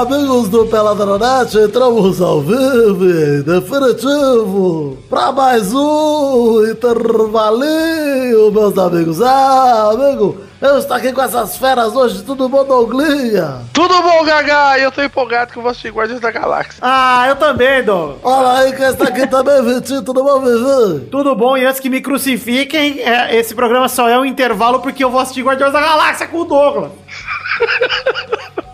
Amigos do Peladronete, entramos ao vivo definitivo para mais um intervalinho, meus amigos. Ah, amigo, eu estou aqui com essas feras hoje, tudo bom, Douglinha? Tudo bom, Gaga? Eu tô empolgado que eu vou assistir Guardiões da Galáxia. Ah, eu também, Douglas. Olha aí quem está aqui também, Vitinho, tudo bom, Vivi? Tudo bom, e antes que me crucifiquem, é, esse programa só é um intervalo porque eu vou assistir Guardiões da Galáxia com o Douglas.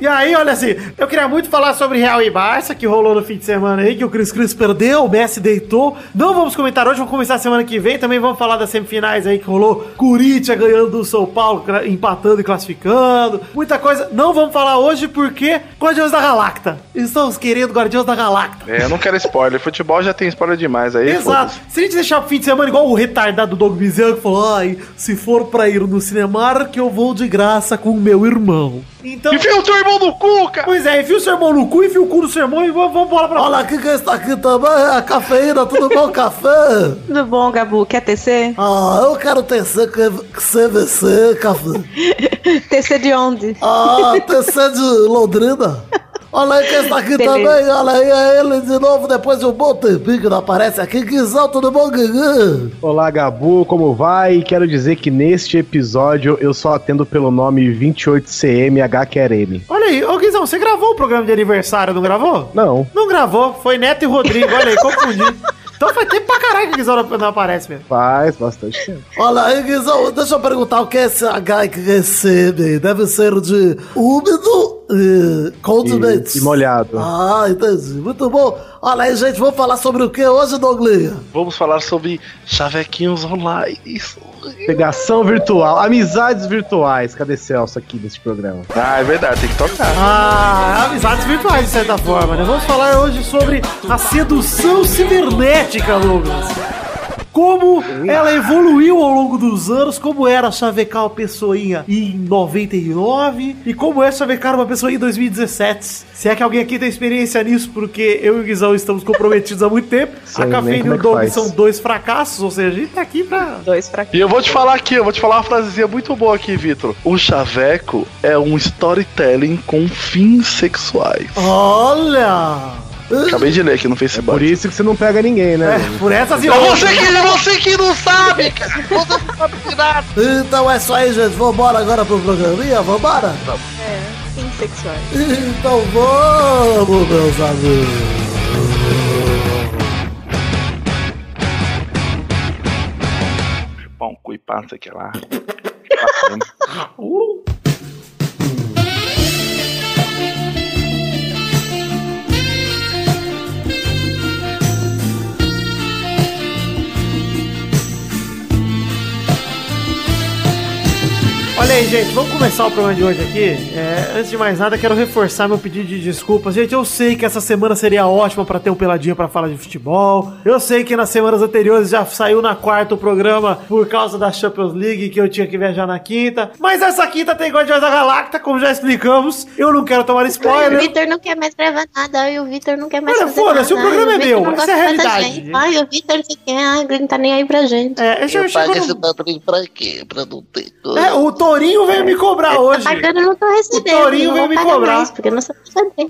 E aí, olha assim, eu queria muito falar sobre Real e Barça, que rolou no fim de semana aí, que o Cris Cris perdeu, o Messi deitou. Não vamos comentar hoje, vamos começar semana que vem. Também vamos falar das semifinais aí que rolou. Corinthians ganhando do São Paulo, empatando e classificando. Muita coisa. Não vamos falar hoje porque Guardiões da Galacta. Estamos querendo Guardiões da Galacta. É, eu não quero spoiler. Futebol já tem spoiler demais aí. Exato. Se a gente deixar o fim de semana igual o retardado Doug Bezerra que falou: ai, se for pra ir no cinema, que eu vou de graça com o meu irmão. Então... Enfia o teu irmão no cu, cara! Pois é, enfia o seu irmão no cu, enfia o cu no seu irmão e vamos, vamos embora pra Olha aqui quem está aqui também, é a cafeína, tudo bom, café? Tudo bom, Gabu? Quer TC? Ah, eu quero TC, CVC, café. TC de onde? Ah, TC de Londrina. Olha aí quem está aqui Beleza. também, olha aí, é ele de novo, depois de um bom tempinho que não aparece aqui. Guizão, tudo bom, Guigui? Olá, Gabu, como vai? Quero dizer que neste episódio eu só atendo pelo nome 28CMHQRM. Olha aí, ô Guizão, você gravou o programa de aniversário, não gravou? Não. Não gravou, foi Neto e Rodrigo, olha aí, confundi. Então faz tempo pra caralho que o Guizão não, aparece mesmo. Faz bastante tempo. Olha aí, Guizão, deixa eu perguntar o que é esse H que recebe. Deve ser de úmido e coldmente. E, e molhado. Ah, entendi. Muito bom. Olha aí, gente, vamos falar sobre o que hoje, Douglas? Vamos falar sobre chavequinhos online. Isso. Pegação virtual, amizades virtuais. Cadê Celso aqui nesse programa? Ah, é verdade, tem que tocar. Ah, amizades virtuais, de certa forma, né? Vamos falar hoje sobre a sedução cibernética, Douglas como ela evoluiu ao longo dos anos, como era chavecar uma pessoinha em 99 e como é chavecar uma pessoa em 2017. Se é que alguém aqui tem experiência nisso, porque eu e o Guizão estamos comprometidos há muito tempo. Sei a Cafeína e o é Doug são dois fracassos, ou seja, a gente tá aqui pra. Dois fracassos. E eu vou te falar aqui, eu vou te falar uma frasezinha muito boa aqui, Vitor. O chaveco é um storytelling com fins sexuais. Olha! Acabei de ler aqui no Facebook. É por isso que você não pega ninguém, né? É, por essas e outras. Você que, você que não sabe, cara. Você não sabe de nada. Então é isso aí, gente. Vambora agora pro programinha? Vambora? Vamos. É, sim, sexual. Então vamos, meus amigos. Pão, cu e passa aqui lá. uh. Aí, gente, vamos começar o programa de hoje aqui. É, antes de mais nada, quero reforçar meu pedido de desculpas. Gente, eu sei que essa semana seria ótima para ter um peladinho para falar de futebol. Eu sei que nas semanas anteriores já saiu na quarta o programa por causa da Champions League que eu tinha que viajar na quinta. Mas essa quinta tem Guardiões da Galacta, como já explicamos. Eu não quero tomar spoiler. O Vitor não quer mais gravar nada e o Vitor não quer mais Olha, foda-se, o programa é meu. Essa é a realidade. Ai, o Vitor não quer, ai, ele não tá nem aí pra gente. É, eu, eu pago esse padrinho pra quê? Pra não ter. É, o Torinho veio me cobrar hoje. Pagando, eu não tô recebendo. O Torinho veio me cobrar. Mais, porque eu não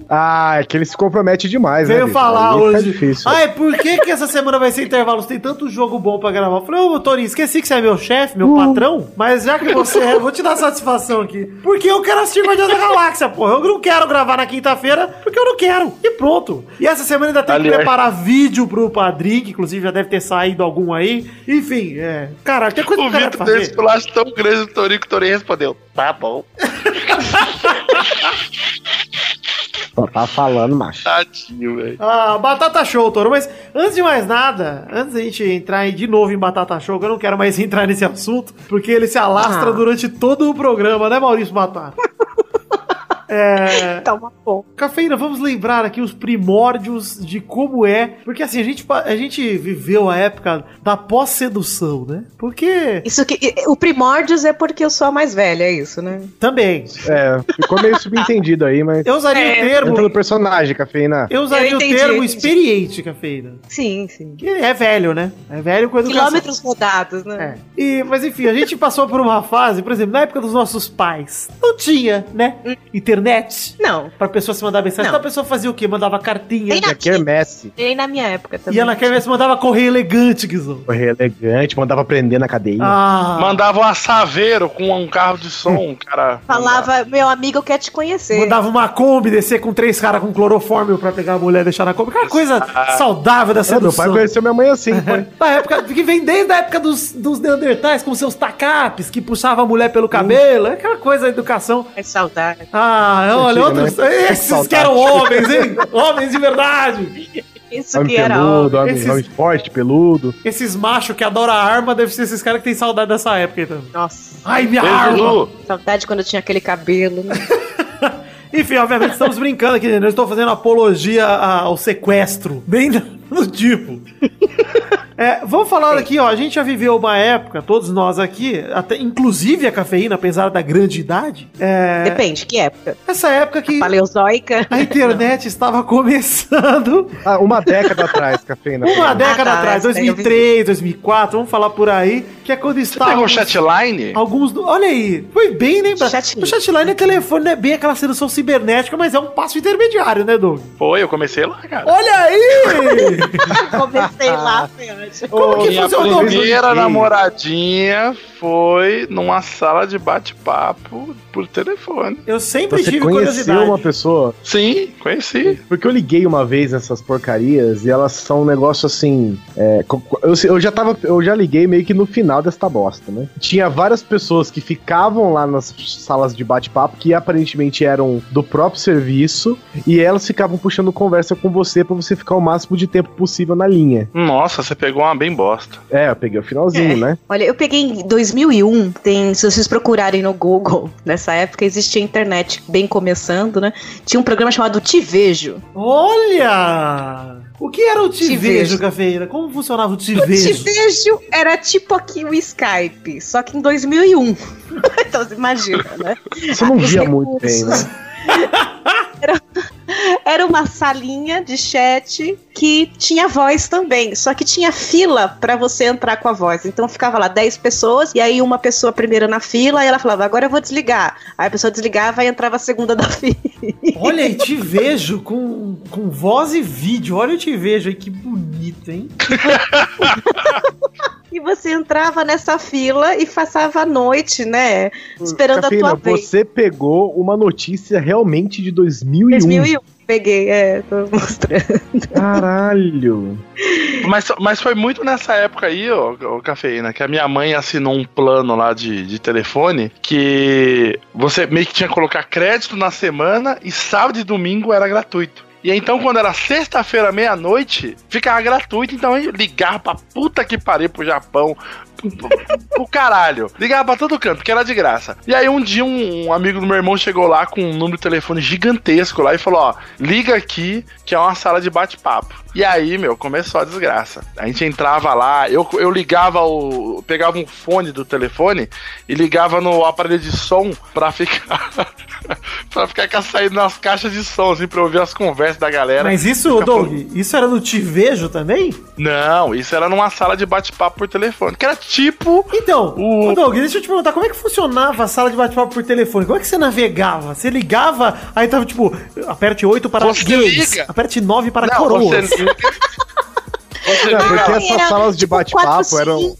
Ah, é que ele se compromete demais, veio né? Veio falar hoje. Ai, por que que essa semana vai ser intervalo? Tem tanto jogo bom pra gravar. Eu falei, ô, Torinho, esqueci que você é meu chefe, meu uh. patrão, mas já que você é, vou te dar satisfação aqui. Porque eu quero assistir Guardiões da Galáxia, porra. Eu não quero gravar na quinta-feira, porque eu não quero. E pronto. E essa semana ainda tem Aliás. que preparar vídeo pro padrinho, que inclusive já deve ter saído algum aí. Enfim, é. Cara, tem coisa o que eu quero fazer. O Vitor desse tão grande do Torinho que o Torinho respondeu. Tá bom. Só tá falando, macho. Tadinho, velho. Ah, batata show, Toro. Mas antes de mais nada, antes da gente entrar de novo em batata show, eu não quero mais entrar nesse assunto, porque ele se alastra ah. durante todo o programa, né, Maurício Batata? É. Toma bom. Cafeína, vamos lembrar aqui os primórdios de como é. Porque assim, a gente, a gente viveu a época da pós-sedução, né? Porque. Isso que. O primórdios é porque eu sou a mais velha, é isso, né? Também. É, ficou meio subentendido aí, mas. Eu usaria É, o termo. No personagem, cafeína. Eu usaria Eu o entendi, termo eu entendi. experiente, cafeína. Sim, sim. Que é velho, né? É velho com educação. Quilômetros rodados, né? É. E, mas enfim, a gente passou por uma fase, por exemplo, na época dos nossos pais, não tinha, né? Internet. Não. Pra pessoa se mandar mensagem. Não. Então a pessoa fazia o quê? Mandava cartinha. Tem na- Aqui Messi. Nem na minha época também. Ia na quermesse, mandava correio elegante, Guizão. Correio elegante, mandava prender na cadeia. Ah. Mandava um assaveiro com um carro de som, cara. Falava, meu amigo, eu quero te conhecer. Mandava uma Kombi descer com três caras com clorofórmio pra pegar a mulher e deixar na Kombi. Aquela coisa saudável da É, meu pai conheceu minha mãe assim, foi. Da época, que vem desde a época dos, dos Neandertais, com seus tacapes, que puxava a mulher pelo cabelo, é aquela coisa da educação. É saudade. Ah, olha, Antiga, outros. né? Esses que eram homens, hein? homens de verdade. Isso Homem que era peludo, homem, Esses- homem forte, peludo. Esses machos que adoram arma devem ser esses caras que têm saudade dessa época, então. Nossa, Ai, minha Beijo, arma! Lu. saudade quando eu tinha aquele cabelo. né? Enfim, obviamente estamos brincando aqui, né? Eu estou fazendo apologia ao sequestro. Bem do tipo. É, vamos falar aqui, ó. A gente já viveu uma época, todos nós aqui, até, inclusive a cafeína, apesar da grande idade. É, Depende, que época? essa época que Paleozoica? a internet estava começando. Ah, uma década atrás, cafeína. Uma década tá, atrás, essa daí eu 2003, 2004, vamos falar por aí, que é quando Você estava. pegou o chatline? Alguns. Olha aí, foi bem lembrado. Chatline. O chatline é telefone, não é bem aquela sedução cibernética, mas é um passo intermediário, né, Doug? Foi, eu comecei lá, cara. Olha aí! Comecei lá, foi ótimo. Como que funcionou? primeira namoradinha foi numa sala de bate-papo por telefone. Eu sempre Você tive conheceu curiosidade. uma pessoa? Sim, conheci. Porque eu liguei uma vez nessas porcarias e elas são um negócio assim. é, eu, eu já tava. Eu já liguei meio que no final desta bosta, né? Tinha várias pessoas que ficavam lá nas salas de bate-papo que aparentemente eram do próprio serviço e elas ficavam puxando conversa com você pra você ficar o máximo de tempo possível na linha. Nossa, você pegou uma bem bosta. É, eu peguei o finalzinho, É. né? Olha, eu peguei em 2001, tem, se vocês procurarem no Google, nessa época existia internet bem começando, né? Tinha um programa chamado Te Vejo. Olha! O que era o Te, Te Vejo, Vejo. Cafeína? Como funcionava o Te O Te Vejo? Vejo era tipo aqui o Skype, só que em 2001. então você imagina, né? Você não Os via muito bem, recursos. né? Era uma salinha de chat que tinha voz também, só que tinha fila pra você entrar com a voz. Então ficava lá 10 pessoas e aí uma pessoa primeira na fila e ela falava: "Agora eu vou desligar". Aí a pessoa desligava e entrava a segunda da fila. Olha aí, Te Vejo com, com voz e vídeo. Olha o Te Vejo aí, que bonito, hein? E você entrava nessa fila e passava a noite, né? Esperando Cafeína, a tua vez. você pegou uma notícia realmente de 2001. 2001. Peguei, é, tô mostrando. Caralho. Mas, mas foi muito nessa época aí, ó, ó, Cafeína, que a minha mãe assinou um plano lá de, de telefone que você meio que tinha que colocar crédito na semana e sábado e domingo era gratuito. E então, quando era sexta-feira, meia-noite, ficava gratuito, então eu ligava pra puta que pariu pro Japão, pro caralho. Ligava pra todo canto, porque era de graça. E aí, um dia, um, um amigo do meu irmão chegou lá com um número de telefone gigantesco lá e falou: Ó, liga aqui, que é uma sala de bate-papo. E aí, meu, começou a desgraça. A gente entrava lá, eu, eu ligava o. pegava um fone do telefone e ligava no aparelho de som pra ficar. pra ficar saída nas caixas de som, assim, pra ouvir as conversas da galera. Mas isso, Doug, isso era no Te Vejo também? Não, isso era numa sala de bate-papo por telefone. Que era tipo. Então, O- Doug, deixa eu te perguntar, como é que funcionava a sala de bate-papo por telefone? Como é que você navegava? Você ligava, aí tava tipo, aperte 8 para Você gays, liga. Aperte 9 para Não, coroas. você Não, porque essas salas de bate-papo eram.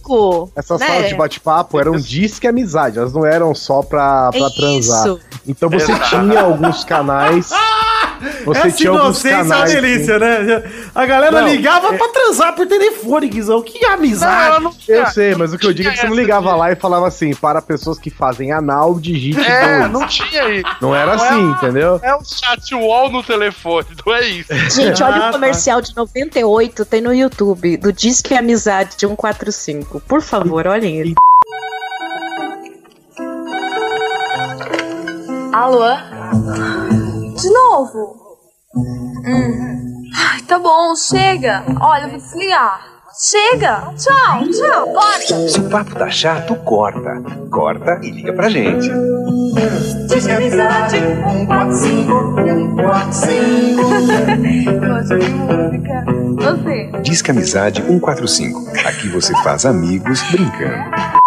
Essas né? salas de bate-papo eram disque amizade, elas não eram só pra, pra transar. Isso. Então você Exato. tinha alguns canais. Você Essa tinha alguns inocência é uma canais. delícia, né? A galera Não, ligava pra transar por telefone, Guizão. Que amizade. não Eu tinha. sei, mas o que eu digo é que você não ligava lá e falava assim, para pessoas que fazem anal, digite É, dois. não tinha aí. Não era Não é assim, uma- entendeu? É um chat wall no telefone, não é isso. Gente, olha Ah, tá. o comercial de 98, tem no YouTube, do Disque Amizade de 145. Por favor, olhem ele. Alô? novo. Hum. Ai, tá bom, chega. Olha, eu vou desligar. Chega! Tchau, tchau, corta! Se o papo tá chato, corta. Corta e liga pra gente. Diz que amizade, um, quatro, cinco, um, quatro, cinco. Gosto de música. Você. Disque Amizade 145. Aqui você faz amigos brincando.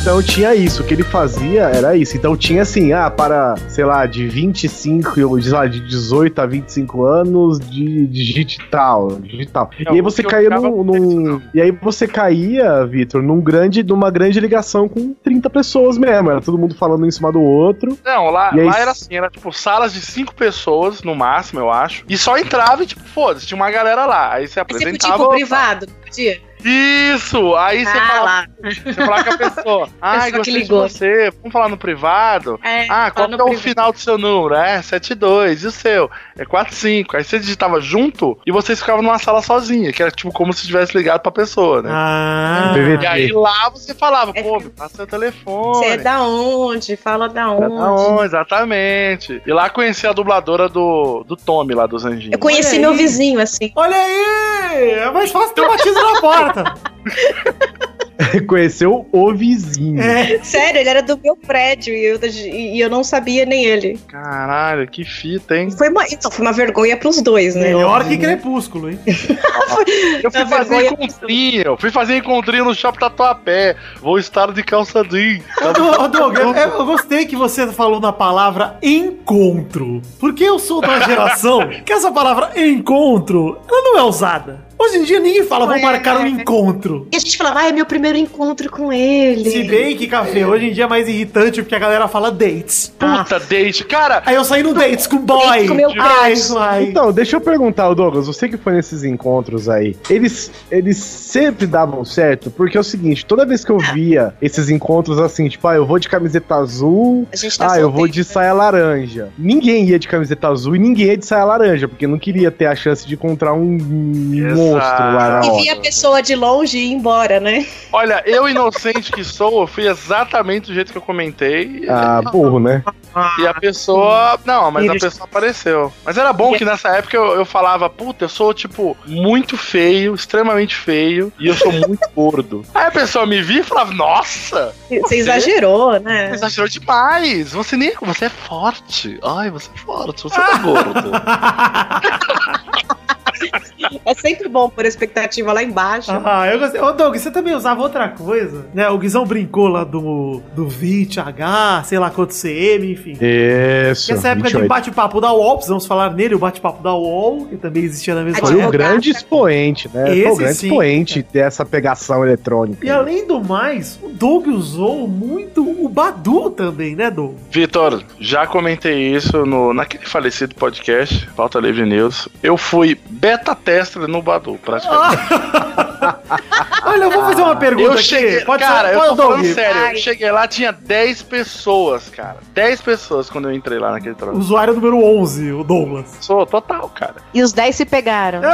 Então tinha isso, o que ele fazia era isso. Então tinha assim, ah, para, sei lá, de 25, ou, sei lá, de 18 a 25 anos de digital, digital. É, e aí você caía num, num- E aí você caía, Vitor, num grande, numa grande ligação com 30 pessoas mesmo. Era todo mundo falando um em cima do outro. Não, lá, aí- lá era assim, era tipo salas de cinco pessoas, no máximo, eu acho. E só entrava e, tipo, foda-se, tinha uma galera lá. Aí você Mas você podia ir apresentava. pro privado, não podia? Isso! Aí você Ah, falava, lá. você falava com a pessoa. Ai, que gostei de você. Vamos falar no privado? É, Ah, qual fala que é o final do seu número? É 72. E o seu? É 45. Aí você digitava junto e vocês ficavam numa sala sozinha, que era tipo como se tivesse ligado pra pessoa, né? Ah. E aí lá você falava, É. pô, me passa seu telefone. Você é da onde? Fala da onde? Não, exatamente. E lá conheci a dubladora do, do Tommy lá dos Anjinhos. Eu conheci Olha meu aí. vizinho, assim. olha aí! É mais fácil ter um batismo na porta. Conheceu o vizinho. É. Sério, ele era do meu prédio e eu, e eu não sabia nem ele. Caralho, que fita, hein? Foi uma, então, foi uma vergonha pros dois, né? Melhor que crepúsculo, hein? Eu fui fazer encontrinho, eu fui fazer encontrinho no shopping Tatuapé. Vou estar de calça jeans. Ô, Doug, eu, eu gostei que você falou na palavra encontro. Porque eu sou da geração que essa palavra encontro, ela não é usada. Hoje em dia ninguém fala, vou É. marcar um encontro. E a gente falava, ah, é meu primeiro encontro com ele. Se bem que, café, hoje em dia é mais irritante porque a galera fala dates. Puta, date. Cara, Aí eu saí no dates com boy. Dates com meu Ai, ai. Então, deixa eu perguntar, ô Douglas, você que foi nesses encontros aí, eles, eles sempre davam certo? Porque é o seguinte, toda vez que eu via esses encontros assim, tipo, ah, eu vou de camiseta azul, A gente tá ah, eu vou de né? saia laranja. Ninguém ia de camiseta azul e ninguém ia de saia laranja, porque não queria ter a chance de encontrar um monstro lá na E via a pessoa de longe e ir embora, né? olha, eu inocente que sou, eu fui exatamente do jeito que eu comentei. Ah, burro, né? E a pessoa. Não, mas a pessoa apareceu. Mas era bom que nessa época eu, eu falava, puta, eu sou, tipo, muito feio, extremamente feio, e eu sou muito gordo. Aí a pessoa me via e falava, nossa, Você exagerou, né? você exagerou demais. Você nem. Você é forte. Ai, você é forte, você é gordo. É sempre bom pôr a expectativa lá embaixo. Ah, eu gostei. Ô, Doug, você também usava outra coisa, né? O Guizão brincou lá do, do VIT, H, sei lá quanto CM, enfim. Isso. Essa época de 28. bate-papo da UOL, precisamos falar nele, o bate-papo da UOL, que também existia na mesma Foi um época. grande expoente, né? Foi Esse um grande sim, expoente dessa pegação eletrônica. E além do mais, o Doug usou muito o Badu também, né, Doug? Vitor, já comentei isso no, naquele falecido podcast, Pauta Livre News. Eu fui beta tester no Badu, praticamente. Olha, eu vou fazer uma pergunta eu aqui. cheguei, Pode cara, ser, eu tô falando sério. Ai. Eu cheguei lá, tinha 10 pessoas, cara. 10 pessoas quando eu entrei lá naquele troço. Usuário número 11, o Douglas. Sou total, cara. E os 10 se pegaram.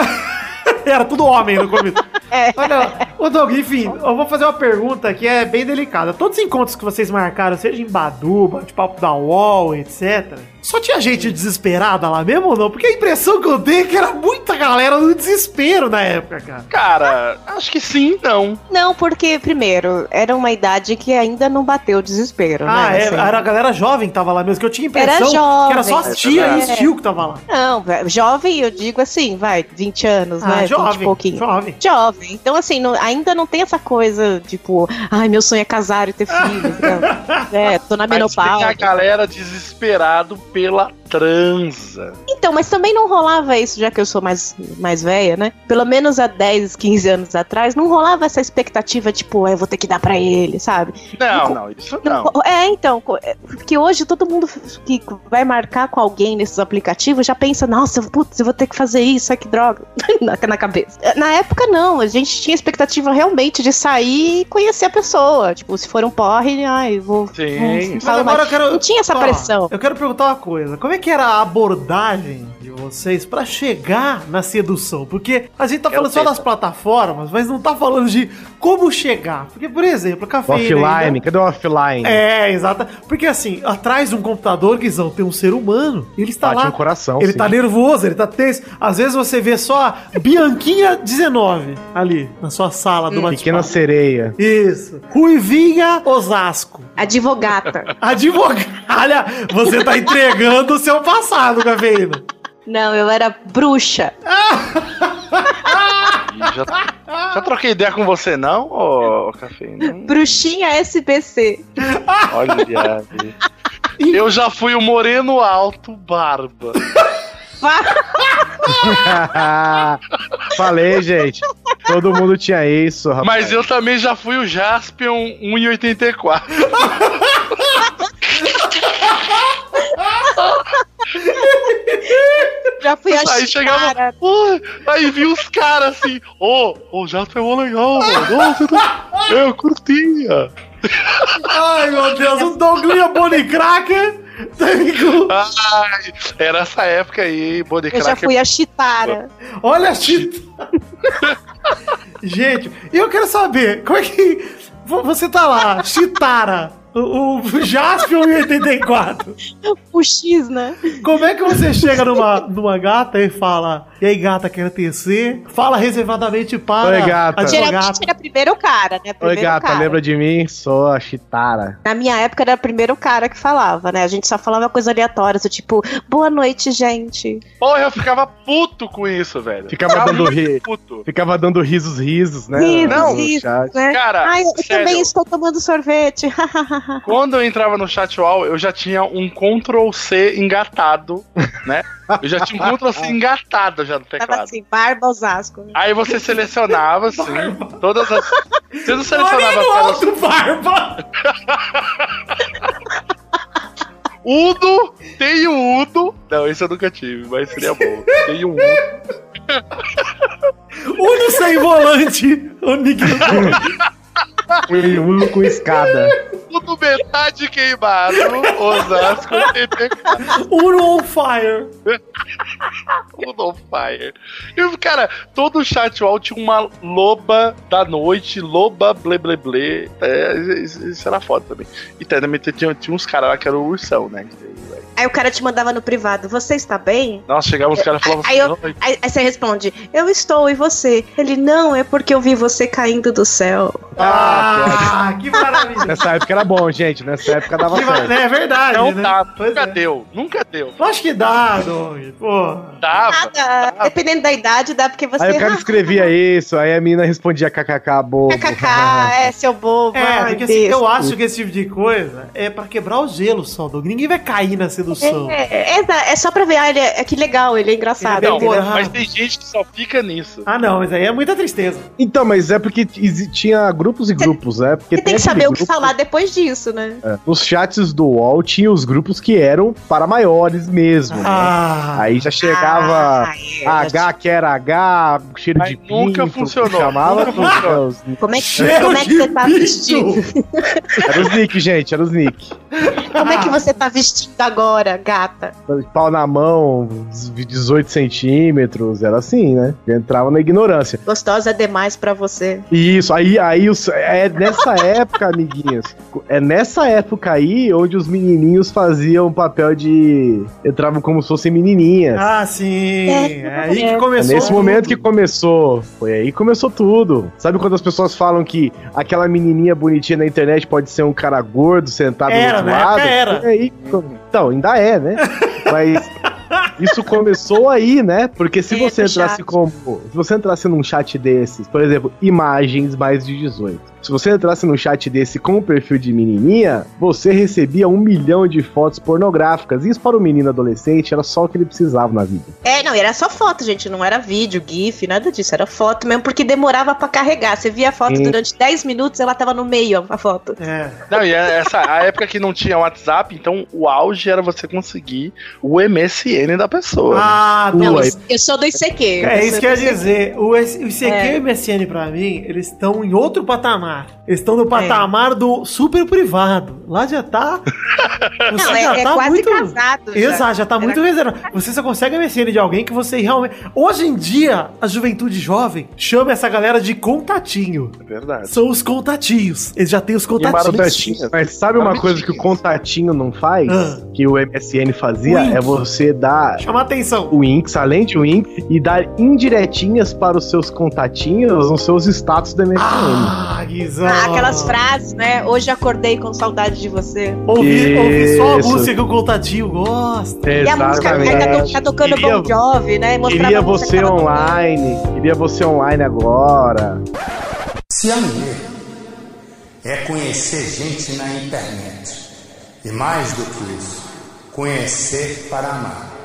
Era tudo homem no começo. É. Olha, ô Doug, enfim, eu vou fazer uma pergunta que é bem delicada. Todos os encontros que vocês marcaram, seja em Badu, bate-papo da UOL, etc., só tinha gente desesperada lá mesmo ou não? Porque a impressão que eu tenho é que era muita galera no desespero na época, cara. Cara, acho que sim, não. Não, porque, primeiro, era uma idade que ainda não bateu o desespero, Ah, né? é, assim. era a galera jovem que tava lá mesmo, que eu tinha a impressão Era jovem, que era só as tia é. e os tio que tava lá. Não, jovem, eu digo assim, vai, 20 anos, Ah, né? 20 e jovem, pouquinho. jovem. Jovem. Então, assim, não- ainda não tem essa coisa, tipo, ai, meu sonho é casar e ter filhos. é, tô na Mas tem menopausa. a galera desesperado pela transa. Então, mas também não rolava isso, já que eu sou mais, mais velha, né? Pelo menos há 10, 15 anos atrás, não rolava essa expectativa, tipo, "Ah, eu vou ter que dar pra ele, sabe? Não, não, isso não. Não, É, então, é, porque hoje todo mundo que vai marcar com alguém nesses aplicativos já pensa, nossa, putz, eu vou ter que fazer isso, ai que droga, na, na cabeça. Na época, não, a gente tinha expectativa realmente de sair e conhecer a pessoa. Tipo, se for um porre, ai, vou. Sim. vou- Mas fala agora mais. eu quero. Não tinha essa Ó, pressão. Eu quero perguntar uma coisa. Como é que era a abordagem vocês pra chegar na sedução? Porque a gente tá Quero falando só das plataformas, mas não tá falando de como chegar. Porque, por exemplo, a O cafeína... offline, ainda- cadê o offline? É, exata. Porque assim, atrás de um computador, Guizão, tem um ser humano. Ele está Bate lá. um coração, Ele sim. tá nervoso, ele tá tenso. Às vezes você vê só a Bianquinha 19 ali, na sua sala do bate Pequena sereia. Isso. Ruivinha Osasco. Advogata. Advogada. Você tá entregando o seu passado, cafeína. Não, eu era bruxa. Já, já troquei ideia com você, não, ô cafeína? Bruxinha SBC. Olha, aí. Eu já fui o moreno alto, barba. Falei, gente. Todo mundo tinha isso, rapaz. Mas eu também já fui o Jaspion 1,84. Já fui a Aí chegava. Chitara. Pô, aí vi os caras assim, ô, o Jaspion é mó legal, mano. Ô, você tá- Eu curtia. Ai, meu Deus, o Douglinha Bonnie Cracker. tá Ai, era essa época aí, Body Eu já fui a Chitara. Olha a chita. Gente, eu quero saber, como é que. vo- Você tá lá, Chitara, o, o Jaspion em 84. O X, né? Como é que você chega numa, numa gata e fala, e aí gata, quero tecer? Fala reservadamente para Oi, gata. a Geralmente era primeiro o cara, né? Oi, Primeiro gata, cara. lembra de mim? Sou a Chitara. Na minha época era primeiro o cara que falava, né? A gente só falava coisa aleatória, tipo, boa noite, gente. Porra, eu ficava puto com isso, velho. Ficava dando muito ri- puto. Ficava dando risos, risos, né? Risos, no risos, chat. né? Cara, Ai, eu sério. também estou tomando sorvete. Quando eu entrava no chat wall, eu já tinha um Ctrl C engatado, né? Eu já tinha um Ctrl C engatado já no Tava teclado. assim, barba Osasco. Aí você selecionava, assim, todas as. Você não selecionava Olha alto, barba! Udo, tem o Udo. Não, esse eu nunca tive, mas seria bom. Tem o Udo. Uno sem volante. O Um um com escada. Udo metade queimado, Osasco, Uno on fire. Udo on fire. E, cara, todo o chat wall tinha uma loba da noite, loba ble ble ble. É, isso, era foda também. E também tinha, tinha uns caras lá que era o ursão, né? Aí o cara te mandava no privado, você está bem? Nossa, chegavam os caras e falavam Aí, aí, aí você responde, eu estou, e você? Ele, não, é porque eu vi você caindo do céu. Ah, que maravilha. Nessa época era bom, gente. Nessa época dava Que certo. É verdade, Não né? dá, Pois nunca é. deu, nunca deu. Acho que dá, Dong. Pô. Dava. Nada, dependendo da idade, dá porque você... Aí o cara escrevia isso, aí a menina respondia kkk, bobo. KKK, é, seu bobo. É, ai, porque assim, eu acho que esse tipo de coisa é pra quebrar o gelo só, Doug. Ninguém vai cair na sedução. É, é, é, é só pra ver, ah, ele é, é que legal, ele é engraçado. É Não, entendeu? mas tem gente que só fica nisso. Ah, não, mas aí é muita tristeza. Então, mas é porque tinha grupos e grupos, né? Porque Você tem que saber o que falar depois disso, né? é, Nos chats do UOL tinha os grupos que eram para maiores mesmo. né? Ah, Aí já chegava Ah, é, H que era H, cheiro Mas de pinto. nunca funcionou, Chamava nunca funcionou. os- Como é que, cheiro como é que de você tá vestindo? Era os nick, gente, era os nick. Como é que você tá vestindo agora, gata? Pau na mão, 18 centímetros, era assim, né? Eu entrava na ignorância. Gostosa demais pra você. Isso, aí, aí os, é nessa época, amiguinhos. É nessa época aí onde os menininhos faziam papel de. entravam como se fossem menininhas. ah, sim. É, É aí que é. É começou. nesse momento que tudo. começou. Foi aí que começou tudo. Sabe quando as pessoas falam que aquela menininha bonitinha na internet pode ser um cara gordo sentado Era, do outro lado? época era. Foi aí que Então, ainda é, né? Mas isso começou aí, né? Porque se você entrasse chat. como. Se você entrasse num chat desses, por exemplo, imagens mais de 18. Se você entrasse num chat desse com o perfil de menininha, você recebia um milhão de fotos pornográficas. Isso para o menino adolescente era só o que ele precisava na vida. É, não, era só foto, gente. Não era vídeo, GIF, nada disso. Era foto mesmo, porque demorava pra carregar. Você via a foto Sim. durante 10 minutos, ela tava no meio, a foto. É. Não, e é essa a época que não tinha WhatsApp, então o auge era você conseguir o MSN da pessoa. Ah, Ua, não. Eu sou do ICQ. É isso que eu ia dizer. O, ICQ É. e o MSN pra mim, eles estão em outro patamar. Eles estão no patamar do super privado. Lá já tá. Você Não, é- é quase casado já. Exato, já tá Era- muito reservado. Você só consegue a MSN de alguém que você realmente. Hoje em dia, a juventude jovem chama essa galera de contatinho. É verdade. São os contatinhos. Eles já têm os contatinhos. Mas sabe uma coisa que o contatinho não faz? Ah. Que o MSN fazia? Wink. É você dar Chama atenção. o Winx, além de Wink, e dar indiretinhas para os seus contatinhos nos seus status do MSN. Ah, Guizão. Ah, aquelas frases, né? Hoje acordei com saudade de você. Ouvi, ouvi só a música que o contatinho gosta. E a música aí tá, to- tá tocando Queria- Bon Jovi, né? Mostrava Queria você que tava online, queria você online agora. Se amar é conhecer gente na internet. E mais do que isso, conhecer para amar.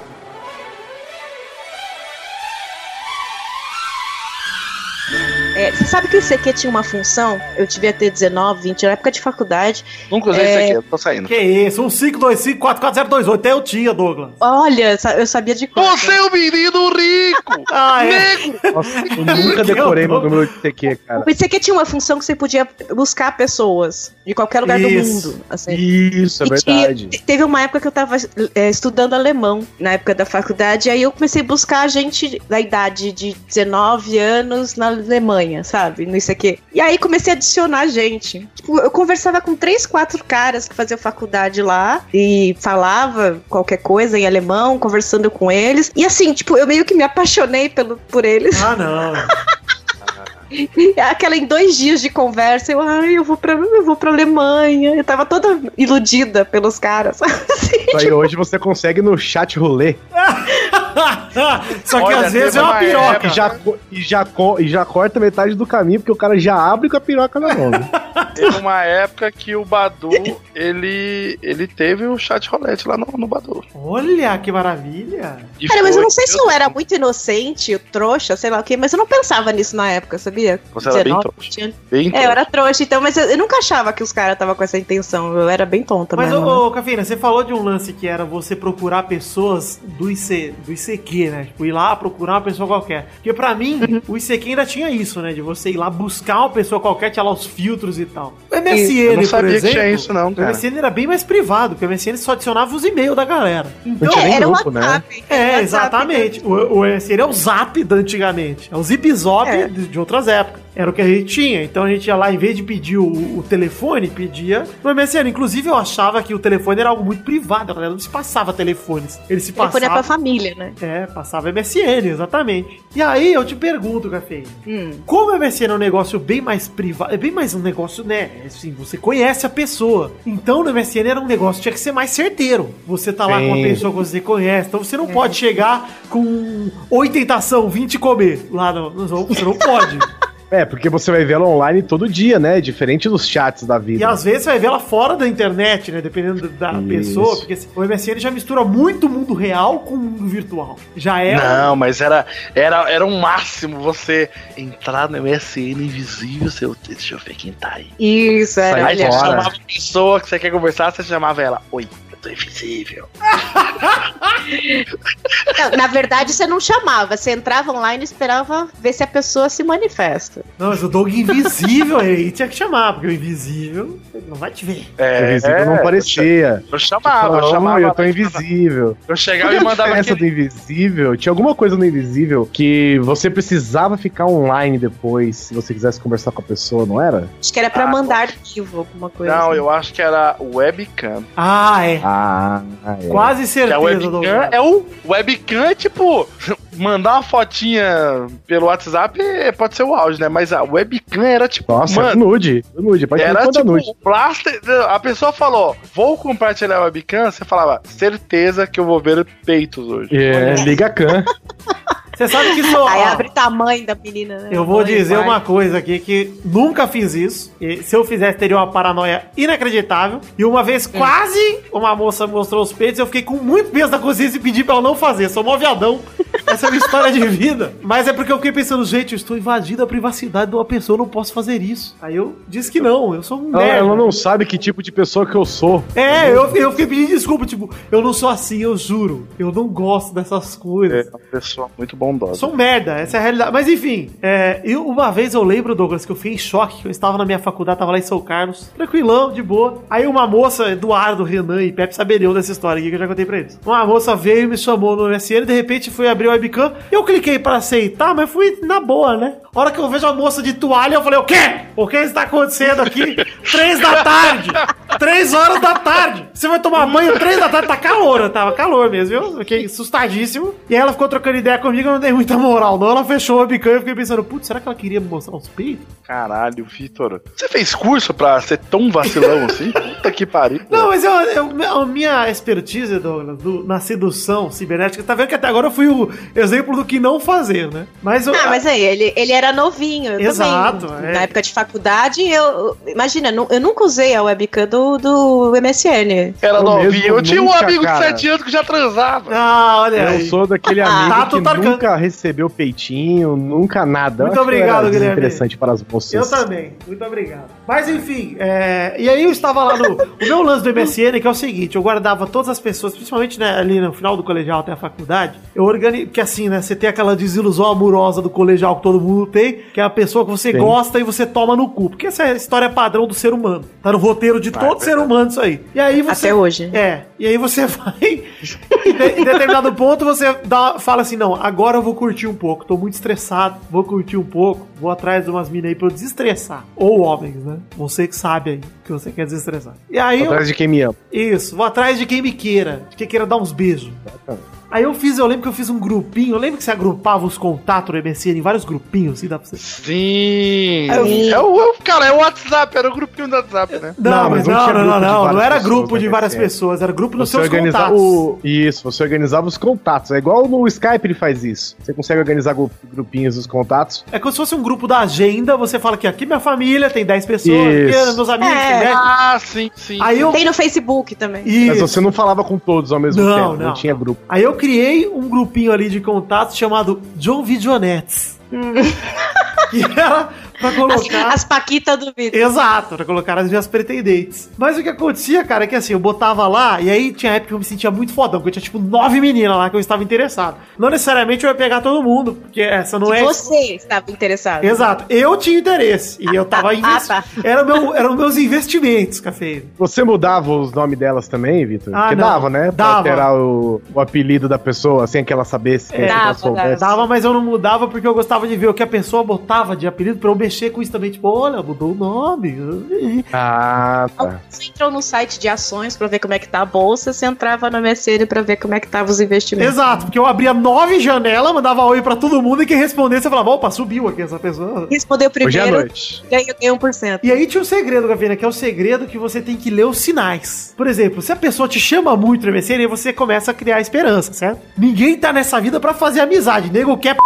É, você sabe que o ICQ tinha uma função? Eu devia ter 19, 20, na época de faculdade. Nunca usei É. isso aqui, eu tô saindo. Que isso? Um 525-44028. Até eu tinha, Douglas. Olha, eu sabia de coisa. Você é um menino rico! Ah, é. Negro! Nossa, eu nunca decorei meu número de TQ, cara. O ICQ tinha uma função que você podia buscar pessoas de qualquer lugar Isso. do mundo. Assim. Isso, é E verdade. teve uma época que eu tava é, estudando alemão, na época da faculdade, e aí eu comecei a buscar gente da idade de 19 anos na Alemanha, sabe? No ICQ. E aí comecei a adicionar gente. Tipo, eu conversava com três, quatro caras que faziam faculdade lá e falava qualquer coisa em alemão, conversando com eles. E assim, tipo, eu meio que me apaixonei pelo, por eles. Ah, não. Aquela em dois dias de conversa, eu, ai, eu vou pra, eu vou pra Alemanha. Eu tava toda iludida pelos caras. Assim, aí hoje você consegue no chat rolê. Só que Olha, às vezes é uma piroca. E já, e, já, e já corta metade do caminho, porque o cara já abre com a piroca na mão. né? Teve uma época que o Badu, ele, ele teve o chat rolete lá no, no Badu. Olha que maravilha. E Cara, mas eu foi- não sei se eu era muito inocente, trouxa, sei lá o quê, mas eu não pensava nisso na época, sabia? Você era bem 19, trouxa. tinha- Bem É, eu trouxa. era trouxa, então, mas eu, eu nunca achava que os caras estavam com essa intenção. Eu era bem tonta Mas, mesmo. né? ô, ô Cafeína, você falou de um lance que era você procurar pessoas do, IC, do ICQ, né? Tipo, ir lá procurar uma pessoa qualquer. Porque pra mim, Uhum. o ICQ ainda tinha isso, né? De você ir lá buscar uma pessoa qualquer, tinha lá os filtros e tal. O Isso, MSN, eu não por sabia que exemplo, tinha isso não, o cara. MSN era bem mais privado, porque o MSN só adicionava os e-mails da galera. Então, era o grupo, né? WhatsApp. é, WhatsApp, exatamente. O, o MSN é o Zap da antigamente. É o Zip Zop É. de, de outras épocas. Era o que a gente tinha. Então a gente ia lá, em vez de pedir o, o telefone, pedia no MSN. Inclusive, eu achava que o telefone era algo muito privado. A galera não se passava telefones. Ele se Telefone é pra passava. família, né? É, passava MSN, exatamente. E aí eu te pergunto, Café. Hum. Como o MSN é um negócio bem mais privado, é bem mais um negócio, né? Assim, você conhece a pessoa. Então no MSN era um negócio, tinha que ser mais certeiro. Você tá lá com uma Sim. pessoa que você conhece, então você não É. pode chegar com oi tentação, 20 comer. Lá no, no você não pode. É, porque você vai ver ela online todo dia, né? Diferente dos chats da vida. E às vezes você vai ver ela fora da internet, né? Dependendo da Isso. pessoa, porque assim, o MSN já mistura muito o mundo real com o mundo virtual. Já é. Não, mas era, era, era um máximo você entrar no MSN invisível, seu. Deixa eu ver quem tá aí. Isso, era. Sai Aí você chamava a pessoa que você quer conversar, você chamava ela. Oi, tô invisível. Não, na verdade, você não chamava. Você entrava online e esperava ver se a pessoa se manifesta. Não, mas o Doug invisível aí tinha que chamar, porque o invisível não vai te ver. É, Invisível não parecia. Eu chamava, eu Não, chamava. eu tô invisível. Eu chegava e é a mandava diferença aquele... do invisível? Tinha alguma coisa no invisível que você precisava ficar online depois se você quisesse conversar com a pessoa, não era? Acho que era pra Ah, mandar arquivo, alguma coisa. Não, assim. eu acho que era webcam. Ah, é. Ah, é. Quase Que a certeza, webcam é o webcam é tipo mandar uma fotinha pelo WhatsApp é- pode ser o áudio, né? Mas a webcam era tipo, Nossa, mano, nude. Nude, pode era responder tipo nude. a pessoa falou: "Vou compartilhar a webcam", você falava: "Certeza que eu vou ver peitos hoje". É, liga a can. Você sabe que isso. ó, Aí abre o tamanho da menina, né? Eu vou Mãe, dizer pai. uma coisa aqui que nunca fiz isso. E se eu fizesse, teria uma paranoia inacreditável. E uma vez quase uma moça me mostrou os peitos, eu fiquei com muito peso na consciência e pedi pra ela não fazer. Sou mó viadão. Essa é a minha história de vida. Mas é porque eu fiquei pensando, gente, eu estou invadindo a privacidade de uma pessoa, eu não posso fazer isso. Aí eu disse que não, eu sou um Ela, ela não sabe que tipo de pessoa que eu sou. É, eu, eu fiquei pedindo desculpa, tipo, eu não sou assim, eu juro. Eu não gosto dessas coisas. É uma pessoa muito bondosa. Merda, essa é a realidade. Mas enfim, é, eu, uma vez eu lembro, Douglas, que eu fiquei em choque, que eu estava na minha faculdade, tava lá em São Carlos, tranquilão, de boa. Aí uma moça, Eduardo, Renan e Pepe saberiam dessa história aqui que eu já contei pra eles. Uma moça veio e me chamou no MSN, de repente fui abrir o webcam, eu cliquei pra aceitar, mas fui na boa, né? A hora que eu vejo a moça de toalha, eu falei, o quê? O que está acontecendo aqui? Três da tarde! Três horas da tarde! Você vai tomar banho três da tarde, tá calor, tava calor mesmo? Eu Fiquei assustadíssimo. E aí ela ficou trocando ideia comigo, eu dei muita moral, não. Ela fechou o webcam e eu fiquei pensando, putz, será que ela queria me mostrar os peitos? Caralho, Vitor. Você fez curso pra ser tão vacilão assim? Puta que pariu. Não, mas eu, eu- a minha expertise, Douglas, do- na sedução cibernética, tá vendo que até agora eu fui o exemplo do que não fazer, né? Mas eu. Ah, mas aí, ele, ele era novinho. Eu Exato, também. é. Na época de faculdade, eu. Imagina, eu nunca usei a webcam do, do MSN. Era novinho. Eu tinha um amigo de cara. 7 anos que já transava. Ah, olha Eu aí. sou daquele amigo Tato que Tarkan. Nunca recebeu peitinho, nunca nada. Muito obrigado, Guilherme. Interessante para as moças. Eu também, muito obrigado. Mas enfim, é, e aí eu estava lá no. O meu lance do MSN, que é o seguinte: eu guardava todas as pessoas, principalmente né, ali no final do colegial até a faculdade. Eu organizo. Que assim, né? Você tem aquela desilusão amorosa do colegial que todo mundo tem, que é a pessoa que você Sim. gosta e você toma no cu. Porque essa é a história padrão do ser humano. Tá no roteiro de todo ser humano isso aí. E aí você. Até hoje. É. E aí você vai. e de- em determinado ponto você dá, fala assim: não, agora eu vou curtir um pouco. Tô muito estressado, vou curtir um pouco. Vou atrás de umas minas aí pra eu desestressar. Ou homens, né? Você que sabe aí que você quer desestressar. E aí. eu- Atrás de quem me ama. isso, vou atrás de quem me queira, de quem queira dar uns beijos. Aí eu fiz, eu lembro que eu fiz um grupinho, eu lembro que você agrupava os contatos do MSN em vários grupinhos, assim, dá pra você. Sim. É o, é o- cara, é o WhatsApp, era o grupinho do WhatsApp, né? Não, Não, mas mas não não, não, não, não, era grupo de várias pessoas, era grupo nos Você seus contatos. o... Isso, você organizava os contatos. É igual no Skype ele faz isso. Você consegue organizar gru- grupinhos dos contatos. É como se fosse um grupo da agenda, você fala que aqui minha família tem 10 pessoas, aqui meus amigos É. tem 10. Ah, sim, sim. Aí eu. Tem no Facebook também. Mas Isso. você não falava com todos ao mesmo Não, tempo. não, Não, tinha grupo. Aí eu criei um grupinho ali de contatos chamado John Videonettes. que era pra As, colocar. as Paquitas do Vitor. Exato, pra colocar as minhas pretendentes. Mas o que acontecia, cara, é que assim, eu botava lá, e aí tinha época que eu me sentia muito fodão, porque eu tinha tipo nove meninas lá que eu estava interessado. Não necessariamente eu ia pegar todo mundo, porque essa não é. Você estava interessado. Exato, eu tinha interesse. E eu tava Ah, investindo. tá. Era meu, eram meus investimentos, café. Você mudava os nomes delas também, Vitor? Ah, Porque não. dava, né? Pra Dava. alterar o, o apelido da pessoa, sem que ela sabesse, sem que ela Dava, soubesse. Dava, mas eu não mudava porque eu gostava de ver o que a pessoa botava de apelido pra eu mexer com isso também. Tipo, olha, mudou o nome. Ah, tá. Você entrou no site de ações pra ver como é que tá a bolsa, você entrava no MSN pra ver como é que tava os investimentos. Exato, porque eu abria nove janelas, mandava oi pra todo mundo e quem respondesse, eu falava, opa, subiu aqui essa pessoa. Respondeu Hoje é à primeiro, noite. ganhou ganhou 1%. E aí tinha um segredo, Gavina, que é o segredo que você tem que ler os sinais. Por exemplo, se a pessoa te chama muito no MSN, aí você começa a criar esperança, certo? Ninguém tá nessa vida pra fazer amizade. Nego quer p...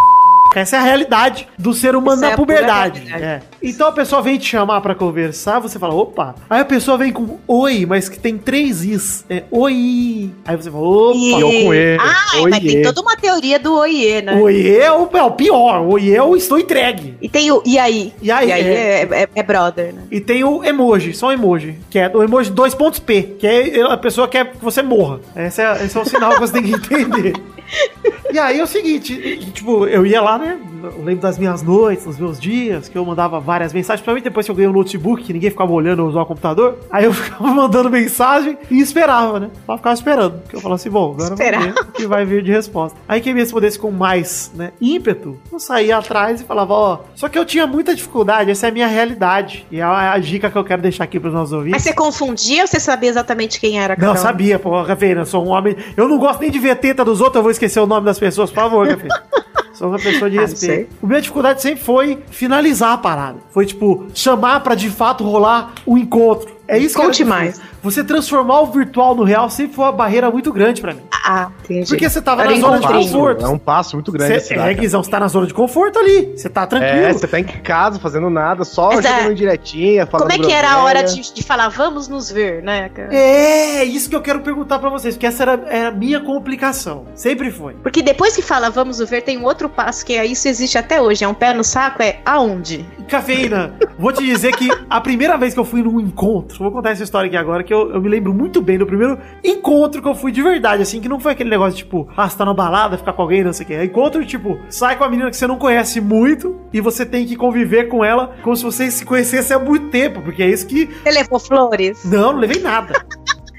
Essa é a realidade do ser humano Essa é na pura puberdade. É. Então a pessoa vem te chamar pra conversar, você fala, opa. Aí a pessoa vem com oi, mas que tem três is. É oi. Aí você fala, opa. E- eu com ele. Ah, mas Oiê. tem toda uma teoria do oiê, né? Oiê é o, é o pior. Oiê é o estou entregue. E tem o e aí? E aí, é, é. é- é brother, né? E tem o emoji, só um emoji, que é o emoji dois pontos P, que é a pessoa quer que você morra. Esse é, esse é o sinal que você tem que entender. E aí é o seguinte, tipo, eu ia lá, né? Eu lembro das minhas noites, dos meus dias, que eu mandava várias mensagens, principalmente depois que eu ganhei um notebook, que ninguém ficava olhando usar o computador. Aí eu ficava mandando mensagem e esperava, né? Eu ficava esperando. Porque eu falava assim, bom, agora Esperar. vamos ver o que vai vir de resposta. Aí quem me respondesse com mais, né, ímpeto, eu saía atrás e falava, ó, só que eu tinha muita dificuldade, essa é a minha realidade. E é a, a dica que eu quero deixar aqui pros nossos Mas ouvintes. você confundia ou você sabia exatamente quem era? Não, cada um? sabia, pô, Cafeína, eu sou um homem. Eu não gosto nem de ver teta dos outros, eu vou esquecer o nome das pessoas, por favor, Cafeína. Sou uma pessoa de Ah, respeito. A minha dificuldade sempre foi finalizar a parada. Foi, tipo, chamar pra de fato rolar o encontro. É isso que Conte era mais. Você transformar o virtual no real sempre foi uma barreira muito grande pra mim. Ah, entendi. Porque você tava Era na zona de conforto. É um passo muito grande dá, é, Guizão, você tá na zona de conforto ali. Você tá tranquilo. É, você tá em casa fazendo nada, só é- jogando direitinha, falando Como é que era a hora de, de falar, vamos nos ver, né? cara? É, isso que eu quero perguntar pra vocês, porque essa era, era a minha complicação. Sempre foi. Porque depois que fala vamos nos ver, tem um outro passo que é isso existe até hoje. É um pé no saco, é aonde? Cafeína, vou te dizer que a primeira vez que eu fui num encontro, vou contar essa história aqui agora, que eu, eu me lembro muito bem do primeiro encontro que eu fui de verdade, assim, que não foi aquele negócio tipo, ah, você tá na balada, ficar com alguém, não sei o que. É encontro, tipo, sai com a menina que você não conhece muito e você tem que conviver com ela como se vocês se conhecessem há muito tempo, porque é isso que. Você levou flores? Não, não levei nada.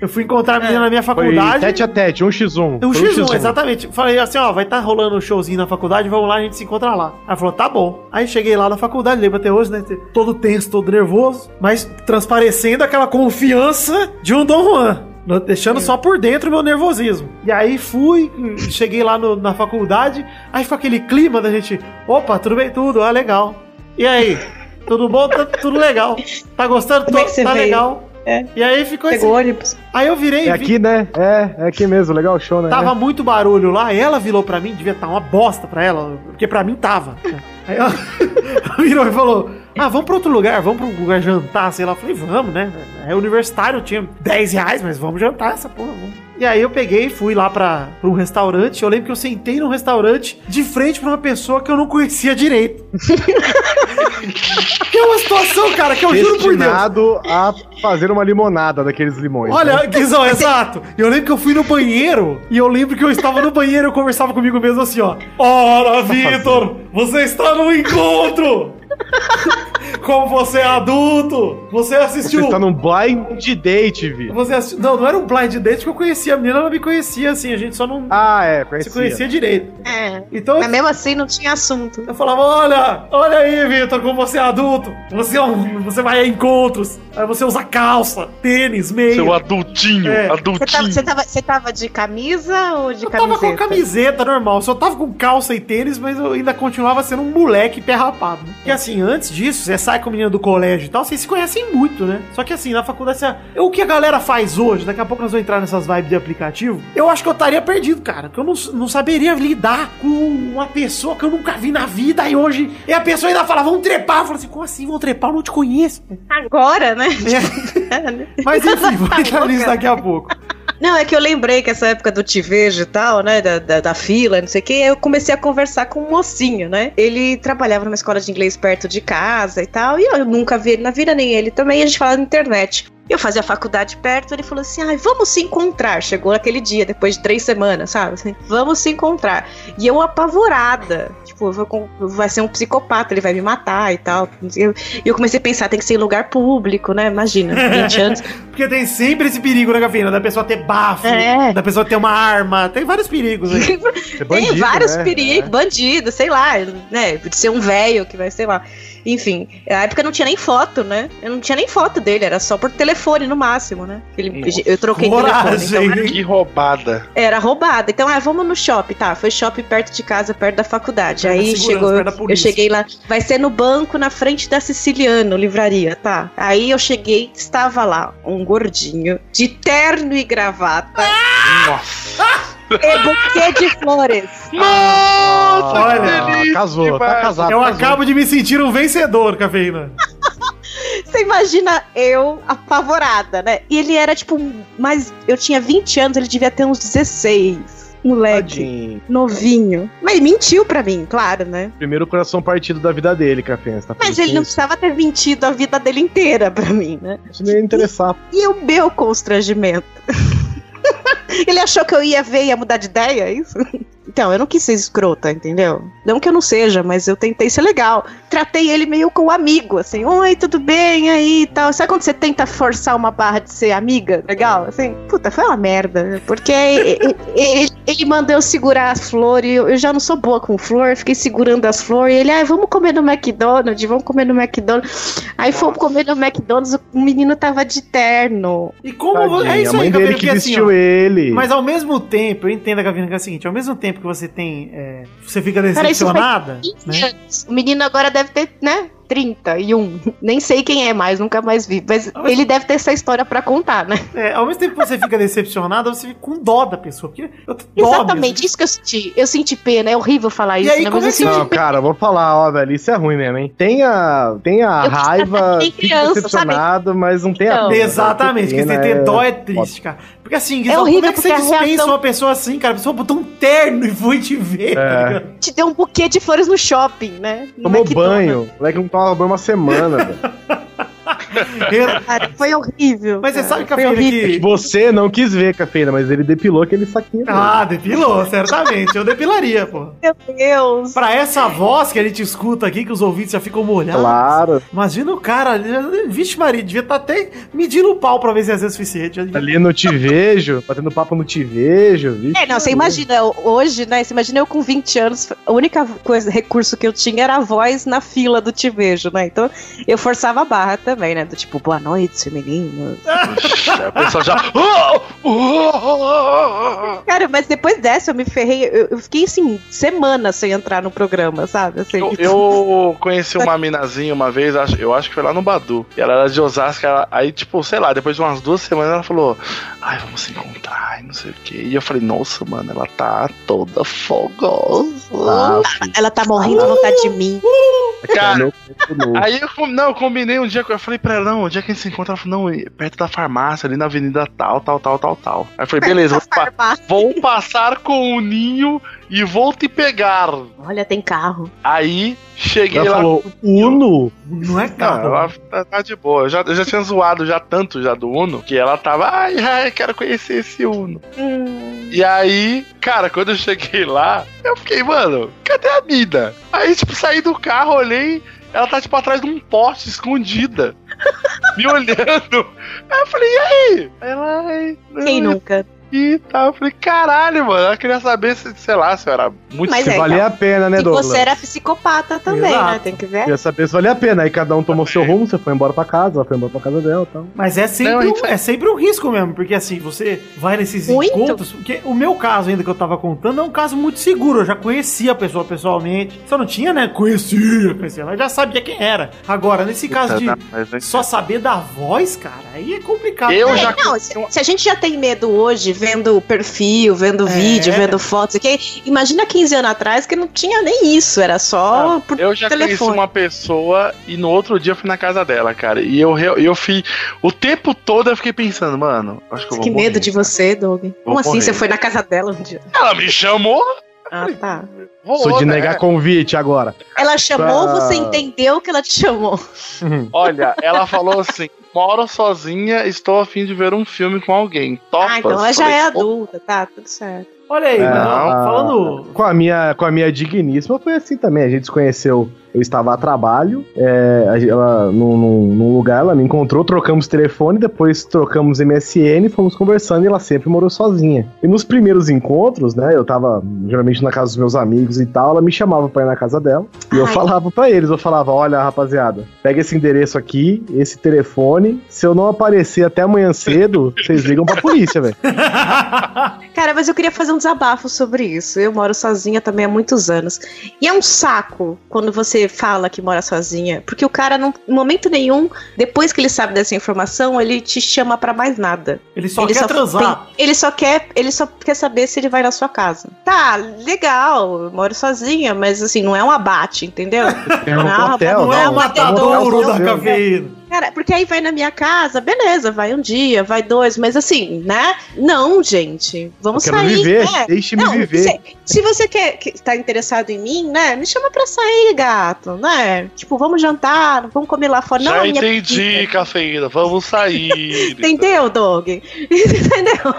Eu fui encontrar a menina na minha Foi faculdade. tete a tete, um x1. Um Foi X1, exatamente. Falei assim, ó, vai estar rolando um showzinho na faculdade, vamos lá, a gente se encontra lá. Aí falou, tá bom. Aí cheguei lá na faculdade, lembro até hoje, né? Todo tenso, todo nervoso, mas transparecendo aquela confiança de um Dom Juan. Deixando só por dentro o meu nervosismo. E aí fui, cheguei lá no- na faculdade, aí ficou aquele clima da gente, opa, tudo bem, tudo, ah, legal. E aí, tudo bom? Tá tudo legal. Tá gostando? Como é Tô- tá veio? legal. É. E aí ficou Pegou assim. ônibus? Aí eu virei É vi- aqui, né? É, é aqui mesmo, legal o show, né? Tava muito barulho lá, ela virou pra mim, devia estar uma bosta pra ela, porque pra mim tava. Aí ela virou e falou: Ah, vamos pra outro lugar, vamos pra um lugar jantar, sei lá. Eu falei, vamos, né? É universitário, eu tinha 10 reais, mas vamos jantar essa porra, vamos. E aí eu peguei e fui lá pra, pra um restaurante. Eu lembro que eu sentei num restaurante de frente pra uma pessoa que eu não conhecia direito. que é uma situação, cara, que eu juro por Deus. Destinado a fazer uma limonada daqueles limões. né? Olha, Guizão, exato. Eu lembro que eu fui no banheiro e eu lembro que eu estava no banheiro e eu conversava comigo mesmo assim, ó. Ora, Vitor, você está no encontro! Como você é adulto, você Você assistiu. está num blind date, Vi. Você assistiu... Não, não era um blind date que eu conhecia. A menina ela me conhecia, assim, a gente só não Ah, é, se conhecia. conhecia direito. É. Então Mas mesmo assim não tinha assunto. eu falava: olha, olha aí, Vitor, como você é adulto. Você, é um- você vai a encontros. Aí você usa calça, tênis, meia. Seu adultinho, É. Você adultinho. tava, você, tava, você tava de camisa ou de Eu tava camiseta? com camiseta normal, só tava com calça e tênis, mas eu ainda continuava sendo um moleque pé rapado. né? Porque assim, antes disso, você sai com a menina do colégio e tal, vocês se conhecem muito, né? Só que assim, na faculdade, você... o que a galera faz hoje, daqui a pouco nós vamos entrar nessas vibes de aplicativo, eu acho que eu estaria perdido, cara. Que eu não, não saberia lidar com uma pessoa que eu nunca vi na vida e hoje. E a pessoa ainda fala, vamos trepar. Eu falo assim, como assim, vamos trepar? Eu não te conheço. Agora, né? É. Mas enfim, vou entrar nisso daqui a pouco. Não, é que eu lembrei que essa época do te vejo e tal, né? Da, da, da fila, não sei o que, eu comecei a conversar com um mocinho, né? Ele trabalhava numa escola de inglês perto de casa e tal, e eu nunca vi ele na vida, nem ele também, a gente falava na internet. Eu fazia faculdade perto, ele falou assim: ai, vamos se encontrar. Chegou aquele dia, depois de três semanas, sabe? Assim, vamos se encontrar. E eu apavorada. Tipo, vou vai ser um psicopata, ele vai me matar e tal. E eu, eu comecei a pensar, tem que ser em lugar público, né? Imagina, 20 anos. Porque tem sempre esse perigo, né, Gafina? Da pessoa ter bafo, É. da pessoa ter uma arma. Tem vários perigos aí. Ser Tem bandido, vários né? perigos, bandido, sei lá, né? De ser um velho que vai, sei lá. Enfim, na época não tinha nem foto, né? Eu não tinha nem foto dele, era só por telefone no máximo, né? Ele, eu troquei Coragem. telefone, então Que roubada. era roubada. Então, ah, vamos no shopping, tá? Foi shopping perto de casa, perto da faculdade. Aí chegou, eu cheguei lá, vai ser no banco na frente da Siciliano, livraria, tá? Aí eu cheguei, estava lá um gordinho de terno e gravata Nossa. E buquê de flores. Nossa, Olha, que delícia. casou, tá casado. Eu casou. acabo de me sentir um vencedor, Cafeína. Você imagina eu apavorada, né? E ele era tipo, mais. Eu tinha 20 anos, ele devia ter uns 16. Moleque, Tadinho. novinho. Mas mentiu pra mim, claro, né? Primeiro coração partido da vida dele, Café. Tá Mas ele com não isso? precisava ter mentido a vida dele inteira pra mim, né? Isso não ia interessar. E o meu constrangimento? ele achou que eu ia ver e ia mudar de ideia, é isso? Então, eu não quis ser escrota, entendeu? Não que eu não seja, mas eu tentei ser legal. Tratei ele meio com amigo, assim, oi, tudo bem aí e tal. Sabe quando você tenta forçar uma barra de ser amiga? Legal? Assim, puta, foi uma merda. Porque ele, ele- ele mandou eu segurar as flores, eu eu já não sou boa com flor, fiquei segurando as flores. E ele, ah, vamos comer no McDonald's, vamos comer no McDonald's. Aí fomos comer no McDonald's, o menino tava de terno. E como Tadinho, é isso a mãe aí, dele que porque assim, vestiu ó, ele. Mas ao mesmo tempo, eu entendo, Gavina, que é o seguinte: ao mesmo tempo que você tem. é, você fica Cara, decepcionada, 15 né? O menino agora deve ter, né? 31. Nem sei quem é mais, nunca mais vi. Mas ele deve ter essa história pra contar, né? É, ao mesmo tempo que você fica decepcionado, você fica com dó da pessoa. Porque Exatamente, mesmo. isso que eu senti. Eu senti pena, é horrível falar E isso, aí, né? como Mas é eu que senti Não, cara, eu vou falar, ó, velho, isso é ruim mesmo, hein? Tenha, tenha Eu quis raiva, criança, decepcionado, mas não tenha Então. pena, Exatamente, velho. porque você Pena ter dó é triste, cara. Porque assim, Guizão, horrível como é que você dispensa reação- uma pessoa assim, cara? A pessoa botou um terno e foi te ver, tá É. ligado? te deu um buquê de flores no shopping, né? No Tomou McDonald's. banho, o moleque não tomava banho uma semana, velho. Cara, foi horrível. Mas você cara, sabe, foi Cafeína, horrível. que... Você não quis ver, cafeína, mas ele depilou aquele saquinho. Ah, depilou, certamente. Eu depilaria, pô. Meu Deus. Pra essa voz que a gente escuta aqui, que os ouvintes já ficam molhados. Claro. Imagina o cara, vixe Maria, devia estar até medindo o pau pra ver se ia ser suficiente. Ali no Te Vejo, batendo papo no Te Vejo, vixe. É, não, você imagina, hoje, né? Você imagina eu com 20 anos, a única coisa, recurso que eu tinha era a voz na fila do Te Vejo, né? Então eu forçava a barra também, né? Do tipo, boa noite, meninos. A pessoa já. Cara, mas depois dessa eu me ferrei, eu, eu fiquei assim, semanas sem entrar no programa, sabe? Assim, Eu, eu conheci uma minazinha uma vez, eu acho que foi lá no Badu. E ela era de Osasco, ela- aí, tipo, sei lá, depois de umas duas semanas ela falou: Ai, vamos se encontrar, e não sei o quê. E eu falei: Nossa, mano, ela tá toda fogosa. Ah, Ela tá morrendo de vontade de mim. Cara. Aí eu, não, eu combinei um dia, com- eu falei pra ela, não, onde é que a gente se encontra? Ela falou, não, perto da farmácia, ali na avenida tal, tal, tal, tal, tal. Aí falei, beleza, vou, pa- vou passar com o ninho e vou te pegar. Olha, tem carro. Aí cheguei Ela lá. falou, Uno? Não é Não, carro. ela tá, tá de boa. Eu já, eu já tinha zoado já tanto já do Uno que ela tava, ai, ai, quero conhecer esse Uno. Hum. E aí, cara, quando eu cheguei lá, eu fiquei, mano, cadê a mina? Aí, tipo, saí do carro, olhei, ela tá, tipo, atrás de um poste, escondida. me olhando. Aí eu falei, e aí? Ela, Quem nunca? E tal. Eu falei, caralho, mano. Ela queria saber se, sei lá, se eu era muito Mas Se é, valia a pena, né, Douglas? você era psicopata também, Exato. né? Tem que ver. Queria saber se valia a pena. Aí cada um tomou seu rumo, você foi embora pra casa, ela foi embora pra casa dela e tal. Mas é sempre, Não, um, isso- é sempre um risco mesmo, porque assim, você vai nesses Muito. encontros. Porque o meu caso ainda que eu tava contando é um caso muito seguro. Eu já conhecia a pessoa pessoalmente. Só não tinha, né? Conhecia, conhecia, mas já sabia quem era. Agora, nesse caso de né, só saber da voz, cara, aí é complicado. Eu É, já- não, se, se a gente já tem medo hoje, vendo perfil, vendo É. vídeo, vendo fotos, que imagina 15 anos atrás que não tinha nem isso, era só por Eu já telefone. conheci uma pessoa e no outro dia eu fui na casa dela, cara. E eu, re- eu fui. O tempo todo eu fiquei pensando, mano, acho que eu vou Que morrer, medo de cara. você, Doug. Como assim? morrer. Você foi na casa dela um dia? Ela me chamou, Ah, tá. vou, Sou de né? negar convite agora. Ela chamou, Tá. você entendeu que ela te chamou. Olha, ela falou assim: moro sozinha, estou a fim de ver um filme com alguém. Topas? Ah, então ela já Falei, é "Pô, adulta, tá, tudo certo. Olha aí, É, mas, ó, a- falando. Com a minha, com a minha digníssima foi assim também. A gente se conheceu, eu estava a trabalho, é, ela, num, num- num lugar, ela me encontrou, trocamos telefone, depois trocamos MSN, fomos conversando e ela sempre morou sozinha. E nos primeiros encontros, né, eu tava geralmente na casa dos meus amigos e tal, ela me chamava pra ir na casa dela. E eu Ai. falava pra eles, eu falava, olha rapaziada, pega esse endereço aqui, esse telefone, se eu não aparecer até amanhã cedo, vocês ligam pra polícia, velho. Cara, mas eu queria fazer um desabafo sobre isso. Eu moro sozinha também há muitos anos. E é um saco quando você fala que mora sozinha, porque o cara, não, em momento nenhum, depois que ele sabe dessa informação, ele te chama pra mais nada. Ele só ele quer transar. tem- ele só quer, ele só quer saber se ele vai na sua casa. Tá, legal, eu moro sozinha, mas assim, não é um abate, entendeu? É um Não, hotel, Não é não, mas tem matadouro da cafeína. Cara, porque aí vai na minha casa, beleza, vai um dia, vai dois, mas assim, né? Não, gente, vamos Eu quero sair. viver, né? deixe-me viver. Se, se você quer que está interessado em mim, né? Me chama pra sair, gato, né? Tipo, vamos jantar, vamos comer lá fora. Já não, minha entendi, pizza. cafeína. Vamos sair. Entendeu, Doug? Entendeu?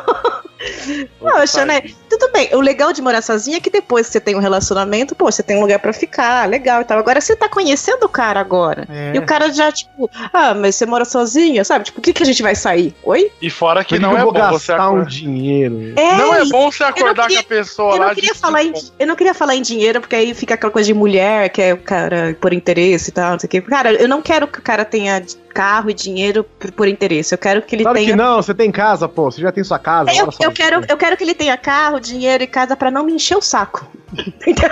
Poxa, né? Tudo bem. O legal de morar sozinha é que depois que você tem um relacionamento, pô, você tem um lugar pra ficar, legal e tal. Agora você tá conhecendo o cara agora. É. E o cara já, tipo, ah, mas você mora sozinha, sabe? Tipo, o que, que a gente vai sair? Oi? E fora que não eu é bom você gastar um acordar. dinheiro. É, Não é bom você acordar queria- com a pessoa Eu lá não, queria de falar em, eu não queria falar em dinheiro, porque aí fica aquela coisa de mulher, que é o cara por interesse e tal, não sei o quê. Cara, eu não quero que o cara tenha carro e dinheiro por, por interesse. Eu quero que ele Claro tenha. que não, você tem casa, pô, você já tem sua casa. Eu, mora eu sozinho. quero, eu quero que ele tenha carro, dinheiro e casa pra não me encher o saco. Então,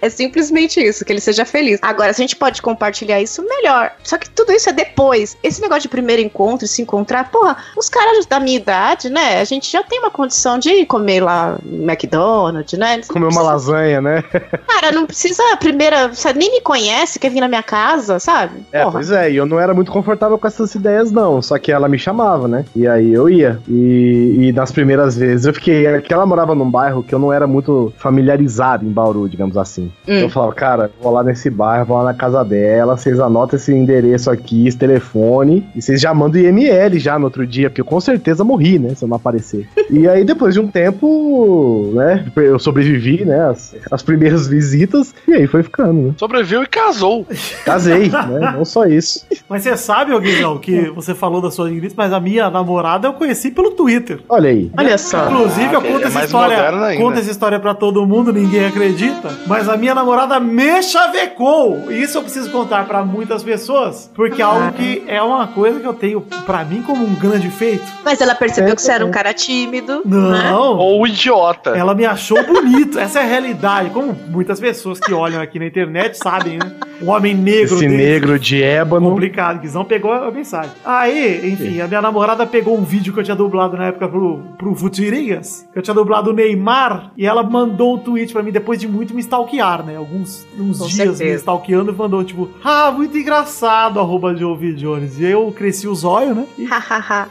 é simplesmente isso, que ele seja feliz. Agora, se a gente pode compartilhar isso, melhor. Só que tudo isso é depois. Esse negócio de primeiro encontro, se encontrar, porra, os caras da minha idade, né? A gente já tem uma condição de comer lá McDonald's, né? Eles Comer uma precisam- lasanha, né? Cara, não precisa a primeira. Você nem me conhece, quer vir na minha casa, sabe? É, Porra. pois é, e eu não era muito confortável com essas ideias, não. Só que ela me chamava, né? E aí eu ia. E, e nas primeiras vezes eu fiquei. é que ela morava num bairro que eu não era muito familiarizado em Bauru, digamos assim. Hum. Eu falava, cara, vou lá nesse bairro, vou lá na casa dela, vocês anotam esse endereço aqui, esse telefone, e vocês já mandam IML já no outro dia, porque eu com certeza morri, né? Se eu não aparecer. e aí, depois de um tempo, né? Eu sobrevivi, né? As, as primeiras visitas, e aí foi ficando, né? Sobreviveu e casou. Casei, né? Não só isso. Mas você sabe, ô Guizão, que você falou da sua Ingrid, mas a minha namorada eu conheci pelo Twitter. Olha aí. Olha só. Inclusive, eu Ah, conto é essa história. Conto essa história pra todo mundo, ninguém acredita. Mas a minha namorada me chavecou. E isso eu preciso contar pra muitas pessoas. Porque é algo que é uma coisa que eu tenho pra mim como um grande feito. Mas ela percebeu que você era um cara tímido. né? Não. Ou idiota. Ela me achou bonito. Essa é a realidade. Como muitas pessoas que olham aqui na internet sabem, né? Um homem negro. Esse desse. negro de ébano. Complicado, Guizão pegou a mensagem. Aí, enfim, a minha namorada pegou um vídeo que eu tinha dublado na época pro, pro Futirinhas, que eu tinha dublado o Neymar, e ela mandou um tweet pra mim depois de muito me stalkear, né? Alguns uns Com dias me certeza. stalkeando e mandou, tipo, ah, muito engraçado, arroba Jovi Jones. E eu cresci os olhos, né? E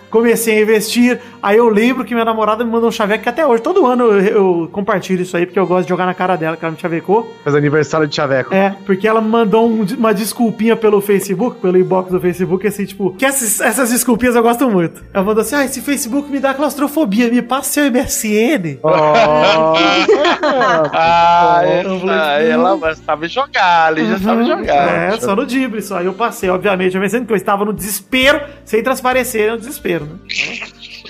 comecei a investir. Aí eu lembro que minha namorada me mandou um chaveco que até hoje, todo ano eu, eu compartilho isso aí, porque eu gosto de jogar na cara dela, que ela me chavecou. Faz aniversário de Chaveco. É, porque ela me mandou um- uma desculpinha pelo Facebook, pelo inbox do Facebook, assim, tipo, que essas, essas desculpinhas eu gosto muito. Ela mandou assim: ah, esse Facebook me dá claustrofobia, me passa seu MSN. Ah, é, Eu falei, ah, ela sabe jogar, ali já sabe jogar. É, só no Dibre, só. Aí eu passei, obviamente, eu MSN, porque eu estava no desespero, sem transparecer no desespero, né?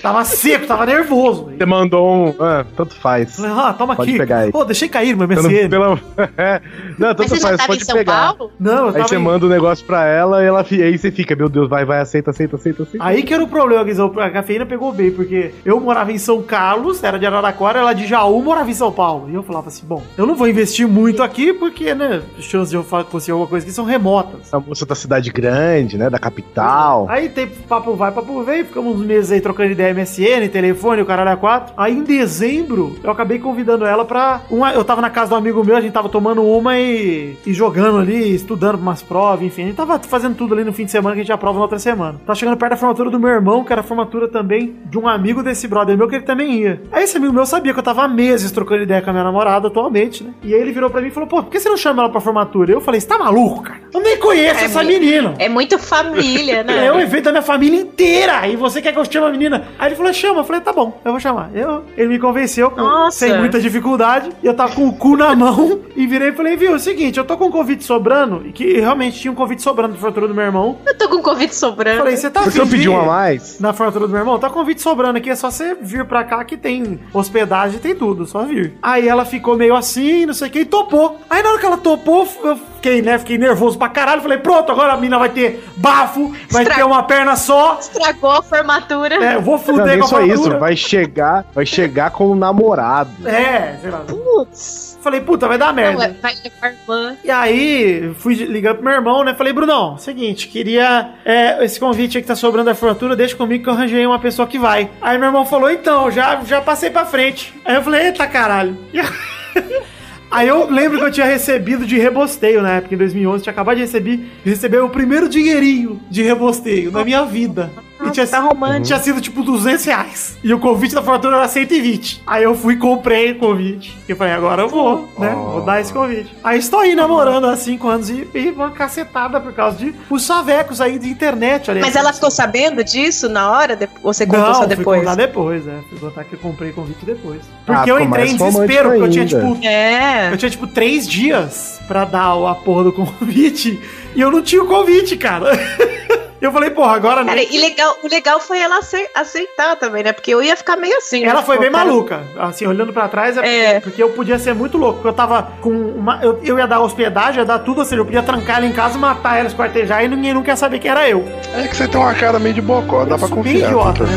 Tava seco, tava nervoso. Você mandou um. Ah, tanto faz. Falei, ah, toma Pode aqui. pegar aí. Pô, deixei cair meu MSN. pelo- não, Mas tanto já faz, pode São pegar. Paulo? Não, eu Aí tava você em- manda o negócio pra ela e ela, fi- aí você fica, meu Deus, vai, vai, aceita, aceita, aceita, aceita. Aí que era o problema, Guizão. A cafeína pegou bem, porque eu morava em São Carlos, era de Araraquara, ela de Jaú morava em São Paulo. E eu falava assim: bom, eu não vou investir muito aqui, porque, né, as chances de eu conseguir alguma coisa aqui são remotas. A moça da cidade grande, né, da capital. Aí tem papo vai, papo vem, ficamos uns meses aí trocando ideia MSN, telefone, o caralho a quatro. Aí em dezembro, eu acabei convidando ela pra. Uma, eu tava na casa de um amigo meu, a gente tava tomando uma e, e jogando ali, estudando pra umas provas, enfim. A gente tava fazendo tudo ali no fim de semana que a gente aprova na outra semana. Tá chegando perto da formatura do meu irmão, que era a formatura também de um amigo desse brother meu, que ele também ia. Aí esse amigo meu sabia que eu tava há meses trocando ideia com a minha namorada atualmente, né? E aí ele virou pra mim e falou: pô, por que você não chama ela pra formatura? Eu falei: você tá maluco, cara? Eu nem conheço É essa menina. É muito família, né? É o evento da minha família inteira. E você quer que eu chame a menina? Aí ele falou: chama. Eu falei: tá bom, eu vou chamar. Eu, ele me convenceu Nossa. sem muita dificuldade. E eu tava com o cu na mão. E virei e falei: viu, é o seguinte, eu tô com um convite sobrando. E que realmente tinha um convite sobrando pra formatura do meu irmão. Eu tô com convite Eu sobrando. falei: você tá Por que eu de pedi um ir a mais? Na formatura do meu irmão? Tá convite sobrando aqui. É só você vir pra cá que tem hospedagem, tem tudo. Só vir. Aí ela ficou meio assim, não sei o que, e topou. Aí na hora que ela topou, eu fiquei, né? Fiquei nervoso pra caralho. Falei: pronto, agora a mina vai ter bafo, vai Estra- ter uma perna só. Estragou a formatura. É, eu vou fuder com a só formatura. isso, vai chegar, vai chegar com o namorado. É, sei lá. Putz. Falei, puta, vai dar Não, é, merda. vai levar irmã. E aí, fui ligar pro meu irmão, né? Falei, Brunão, seguinte, queria é, esse convite aí que tá sobrando da formatura, deixa comigo que eu arranjei uma pessoa que vai. Aí meu irmão falou, então, já, já passei pra frente. Aí eu falei, eita caralho. Aí eu lembro que eu tinha recebido de rebosteio na época, em 2011, tinha acabado de receber, receber o primeiro dinheirinho de rebosteio na minha vida. E tinha, tá romântico. tinha sido tipo 200 reais. E o convite da formatura era 120. Aí eu fui e comprei o convite. E eu falei, agora eu vou, né? Vou dar esse convite. Aí estou aí namorando há 5 anos e, e uma cacetada por causa de os chavecos aí de internet. Olha Mas ela ficou sabendo disso na hora? De... Ou você contou não, só depois? contar depois, é. Fui contar que eu comprei convite depois. Ah, Porque eu ficou entrei em desespero, porque eu tinha, tipo, É. eu tinha, tipo, três dias pra dar a porra do convite e eu não tinha o convite, cara. Eu falei, porra, agora Cara, nem. e legal, o legal foi ela acei- aceitar também, né? Porque eu ia ficar meio assim. né? Ela foi Pô, bem cara, maluca. Assim, olhando pra trás, é, É. porque eu podia ser muito louco. Porque eu tava com uma. Eu, eu ia dar hospedagem, ia dar tudo, ou seja, eu podia trancar ela em casa, matar ela, esquartejar e ninguém nunca ia saber que era eu. É que você tem uma cara meio de bocó, dá pra sou bem confiar. idiota, né?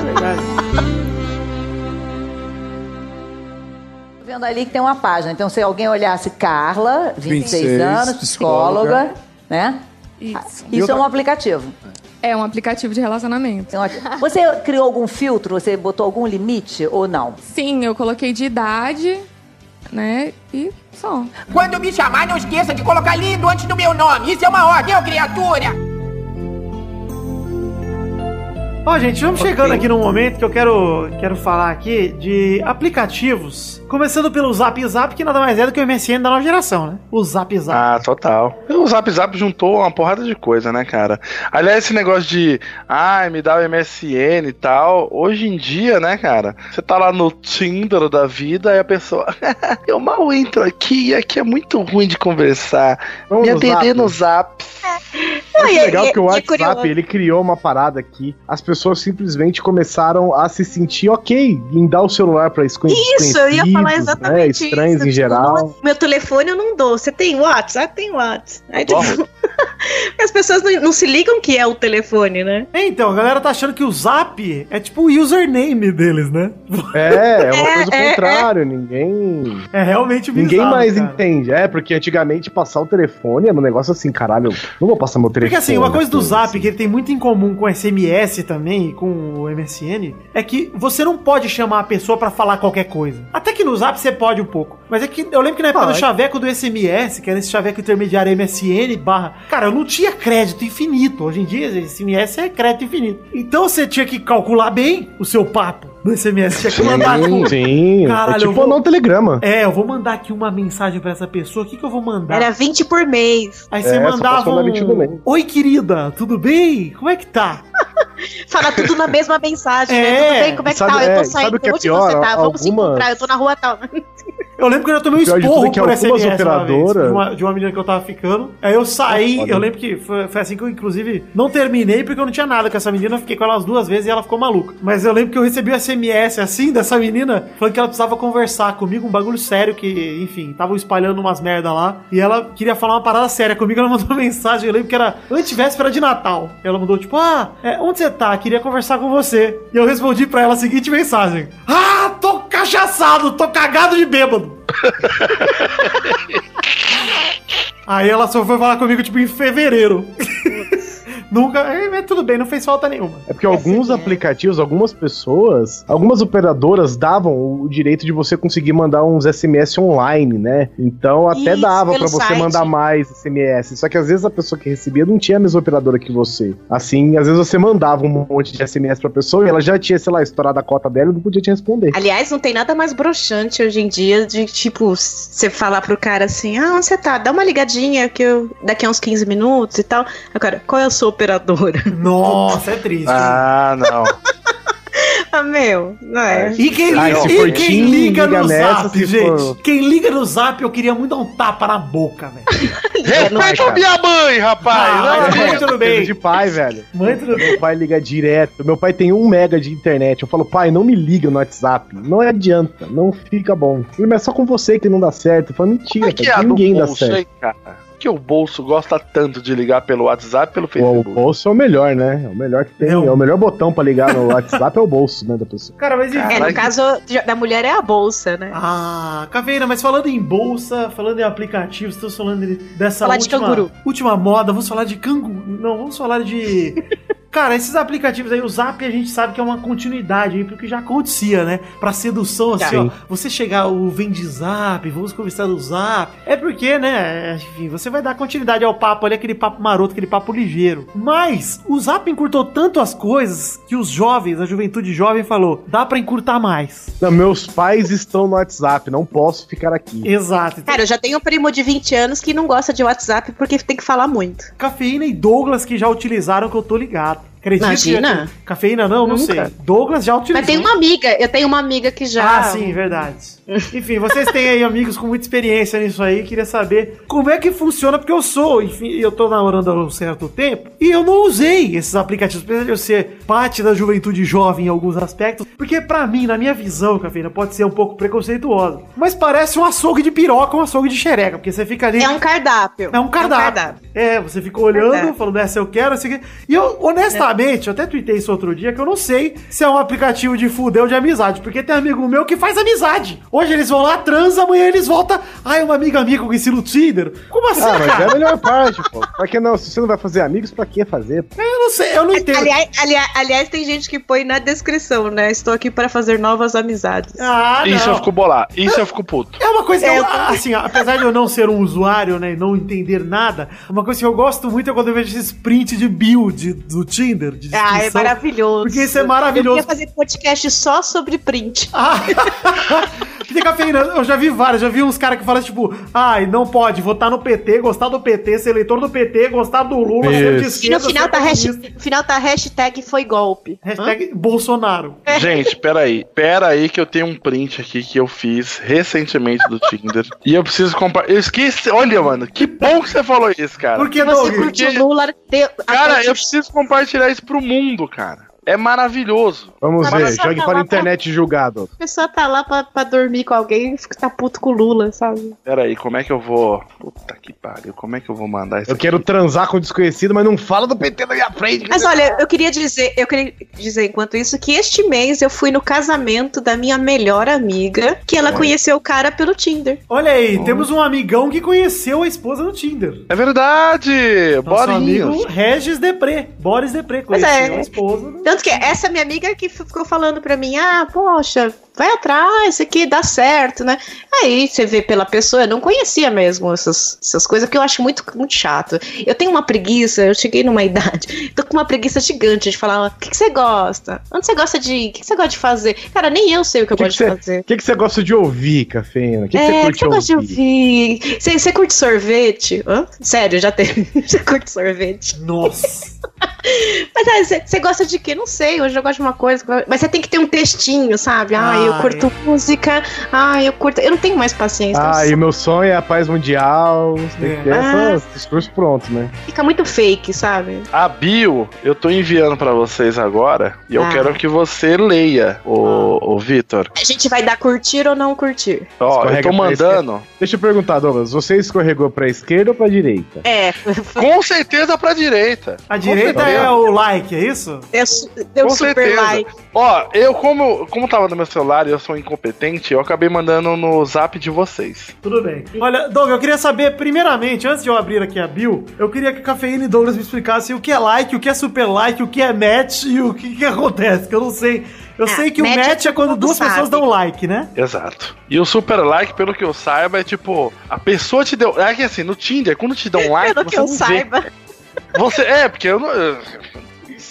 É verdade. vendo ali que tem uma página. Então, se alguém olhasse Carla, 26, 26, anos, psicóloga, né? Isso. Isso é um aplicativo. É um aplicativo de relacionamento. Você criou algum filtro? Você botou algum limite ou não? Sim, eu coloquei de idade, né? E só. Quando me chamar, não esqueça de colocar lindo antes do meu nome. Isso é uma ordem, ô criatura! Ó, gente, vamos chegando aqui num momento que eu quero, quero falar aqui de aplicativos. Começando pelo Zap Zap, que nada mais é do que o MSN da nova geração, né? O Zap Zap. Ah, total. O Zap Zap juntou uma porrada de coisa, né, cara? Aliás, esse negócio de, ai, me dá o MSN e tal, hoje em dia, né, cara? Você tá lá no Tinder da vida e a pessoa, eu mal entro aqui e aqui é muito ruim de conversar. Vamos me no atender Zap. no Zap. Acho e- legal e- que o e é WhatsApp ele criou uma parada aqui. As pessoas simplesmente começaram a se sentir ok em dar o celular para Isso, eu ia falar exatamente né, estranhos isso. em geral. não- meu telefone eu não dou. Você tem WhatsApp? Ah, tem WhatsApp. Aí, tipo, as pessoas não, não se ligam que é o telefone, né? É, Então, a galera tá achando que o Zap é tipo o username deles, né? É, é uma É, coisa é, contrário. Ninguém. É realmente bizarro, Ninguém mais cara. entende. É, porque antigamente passar o telefone era um negócio assim, caralho, eu não vou passar meu telefone. Porque assim, uma coisa do assim. Zap, que ele tem muito em comum com o SMS também e com o MSN, é que você não pode chamar a pessoa pra falar qualquer coisa. Até que no Zap você pode um pouco. Mas é que eu lembro que na época do Pode. chaveco do SMS, que era esse chaveco intermediário MSN barra. Cara, eu não tinha crédito infinito. Hoje em dia, SMS é crédito infinito. Então você tinha que calcular bem o seu papo no SMS. Tinha que mandar Sim, sim. Caralho, é eu tipo vou- mandar um telegrama. É, eu vou mandar aqui uma mensagem pra essa pessoa. O que, que eu vou mandar? Era 20 por mês. Aí você É, mandava posso mandar 20 do um... Oi, querida, tudo bem? Como é que tá? Fala tudo na mesma mensagem, É, né? Tudo bem? Como é que sabe- tá? Eu é, tô sabe saindo. o que é Onde pior? você tá? Vamos se Algumas- encontrar. Eu tô na rua tal. Eu lembro que eu já tomei um tudo esporro é por algumas SMS uma vez, operadoras- de, uma, de uma menina que eu tava ficando. Aí eu saí, eu lembro que foi, foi assim que eu, inclusive, não terminei porque eu não tinha nada com essa menina. Eu fiquei com ela as duas vezes e ela ficou maluca. Mas eu lembro que eu recebi um SMS assim dessa menina, falando que ela precisava conversar comigo, um bagulho sério que, enfim, estavam espalhando umas merda lá. E ela queria falar uma parada séria comigo. Ela mandou uma mensagem, eu lembro que era antivéspera de Natal. Ela mandou tipo, ah, é, onde você tá? Queria conversar com você. E eu respondi pra ela a seguinte mensagem: Ah, tô cachaçado, tô cagado de bêbado. Aí ela só foi falar comigo, tipo, em fevereiro. Nunca. é, Mas tudo bem, não fez falta nenhuma. É porque alguns aplicativos, algumas pessoas, algumas operadoras davam o direito de você conseguir mandar uns SMS online, né? Então até Isso, dava pra você mandar mais SMS. Só que às vezes a pessoa que recebia não tinha a mesma operadora que você. Assim, às vezes você mandava um monte de SMS pra pessoa e ela já tinha, sei lá, estourado a cota dela e não podia te responder. Aliás, não tem nada mais broxante hoje em dia de, tipo, você falar pro cara assim, ah, onde você tá? Dá uma ligadinha que eu daqui a uns 15 minutos e tal. Agora, qual é a sua operadora? Nossa, é triste. Ah, não. ah, meu, não é. E quem, Ah, liga, e quem Tim, liga no liga nessa, zap, gente? for- Quem liga no zap, eu queria muito dar um tapa na boca, velho. Respeita cara. minha mãe, rapaz. Ah, Não, mãe, tudo bem. de pai, velho. Mãe, tudo bem. Meu pai liga direto. Meu pai tem um mega de internet. Eu falo, pai, não me liga no WhatsApp. Não adianta, não fica bom. Mas é só com você que não dá certo. Eu falo, mentira, é que cara, é ninguém dá certo. hein, cara? Que o bolso gosta tanto de ligar pelo WhatsApp pelo O Facebook. bolso é o melhor, né? É o melhor que tem. É o- É o melhor botão pra ligar no WhatsApp é o bolso, né, da pessoa. Cara, mas enfim. É, no Caralho. caso da mulher é a bolsa, né? Ah, Caveira, mas falando em bolsa, falando em aplicativos, estamos falando de- dessa de última, canguru. última moda, vamos falar de canguru. Não, vamos falar de. Cara, esses aplicativos aí, o Zap a gente sabe que é uma continuidade aí, porque já acontecia, né? Pra sedução, assim, Sim. ó. Você chegar, o vem de Zap, vamos conversar do Zap. É porque, né? Enfim, você vai dar continuidade ao papo ali, aquele papo maroto, aquele papo ligeiro. Mas o Zap encurtou tanto as coisas que os jovens, a juventude jovem falou, dá pra encurtar mais. Não, meus pais estão no WhatsApp, não posso ficar aqui. Exato. Então, Cara, eu já tenho um primo de 20 anos que não gosta de WhatsApp porque tem que falar muito. Cafeína e Douglas que já utilizaram que eu tô ligado. Acredito Imagina. que- Cafeína não, não Nunca. sei. Douglas já utilizou. Mas tem uma amiga, eu tenho uma amiga que já. Ah, sim, verdade. Enfim, vocês têm aí amigos com muita experiência nisso aí, queria saber como é que funciona, porque eu sou, enfim, eu tô namorando há um certo tempo, e eu não usei esses aplicativos, apesar de eu ser parte da juventude jovem em alguns aspectos, porque pra mim, na minha visão, Cafeína, pode ser um pouco preconceituosa, mas parece um açougue de piroca, um açougue de xereca, porque você fica ali... É um cardápio. É um cardápio. É, você fica olhando, Cardápio. falando, essa eu quero, essa aqui. E eu, honestamente, eu até tuitei isso outro dia, que eu não sei se é um aplicativo de fuder ou de amizade, porque tem amigo meu que faz amizade. Hoje eles vão lá, transa, amanhã eles voltam. Ai, uma amiga minha que eu conheci no Tinder. Como assim, Ah, mas é a melhor parte, pô. Pra que não? Se você não vai fazer amigos, pra que fazer? Eu não sei, eu não entendo. Aliás, aliás, aliás, tem gente que põe na descrição, né? Estou aqui para fazer novas amizades. Ah, Isso não. eu fico bolado. Isso eu fico puto. É uma coisa que É, eu, eu assim, apesar de eu não ser um usuário, né, e não entender nada, uma coisa que eu gosto muito é quando eu vejo esses print de build do Tinder, de Ah, é maravilhoso. Porque isso é Eu maravilhoso. queria fazer podcast só sobre print. Ah, tem cafeína, eu já vi vários, já vi uns caras que falam tipo, ai, não pode votar no PT, gostar do PT, ser eleitor do PT, gostar do Lula, ser de Isso. E no esquerda, final tá, hash, comunista. no final tá hashtag foi golpe. Hashtag Bolsonaro. Gente, peraí. Peraí que eu tenho um print aqui que eu fiz recentemente do Tinder. e eu preciso compartilhar. Eu esqueci. Olha, mano, que bom que você falou isso, cara. Por que, Você o Lula. Cara, eu preciso compartilhar isso pro mundo, cara. É maravilhoso. Vamos Mas ver, jogue tá para a internet julgado. A pessoa tá lá pra, pra dormir com alguém e fica tá puto com o Lula, sabe? Peraí, como é que eu vou. Puta que pariu, como é que eu vou mandar isso? Eu quero transar com desconhecido, mas não fala do PT na minha frente. Mas olha, eu queria dizer, eu queria dizer enquanto isso que este mês eu fui no casamento da minha melhor amiga, que ela conheceu o cara pelo Tinder. Olha aí, temos um amigão que conheceu a esposa no Tinder. É verdade! Nosso amigo. Regis Depré, Boris Depré, Mas conheceu é. a esposa. no- Tanto que essa minha amiga que ficou falando pra mim, ah, poxa, vai atrás, isso aqui dá certo, né? Aí você vê pela pessoa, eu não conhecia mesmo essas, essas coisas, que eu acho muito, muito chato. Eu tenho uma preguiça, eu cheguei numa idade, tô com uma preguiça gigante de falar, o que, que você gosta? Onde você gosta de. O que, que você gosta de fazer? Cara, nem eu sei o que eu O que, que, gosto de você, fazer. que, que você gosta de ouvir, Cafeína? O que, que é, você o curte que eu gosto de ouvir? ouvir? Você, você curte sorvete? Hã? Sério, já tem. Você curte sorvete? Nossa. Mas aí, você, você gosta de quê? Não sei, hoje eu gosto de uma coisa. Mas você tem que ter um textinho, sabe? Ah, eu Ai. curto música. Ah, eu curto. Eu não tenho mais paciência. Ah, e o meu sonho é a paz mundial. Você tem que ter Ah. discurso pronto, né? Fica muito fake, sabe? A bio, eu tô enviando pra vocês agora e eu Ah. quero que você leia, o, o Vitor. A gente vai dar curtir ou não curtir? Ó, eu tô mandando. Deixa eu perguntar, Douglas, você escorregou pra esquerda ou pra direita? É, Com certeza pra direita. A Com direita certeza. é o like, é isso? deu Com super certeza. like. Ó, eu como, como tava no meu celular e eu sou incompetente, eu acabei mandando no zap de vocês. Tudo bem. Olha, Doug, eu queria saber, primeiramente, antes de eu abrir aqui a Bill, eu queria que Cafeína e Douglas me explicassem o que é like, o que é super like, o que é match e o que, que acontece, que eu não sei. Eu Ah, sei que o match match é quando duas sabe. pessoas dão like, né? Exato. E o super like, pelo que eu saiba, é tipo, a pessoa te deu. É que assim, no Tinder, quando te dão um like, Pelo você que eu não saiba. vê. Você, é, porque eu não.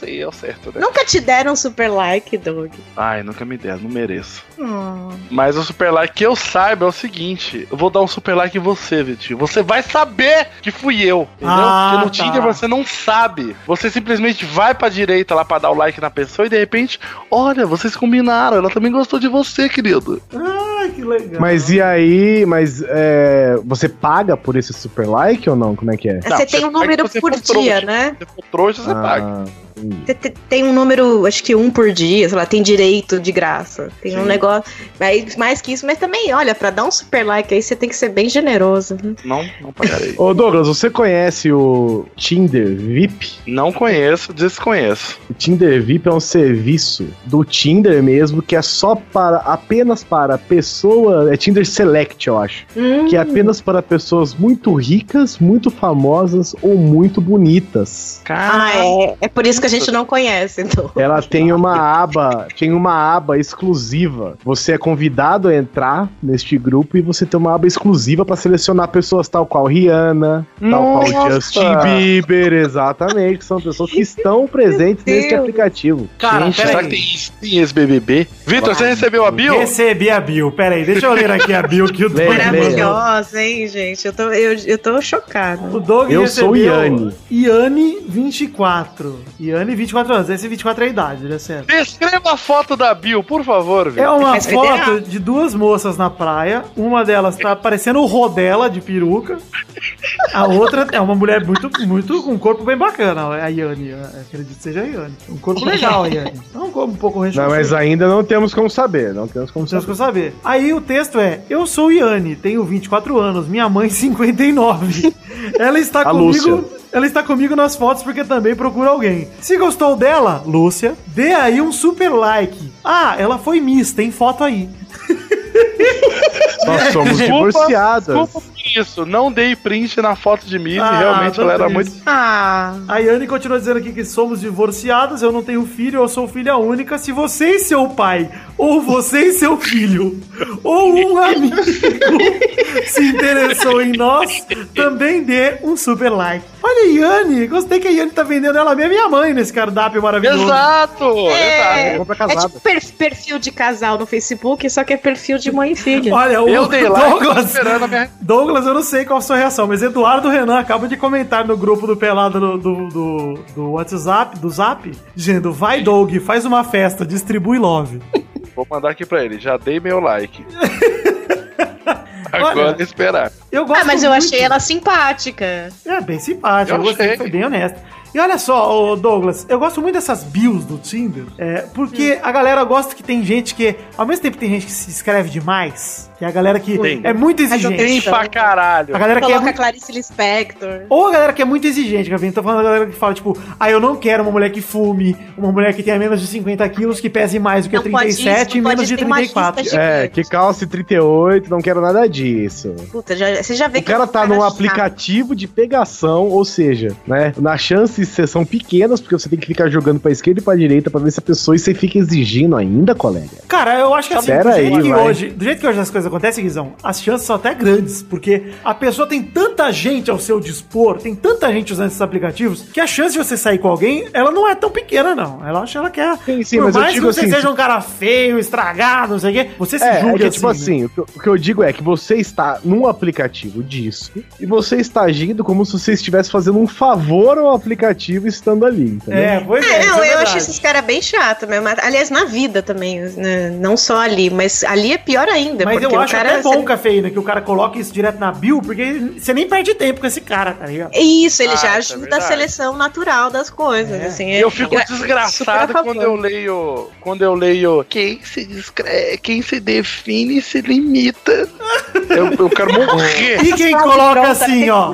Eu- Isso aí é o certo, né? Nunca te deram super like, Doug. Ai, nunca me deram, não mereço. Hum. Mas o super like que eu saiba é o seguinte: eu vou dar um super like em você, Vitinho. Você vai saber que fui eu. Entendeu? Ah, Porque no tá. Tinder você não sabe. Você simplesmente vai pra direita lá pra dar o like na pessoa e de repente, olha, vocês combinaram. Ela também gostou de você, querido. Ah, que legal. Mas e aí, mas é, você paga por esse super like ou não? Como é que é? Não, você tem um paga número por for trouxa. dia, né? Se for trouxa, você paga. Ah, entendi. Você te- tem um número, acho que um por dia, sei lá, tem direito de graça. Tem um Sim. negócio. Mas mais que isso, mas também, olha, pra dar um super like aí, você tem que ser bem generoso. né? Não, não pagarei. Ô Douglas, você conhece o Tinder VIP? não conheço, desconheço. O Tinder VIP é um serviço do Tinder mesmo que é só para apenas para pessoa, é Tinder Select, eu acho, Hum, que é apenas para pessoas muito ricas, muito famosas ou muito bonitas. Ah, é. É por isso que a gente não conhece, então. Ela tem uma aba, tem uma aba exclusiva. Você é convidado a entrar neste grupo e você tem uma aba exclusiva para selecionar pessoas tal qual Rihanna, tal qual Nossa! Justin Bieber, exatamente, que são pessoas que estão presentes neste aplicativo. Cara, Gente, peraí. será que tem, tem ex-BBB? Vitor, você recebeu a bio? Recebi a Bill. Pera aí, deixa eu ler aqui a Bill que o Doug. Maravilhosa, hein, gente? Eu tô, eu, eu tô chocada. O Doug Eu sou recebeu Iane. Iane 24. Iane 24 anos. Esse 24 é a idade, né, certo? Descreva a foto da bio, por favor, É Vitor. uma Mas foto de duas moças na praia. Uma delas tá parecendo o Rodela de peruca. A outra é uma mulher muito, muito com um corpo bem bacana. A Iane, eu acredito que seja a Iane. Um corpo legal, a Iane. É um corpo um pouco rechoso. mas ainda não temos como saber. Não temos como Temos saber. que saber. Aí o texto é: Eu sou Iane, tenho 24 anos, minha mãe 59. Ela está A comigo. Lúcia. Ela está comigo nas fotos porque também procura alguém. Se gostou dela, Lúcia, dê aí um super like. Ah, ela foi Miss, tem foto aí. Nós somos divorciadas. isso. Não dei print na foto de Miss Ah, realmente não ela era tem muito. isso. Ah. A Yane continua dizendo aqui que somos divorciadas, eu não tenho filho, eu sou filha única. Se você e seu pai, ou você e seu filho, ou um amigo se interessou em nós, também dê um super like. Olha, Yane, gostei que a Yane tá vendendo ela mesma e a mãe nesse cardápio maravilhoso. Exato! É, Compra é tipo per- perfil de casal no Facebook, só que é perfil de mãe e filho. Olha, o Eu dei Douglas, esperando a minha. Douglas, eu não sei qual a sua reação, mas Eduardo Renan acaba de comentar no grupo do Pelado do, do, do, do WhatsApp, do Zap, dizendo: vai, Doug, faz uma festa, distribui love. Vou mandar aqui pra ele. Já dei meu like. Agora Olha, esperar. Eu gosto Ah, mas eu muito- achei ela simpática. É, bem simpática, eu, Eu gostei, foi bem honesta. E olha só, Douglas, eu gosto muito dessas bios do Tinder, é, porque a galera gosta que tem gente que, ao mesmo tempo que tem gente que se escreve demais, que é a galera que Tem. é muito exigente. Tem pra caralho. A galera que é Coloca muito Clarice Lispector. Ou a galera que é muito exigente, Gavinho. Tô falando da galera que fala, tipo, ah, eu não quero uma mulher que fume, uma mulher que tenha menos de 50 quilos, que pese mais do que Não pode 37 isso, e menos pode de ter uma 34. lista É, que calce 38, não quero nada disso. Puta, já- você já vê O que cara tá num aplicativo de pegação, ou seja, né? Nas chances são pequenas, porque você tem que ficar jogando pra esquerda e pra direita pra ver se a pessoa e você fica exigindo ainda, colega. Cara, eu acho que assim, Pera do, jeito aí, que vai. hoje, do jeito que hoje as coisas acontecem, Guizão, as chances são até grandes, porque a pessoa tem tanta gente ao seu dispor, tem tanta gente usando esses aplicativos, que a chance de você sair com alguém, ela não é tão pequena, não. Ela acha que ela quer. Sim, sim, por mas eu mais digo que você assim, seja um cara feio, estragado, não sei o quê, você se É, é julga que, tipo né? assim, o que eu- o que eu digo é que você está num aplicativo disso e você está agindo como se você estivesse fazendo um favor ao aplicativo estando ali, entendeu? É, pois é. É, isso não, é eu acho esses caras bem chatos mesmo. Aliás, na vida também, né? não só ali, mas ali é pior ainda. Mas eu o acho cara- até bom, cafeína, que o cara coloque isso direto na bio, porque você nem perde tempo com esse cara, tá ligado? Isso, ele Ah, já é ajuda a verdade. seleção natural das coisas. É. Assim, Eu fico super a desgraçado quando eu leio. Quando eu leio. Quem se descreve, quem se define se limita. Eu, eu quero morrer. E quem coloca pronta, assim, ó.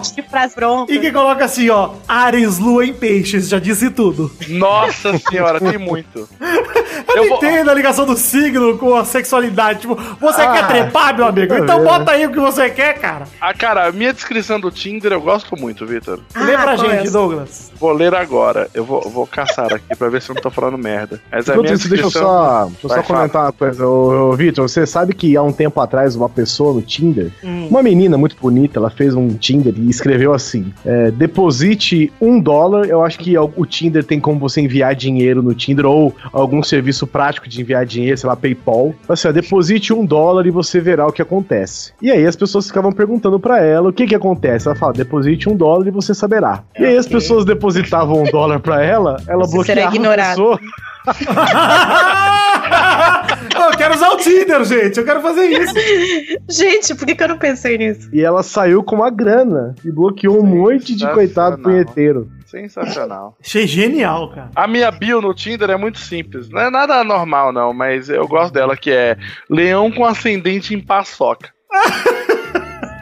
E quem coloca assim, ó, Ares, Lua em Peixes, já disse tudo. Nossa senhora, tem muito. Eu, Eu vou- entendo a ligação do signo com a sexualidade. Tipo, você Ah, quer trepar, meu amigo? Então bota aí o que você quer, cara. Ah, cara, a minha descrição do Tinder eu gosto muito, Vitor. Lê pra é gente, essa? Douglas. Vou ler agora. Eu vou, vou caçar aqui pra ver se eu não tô falando merda. Mas a minha isso, deixa eu descrição- só, deixa eu só comentar uma coisa. Ô, ô, Vitor, você sabe que há um tempo atrás, uma pessoa no Tinder, uma menina muito bonita, ela fez um Tinder e escreveu assim: é, deposite um dólar. Eu acho que o Tinder tem como você enviar dinheiro no Tinder ou algum serviço prático de enviar dinheiro, sei lá, PayPal. Assim, ó, deposite um dólar e você verá o que acontece. E aí as pessoas ficavam perguntando pra ela o que que acontece. Ela fala: deposite um dólar e você saberá. E aí as pessoas depositavam um dólar pra ela, ela Você será bloqueava a ignorado. eu quero usar o Tinder, gente. Eu quero fazer isso. Gente, por que, que eu não pensei nisso? E ela saiu com uma grana e bloqueou um monte de coitado punheteiro. Sensacional. Achei genial, cara. A minha bio no Tinder é muito simples. Não é nada normal, não, mas eu gosto dela, que é Leão com ascendente em paçoca.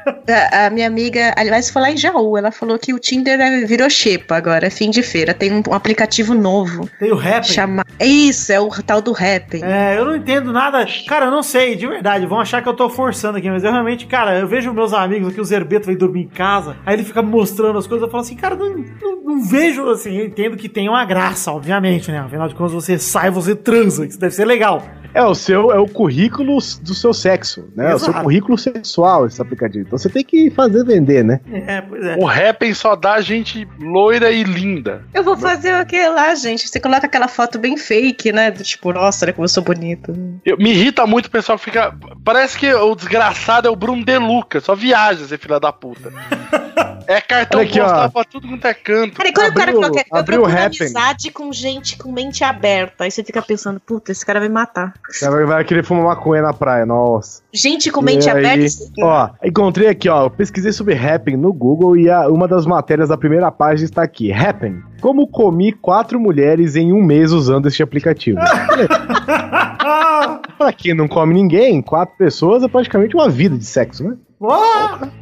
A, a minha amiga, aliás, foi lá em Jaú, ela falou que o Tinder virou xepa agora, é fim de feira. Tem um, um aplicativo novo. Tem o rap. Chama... É isso, é o tal do rap. É, eu não entendo nada. Cara, eu não sei, de verdade. Vão achar que eu tô forçando aqui, mas eu realmente, cara, eu vejo meus amigos aqui, o Zerbeto vem dormir em casa, aí ele fica mostrando as coisas, eu falo assim, cara, não, não, não vejo assim. Eu entendo que tem uma graça, obviamente, né? Afinal de contas, você sai, você transa, isso deve ser legal. É o seu, é o currículo do seu sexo, né? É o seu Exato. currículo sexual esse aplicativo. Então você tem que fazer vender, né? É, pois é. O Rappen só dá gente loira e linda. Eu vou fazer o que lá, gente? Você coloca aquela foto bem fake, né? Do tipo, nossa, olha como eu sou bonito. Eu- me irrita muito o pessoal que fica. Parece que o desgraçado é o Bruno De Luca, só viaja, esse filho da puta. É cartão Olha aqui, postal ó. pra tudo quanto é canto. Cara, e quando o cara Abriu- coloca, eu abriu procuro Happn. amizade com gente com mente aberta, aí você fica pensando, puta, esse cara vai me matar. Vai, vai querer fumar maconha na praia, nossa. Gente com mente E aí, aberta. Ó, encontrei aqui, ó. eu Pesquisei sobre Happn no Google e a- uma das matérias da primeira página está aqui. Happn. Como comi quatro mulheres em um mês usando este aplicativo. pra quem não come ninguém, quatro pessoas é praticamente uma vida de sexo, né?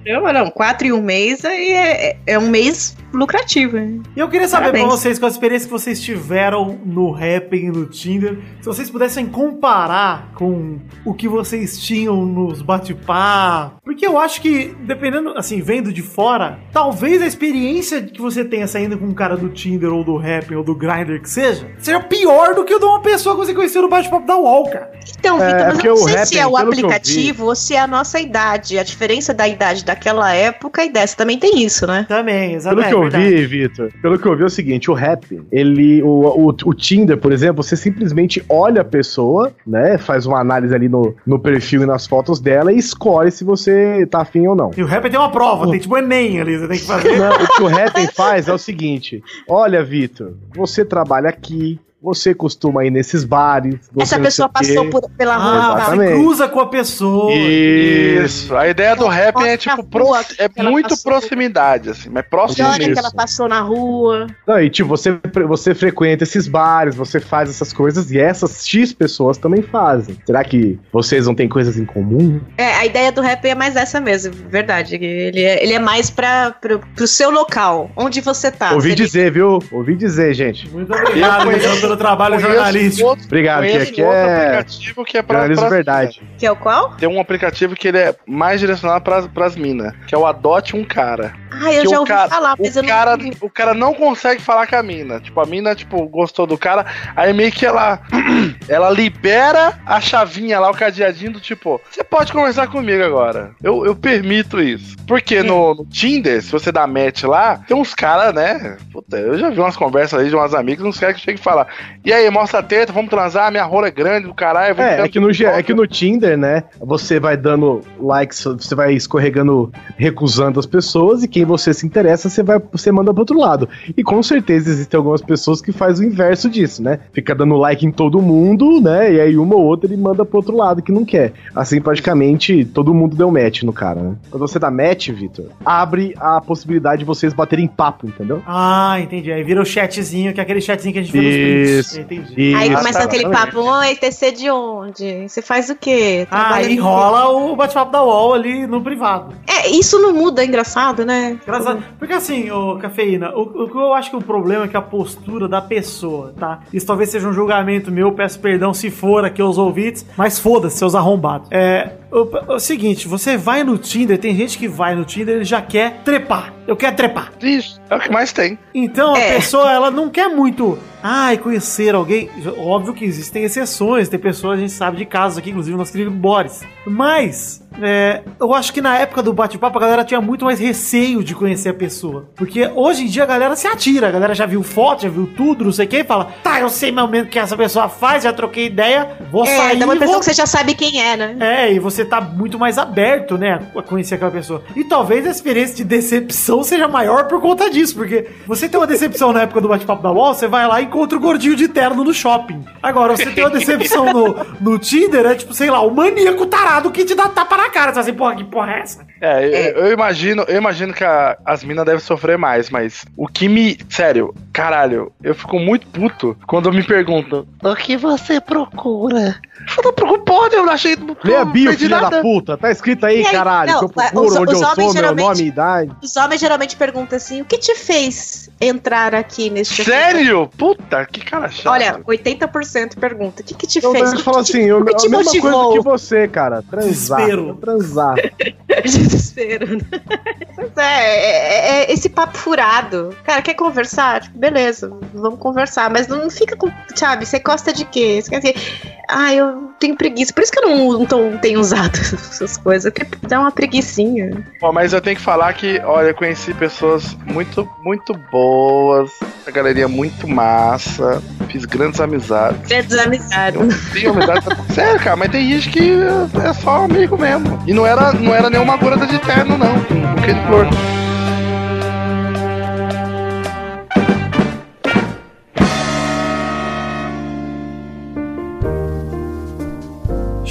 Não, não, quatro em um mês aí é, é um mês lucrativo. hein? E eu queria saber Parabéns. pra vocês, com a experiência que vocês tiveram no Happn e no Tinder, se vocês pudessem comparar com o que vocês tinham nos bate-papo. Porque eu acho que, dependendo, assim, vendo de fora, talvez a experiência que você tenha saindo com um cara do Tinder ou do Happn ou do Grindr que seja, seja pior do que o de uma pessoa que você conheceu no bate-papo da UOL, cara. Então, É, Vitor, mas porque eu não o sei Happn, se é o aplicativo ou se é a nossa idade. A diferença da idade daquela época e dessa também tem isso, né? Também, Pelo que eu vi, Vitor, pelo que eu vi é o seguinte, o rap, ele, o, o, o Tinder, por exemplo, você simplesmente olha a pessoa, né, faz uma análise ali no, no perfil e nas fotos dela e escolhe se você tá afim ou não. E o Happn tem uma prova, tem tipo Enem ali, você tem que fazer. Não, o que o Happn faz é o seguinte, olha, Vitor, você trabalha aqui, você costuma ir nesses bares, Essa pessoa passou por, pela rua. Ah, você cruza com a pessoa. Isso. A ideia do rap é tipo pro- é muito passou. proximidade, assim, mas próximo Olha que ela passou na rua. Não, e tipo, você, você frequenta esses bares, você faz essas coisas e essas X pessoas também fazem. Será que vocês não têm coisas em comum? É, a ideia do rap é mais essa mesmo, verdade. Ele é, ele é mais pra, pro, pro seu local, onde você tá. Ouvi ele- dizer, viu? Ouvi dizer, gente. Muito obrigado, pelo trabalho Conheço jornalístico. outro- Obrigado, que aqui outro é aplicativo que é pra, jornalismo pra verdade. Que é o qual? Tem um aplicativo que ele é mais direcionado pras, pras minas, que é o Adote um Cara. Ah, eu já ouvi cara- falar, mas eu O cara, não. o cara não consegue falar com a mina. Tipo, a mina, tipo, gostou do cara. Aí meio que ela. ela libera a chavinha lá, o cadeadinho do tipo, você pode conversar comigo agora. Eu, eu permito isso. Porque no, no Tinder, se você dá match lá, tem uns caras, né? Puta, eu já vi umas conversas aí de umas amigas, uns caras que chegam e falam: E aí, mostra a teta, vamos transar, minha rola é grande do caralho. É, é que, no, é volta." que no Tinder, né, você vai dando likes, você vai escorregando, recusando as pessoas, e quem você se interessa, você vai, você manda pro outro lado. E com certeza existem algumas pessoas que fazem o inverso disso, né? Fica dando like em todo mundo, né? E aí uma ou outra ele manda pro outro lado que não quer. Assim, praticamente, todo mundo deu match no cara, né? Quando você dá match, Vitor, abre a possibilidade de vocês baterem papo, entendeu? Ah, entendi. Aí vira o chatzinho, que é aquele chatzinho que a gente vê nos prints. Isso. Entendi. Aí Isso, começa aquele papo, oi, TC de onde? Você faz o quê? Ah, Trabalha aí no rola o bate-papo da UOL ali no privado. É, isso não muda, é engraçado, né? Engraçado. Porque assim, ô cafeína, o, o que eu acho que o problema é que a postura da pessoa, tá? Isso talvez seja um julgamento meu, peço perdão se for aqui aos ouvintes, mas foda-se, seus arrombados. É. O, o seguinte, você vai no Tinder, tem gente que vai no Tinder e já quer trepar. Eu quero trepar. Isso, é o que mais tem. Então a É. pessoa, ela não quer muito. Ai, conhecer alguém. Óbvio que existem exceções, tem pessoas, a gente sabe de casos aqui, inclusive o nosso querido Boris. Mas, é, eu acho que na época do bate-papo a galera tinha muito mais receio de conhecer a pessoa. Porque hoje em dia a galera se atira, a galera já viu foto, já viu tudo, não sei o que, e fala: tá, eu sei mais ou menos o que essa pessoa faz, já troquei ideia, vou É, sair. dá uma impressão vou... que você já sabe quem é, né? É, e você tá muito mais aberto, né, a conhecer aquela pessoa. E talvez a experiência de decepção seja maior por conta disso, porque você tem uma decepção na época do bate-papo da UOL, você vai lá e encontra o gordinho de terno no shopping. Agora, você tem uma decepção no, no Tinder, é tipo, sei lá, o maníaco tarado que te dá tapa na cara. Você assim, porra, que porra é essa? É, eu, eu imagino, eu imagino que a- as minas devem sofrer mais, mas o que me. Sério, caralho, eu fico muito puto quando me perguntam o que você procura. Eu não procuro porra, eu não achei. não Lê a bio, filha nada. da puta. Tá escrito aí, aí, caralho. não, que eu procuro, os- onde os eu sou, meu nome e idade. Os homens geralmente perguntam assim: o que te fez entrar aqui neste Sério? Puta, que cara chato. Olha, 80% pergunta: o que, que te Eu fez? e que falo te- assim, eu, que a mesma coisa motivou? que você, cara. Transar. Desespero. Transar. Desespero. né? Pois é, é, é esse papo furado. Cara, quer conversar? Tipo, beleza, vamos conversar. Mas não fica com. Sabe, você gosta de quê? Você quer dizer, ah, eu tenho preguiça. Por isso que eu não, não tô- tenho usado essas coisas. Porque dá uma preguicinha. Pô, mas eu tenho que falar que, olha, eu conheci pessoas muito, muito boas, a galeria muito massa, fiz grandes amizades. Grandes amizades. Tenho amizade. Sério, cara, mas tem gente que é só amigo mesmo. E não era, não era nenhuma gorda de terno, não. Um buquê de flor.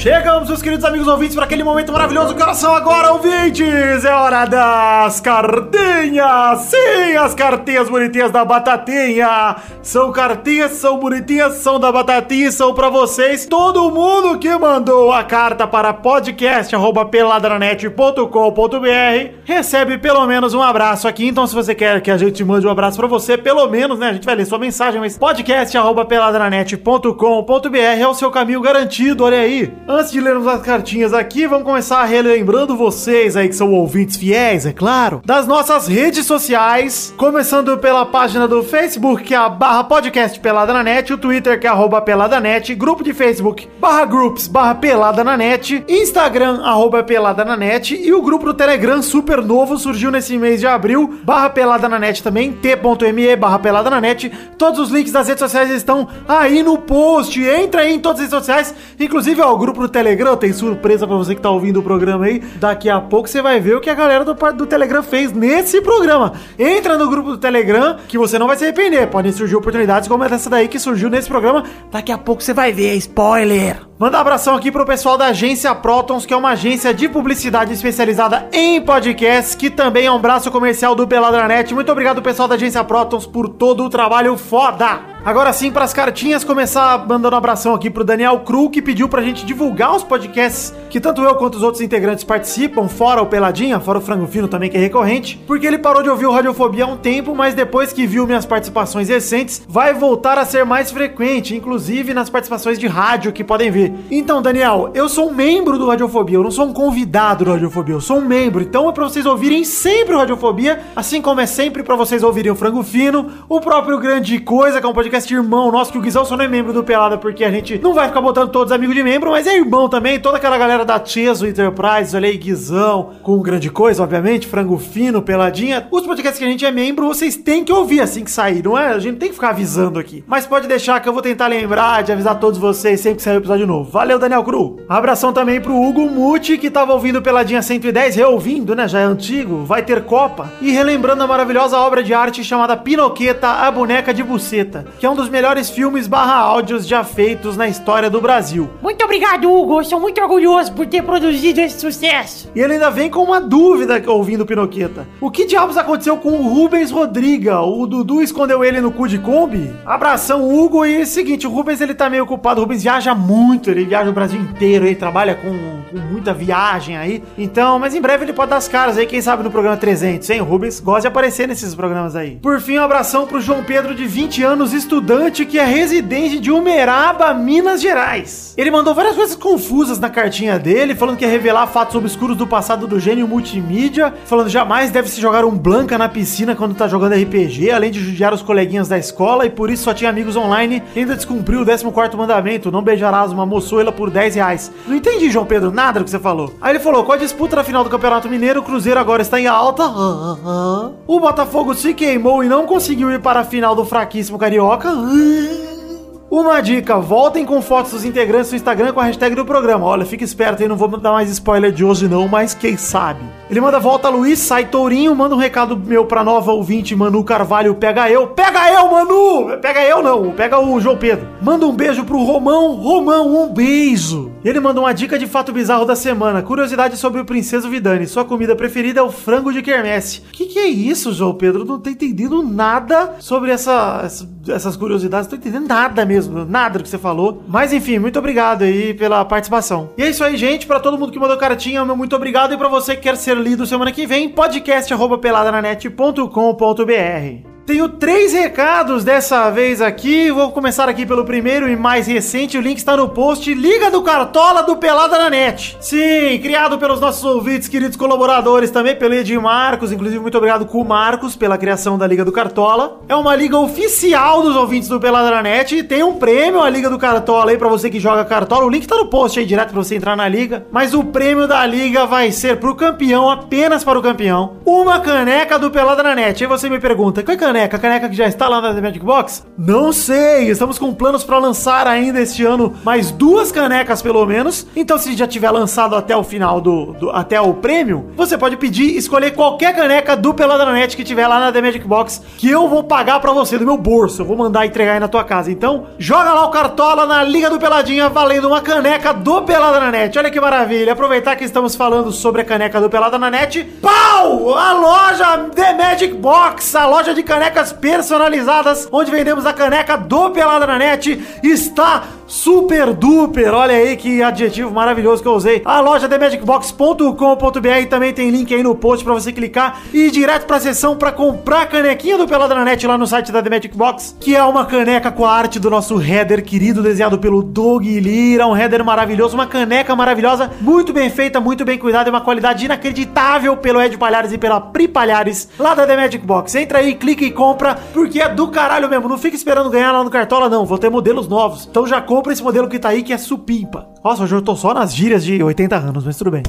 Chegamos, meus queridos amigos ouvintes, para aquele momento maravilhoso. Que horas agora, ouvintes? É hora das cartinhas! Sim, as cartinhas bonitinhas da Batatinha! São cartinhas, são bonitinhas, são da Batatinha e são para vocês. Todo mundo que mandou a carta para podcast.peladranet.com.br recebe pelo menos um abraço aqui. Então, se você quer que a gente mande um abraço para você, pelo menos, né? A gente vai ler sua mensagem, mas podcast.peladranet.com.br é o seu caminho garantido, olha aí. Antes de lermos as cartinhas aqui, vamos começar relembrando vocês aí que são ouvintes fiéis, é claro, das nossas redes sociais, começando pela página do Facebook, que é a barra podcast Pelada na Net, o Twitter, que é arroba Pelada Net, grupo de Facebook, barra groups, barra Pelada na Net, Instagram, arroba Pelada na Net, e o grupo do Telegram super novo surgiu nesse mês de abril, barra Pelada na Net também, t.me barra Pelada na Net, todos os links das redes sociais estão aí no post, entra aí em todas as redes sociais, inclusive ó, o grupo do Telegram tem surpresa pra você que tá ouvindo o programa aí. Daqui a pouco você vai ver o que a galera do, do Telegram fez nesse programa. Entra no grupo do Telegram que você não vai se arrepender. Podem surgir oportunidades como essa daí que surgiu nesse programa. Daqui a pouco você vai ver, spoiler! Manda um abração aqui pro pessoal da agência Protons, que é uma agência de publicidade especializada em podcasts, que também é um braço comercial do Peladranet. Muito obrigado, pessoal da agência Protons, por todo o trabalho foda! Agora sim, para as cartinhas, começar mandando um abração aqui pro Daniel Cru, que pediu pra gente divulgar os podcasts que tanto eu quanto os outros integrantes participam, fora o Peladinha, fora o Frango Fino também, que é recorrente, porque ele parou de ouvir o Radiofobia há um tempo, mas depois que viu minhas participações recentes, vai voltar a ser mais frequente, inclusive nas participações de rádio que podem Então, Daniel, eu sou um membro do Radiofobia, eu não sou um convidado do Radiofobia, eu sou um membro, então é pra vocês ouvirem sempre o Radiofobia, assim como é sempre pra vocês ouvirem o Frango Fino, o próprio Grande Coisa, que é um podcast irmão nosso, que o Guizão só não é membro do Pelada, porque a gente não vai ficar botando todos os amigos de membro, mas é irmão também, toda aquela galera da Cheso Enterprise, olha aí, Guizão, com Grande Coisa, obviamente, Frango Fino, Peladinha. Os podcasts que a gente é membro, vocês têm que ouvir assim que sair, não é? A gente tem que ficar avisando aqui. Mas pode deixar que eu vou tentar lembrar de avisar todos vocês sempre que sair o episódio novo. Valeu, Daniel Cru. Abração também pro Hugo Muti, que tava ouvindo Peladinha 110, reouvindo, né? Já é antigo, vai ter Copa. E relembrando a maravilhosa obra de arte chamada Pinoqueta, a boneca de buceta, que é um dos melhores filmes barra áudios já feitos na história do Brasil. Muito obrigado, Hugo. Eu sou muito orgulhoso por ter produzido esse sucesso. E ele ainda vem com uma dúvida ouvindo Pinoqueta. O que diabos aconteceu com o Rubens Rodriga? O Dudu escondeu ele no cu de Kombi? Abração, Hugo. E é o seguinte, o Rubens ele tá meio ocupado. O Rubens viaja muito, ele viaja o Brasil inteiro, ele trabalha com, com muita viagem aí. Então, mas em breve ele pode dar as caras aí, quem sabe no programa 300, hein? O Rubens gosta de aparecer nesses programas aí. Por fim, um abração pro João Pedro, de 20 anos, estudante que é residente de Umeraba, Minas Gerais. Ele mandou várias coisas confusas na cartinha dele, falando que ia revelar fatos obscuros do passado do gênio multimídia, falando jamais deve se jogar um Blanca na piscina quando tá jogando RPG, além de judiar os coleguinhas da escola e por isso só tinha amigos online ainda descumpriu o 14 mandamento, não beijarás uma moçoila por 10 reais. Não entendi, João Pedro, nada do que você falou. Aí ele falou, com a disputa na final do Campeonato Mineiro, o Cruzeiro agora está em alta. O Botafogo se queimou e não conseguiu ir para a final do fraquíssimo Carioca. Uma dica, voltem com fotos dos integrantes no Instagram com a hashtag do programa. Olha, fica esperto aí, não vou dar mais spoiler de hoje não, mas quem sabe. Ele manda volta Luiz, sai Tourinho, manda um recado meu pra nova ouvinte Manu Carvalho, pega eu. Pega eu, Manu! Pega eu não, pega o João Pedro. Manda um beijo pro Romão. Romão, um beijo. Ele manda uma dica de fato bizarro da semana. Curiosidade sobre o Princeso Vidani. Sua comida preferida é o frango de quermesse. Que que é isso, João Pedro? Não tô entendendo nada sobre essa- essas curiosidades. Não tô entendendo nada mesmo. Nada do que você falou. Mas enfim, muito obrigado aí pela participação. E é isso aí, gente. Pra todo mundo que mandou cartinha, meu muito obrigado. E pra você que quer ser lido semana que vem, podcast arroba peladananet.com.br. Tenho três recados dessa vez aqui. Vou começar aqui pelo primeiro e mais recente. O link está no post. Liga do Cartola do Pelada na Net. Sim, criado pelos nossos ouvintes, queridos colaboradores, também pelo Edi Marcos. Inclusive, muito obrigado com o Marcos pela criação da Liga do Cartola. É uma liga oficial dos ouvintes do Pelada na Net. Tem um prêmio, a Liga do Cartola aí, pra você que joga Cartola. O link tá no post aí direto pra você entrar na liga. Mas o prêmio da liga vai ser pro campeão, apenas para o campeão, uma caneca do Pelada na Net. Aí você me pergunta, qual caneca caneca? A caneca que já está lá na The Magic Box? Não sei. Estamos com planos para lançar ainda este ano mais duas canecas pelo menos. Então, se já tiver lançado até o final do, do- até o prêmio, você pode pedir, escolher qualquer caneca do Peladranet que tiver lá na The Magic Box, que eu vou pagar pra você do meu bolso. Eu vou mandar entregar aí na tua casa. Então, joga lá o cartola na Liga do Peladinha valendo uma caneca do Peladranet. Olha que maravilha. Aproveitar que estamos falando sobre a caneca do Pelada na Net. Pau! A loja The Magic Box, a loja de canecas personalizadas, onde vendemos a caneca do Pelada na Net, está super duper. Olha aí que adjetivo maravilhoso que eu usei. A loja themagicbox.com.br também tem link aí no post pra você clicar e ir direto pra seção pra comprar a canequinha do Pelada na Net lá no site da The Magic Box, que é uma caneca com a arte do nosso header querido, desenhado pelo Doug Lira, um header maravilhoso, uma caneca maravilhosa, muito bem feita, muito bem cuidada e uma qualidade inacreditável pelo Ed Palhares e pela Pri Palhares lá da The Magic Box. Entra aí, clica e compra, porque é do caralho mesmo. Não fica esperando ganhar lá no Cartola, não. Vou ter modelos novos. Então já compra esse modelo que tá aí, que é supimpa. Nossa, hoje eu tô só nas gírias de 80 anos, mas tudo bem.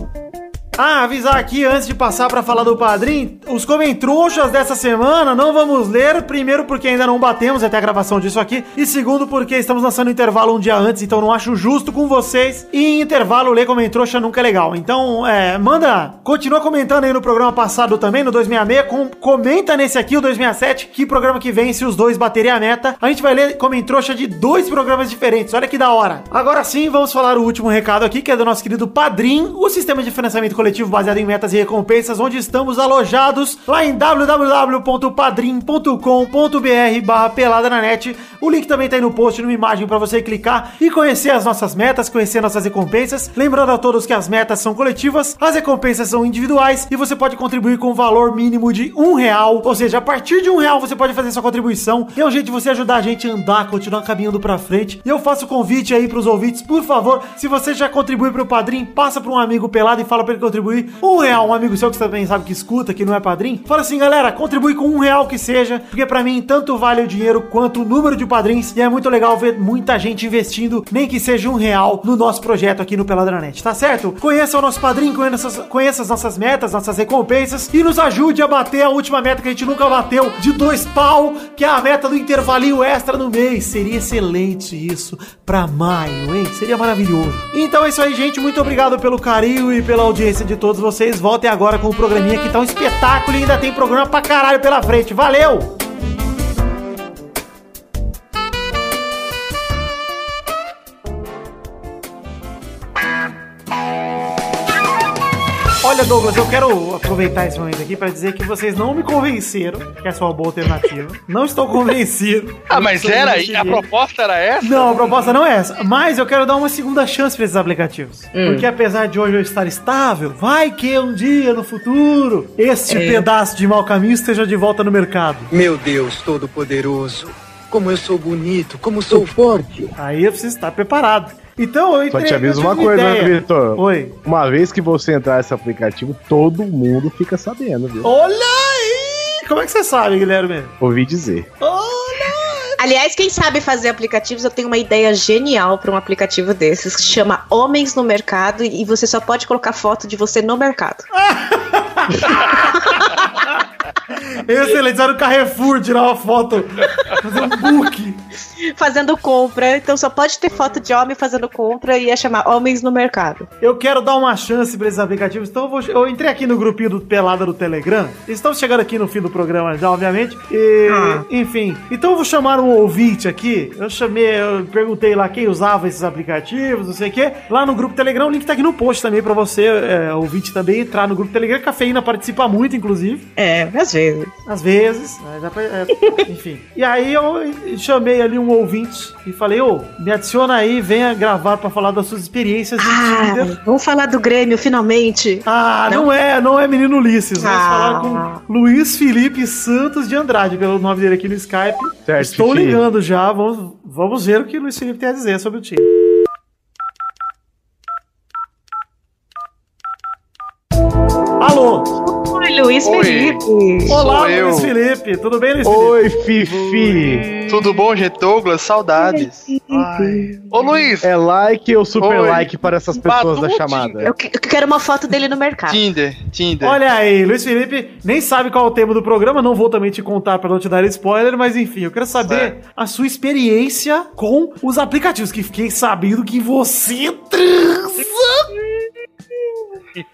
Ah, avisar aqui antes de passar pra falar do padrinho, os comentrouxas dessa semana não vamos ler, primeiro porque ainda não batemos até a gravação disso aqui, e segundo porque estamos lançando intervalo um dia antes, então não acho justo com vocês, e em intervalo ler comentrouxa nunca é legal. Então, é, manda, continua comentando aí no programa passado também, no 266, com, comenta nesse aqui, o 267, que programa que vem, se os dois baterem a meta, a gente vai ler comentrouxa de dois programas diferentes, olha que da hora. Agora sim, vamos falar o último recado aqui, que é do nosso querido Padrim, o sistema de financiamento coletivo baseado em metas e recompensas, onde estamos alojados lá em www.padrim.com.br barra pelada na net. O link também tá aí no post, numa imagem para você clicar e conhecer as nossas metas, conhecer nossas recompensas. Lembrando a todos que as metas são coletivas, as recompensas são individuais e você pode contribuir com um valor mínimo de um real. Ou seja, a partir de um real você pode fazer sua contribuição. É um jeito de você ajudar a gente a andar, continuar caminhando pra frente. E eu faço o convite aí pros ouvintes, por favor, se você já contribui pro padrinho, passa pra um amigo pelado e fala pra ele contribuir um real. Um amigo seu que você também sabe que escuta, que não é padrinho. Fala assim, galera, contribui com um real que seja, porque pra mim tanto vale o dinheiro quanto o número de padrinhos. E é muito legal ver muita gente investindo, nem que seja um real, no nosso projeto aqui no Peladranet, tá certo? Conheça o nosso padrinho, conheça, conheça as nossas metas, nossas recompensas e nos ajude a bater a última meta que a gente nunca bateu, de dois pau, que é a meta do intervalinho extra no mês. Seria excelente isso pra maio, hein? Seria maravilhoso. Então é isso aí, gente. Muito obrigado pelo carinho e pela audiência de todos vocês. Voltem agora com o programinha que tá um espetáculo e ainda tem programa pra caralho pela frente. Valeu! Olha, Douglas, eu quero aproveitar esse momento aqui pra dizer que vocês não me convenceram que essa é uma boa alternativa. Não estou convencido. Ah, mas era? A proposta era essa? Não, a proposta não é essa. Mas eu quero dar uma segunda chance pra esses aplicativos. Hum. Porque apesar de hoje eu estar estável, vai que um dia no futuro este É. pedaço de mau caminho esteja de volta no mercado. Meu Deus Todo-Poderoso, como eu sou bonito, como sou forte. Aí eu preciso estar preparado. Então eu Só entrei- te aviso uma coisa, né. Vitor? Oi. Uma vez que você entrar nesse aplicativo, todo mundo fica sabendo, viu? Olha aí! Como é que você sabe, Guilherme? Ouvi dizer. Aliás, quem sabe fazer aplicativos, eu tenho uma ideia genial para um aplicativo desses que se chama Homens no Mercado e você só pode colocar foto de você no mercado. Excelente, era o Carrefour tirar uma foto, fazer um book. Fazendo compra, então só pode ter foto de homem fazendo compra e ia chamar Homens no Mercado. Eu quero dar uma chance pra esses aplicativos, então eu, vou, eu entrei aqui no grupinho do Pelada do Telegram. Estamos chegando aqui no fim do programa já, obviamente. E, Ah. Enfim, então eu vou chamar um ouvinte aqui. Eu chamei, eu perguntei lá quem usava esses aplicativos, não sei o quê. Lá no grupo Telegram, o link tá aqui no post também pra você, é, ouvinte, também entrar no grupo Telegram. Cafeína participa muito, inclusive. É, às vezes. Às vezes, né, dá pra- é, enfim. E aí eu chamei ali um ouvinte e falei, ô, me adiciona aí, venha gravar pra falar das suas experiências. Ah, vamos falar do Grêmio, finalmente. Ah, não, é, não é menino Ulisses. Vamos Ah. falar com Luiz Felipe Santos de Andrade, pelo nome dele aqui no Skype. Certo, Estou ligando já, vamos, vamos ver o que o Luiz Felipe tem a dizer sobre o time. Alô? Oi, Luiz Oi. Felipe. Olá, Sou eu. Luiz Felipe. Tudo bem, Luiz Oi, Fifi. Tudo bom, gente? Douglas? Saudades. Ai. Ô, Luiz. É like ou super Oi. like para essas pessoas da chamada? Eu, que- eu quero uma foto dele no mercado. Tinder, Tinder. Olha aí, Luiz Felipe nem sabe qual é o tema do programa, não vou também te contar pra não te dar spoiler, mas enfim, eu quero saber a sua experiência com os aplicativos, que fiquei sabendo que você transa.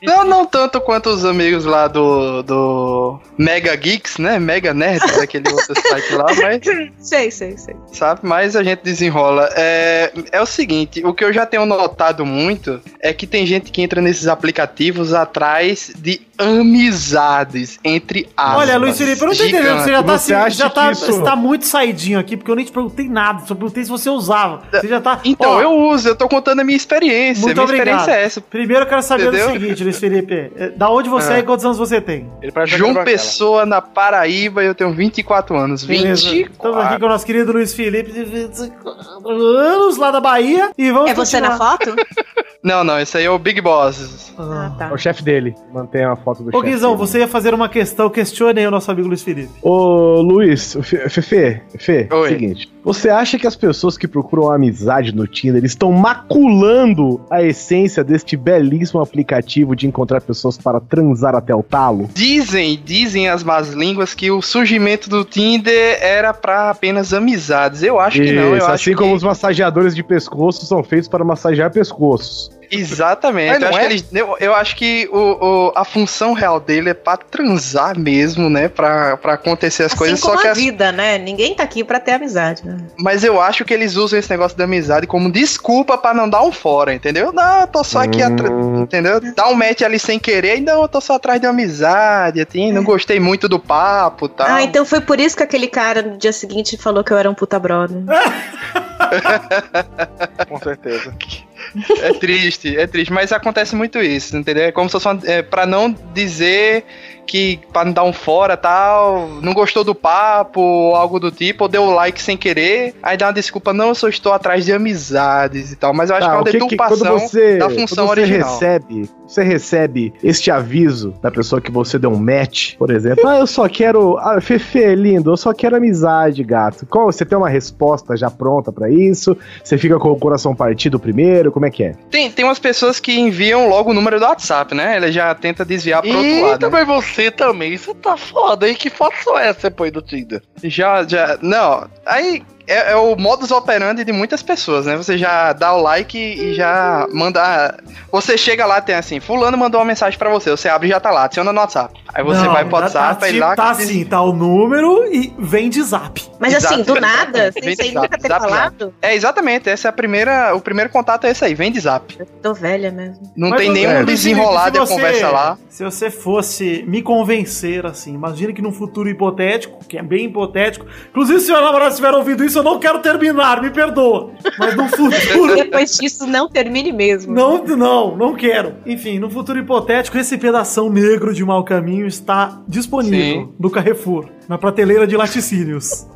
Não, não tanto quanto os amigos lá do, do Mega Geeks, né? Mega Nerds, daquele outro site lá, mas Sei, sei, sei. sabe? Mas a gente desenrola. É, é o seguinte, o que eu já tenho notado muito é que tem gente que entra nesses aplicativos atrás de amizades entre aspas. Olha, Luiz Felipe, eu não tô entendendo, você já tá, Você assim, já tá, isso- você tá muito saidinho aqui, porque eu nem te perguntei nada, só perguntei se você usava. Você já tá... Então, Ó, eu uso, eu tô contando a minha experiência. Muito minha obrigado. experiência é essa. Primeiro eu quero saber Entendeu? o seguinte, Luiz Felipe, é, da onde você é, É. e quantos anos você tem? João Pessoa, na Paraíba, eu tenho 24 anos. Beleza. 24. Estamos aqui com o nosso querido Luiz Felipe, de 24 anos, lá da Bahia, e vamos É você na continuar. foto? Não, não, esse aí é o Big Boss. Ah, É tá. o chefe dele. Mantém a foto do Ô. Guizão, dele. você ia fazer uma questão, questione aí o nosso amigo Luiz Felipe. Ô, Luiz, Fefe, Fefe, Oi. seguinte. Você acha que as pessoas que procuram amizade no Tinder estão maculando a essência deste belíssimo aplicativo de encontrar pessoas para transar até o talo? Dizem, dizem as más línguas que o surgimento do Tinder era pra apenas amizades. Eu acho que não, eu Isso, acho assim que... como os massageadores de pescoço são feitos para massagear pescoços. Exatamente. Eu acho, é? que eles- eu, eu acho que o, o- a função real dele é pra transar mesmo, né? Pra, pra acontecer as Assim coisas. como Só que a as- vida, né? Ninguém tá aqui pra ter amizade, né? Mas eu acho que eles usam esse negócio da amizade como desculpa pra não dar um fora, entendeu? Não, eu tô só aqui atrás. Entendeu? Dá um match ali sem querer, e não, eu tô só atrás de uma amizade, assim, não gostei muito do papo e tal. Ah, então foi por isso que aquele cara no dia seguinte falou que eu era um puta brother. Com certeza. É triste, é triste, mas acontece muito isso, entendeu? É como se fosse uma, é, pra não dizer que pra não dar um fora tal, não gostou do papo, ou algo do tipo, ou deu like sem querer, aí dá uma desculpa, não, eu só estou atrás de amizades e tal, mas eu acho Tá, que é uma que que- deturpação quando você, da função quando você original. recebe, você recebe este aviso da pessoa que você deu um match, por exemplo. Ah, eu só quero, ah, Fefe, lindo, eu só quero amizade, gato. Qual, você tem uma resposta já pronta pra isso? Você fica com o coração partido primeiro? Como é que é? Tem, tem umas pessoas que enviam logo o número do WhatsApp, né? Ele já tenta desviar pro outro lado. Eita, né? mas você também, você tá foda aí. Que foto essas você põe do Tinder? Já, já. Não, aí é, é o modus operandi de muitas pessoas, né? Você já dá o like e já manda. Você chega lá, tem assim, fulano mandou uma mensagem pra você, você abre e já tá lá, adiciona no WhatsApp. Aí você Não, vai pro tá- WhatsApp, tá, aí tipo, lá. Tá assim, tá o número e vem de zap. Mas assim, do nada, Vem sem zap, nunca ter zap, falado, É, exatamente, essa é a primeira. O primeiro contato é esse aí, vem de zap. tô velha mesmo. Não Mas, tem nenhum Felipe, desenrolar se de você- conversa lá. Se você fosse me convencer, assim, imagina que num futuro hipotético, que é bem hipotético, inclusive se o namorado estiver ouvindo isso, eu não quero terminar, me perdoa. Mas no futuro. Depois disso, não termine mesmo. Não, não, não quero. Enfim, no futuro hipotético, esse pedação negro de mau caminho está disponível Sim. no Carrefour, na prateleira de laticínios.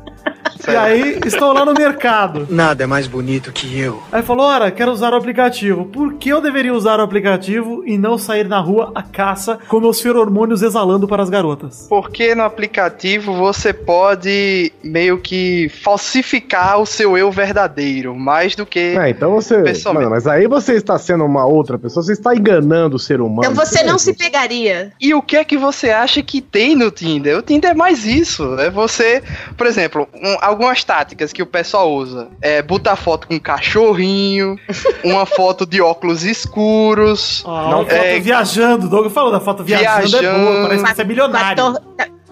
E aí, estou lá no mercado. Nada é mais bonito que eu. Aí falou: Ora, quero usar o aplicativo. Por que eu deveria usar o aplicativo e não sair na rua à caça com meus feromônios exalando para as garotas? Porque no aplicativo você pode meio que falsificar o seu eu verdadeiro, mais do que. É, então você. Pessoalmente. Mano, mas aí você está sendo uma outra pessoa, você está enganando o ser humano. Então você não se pegaria. E o que é que você acha que tem no Tinder? O Tinder é mais isso. É você, por exemplo, um- algumas táticas que o pessoal usa. É botar foto com um cachorrinho, uma foto de óculos escuros. Ó, não a foto é, viajando, o Doug falou da foto viajando, é boa, Viajando. parece que você é Com a, milionário.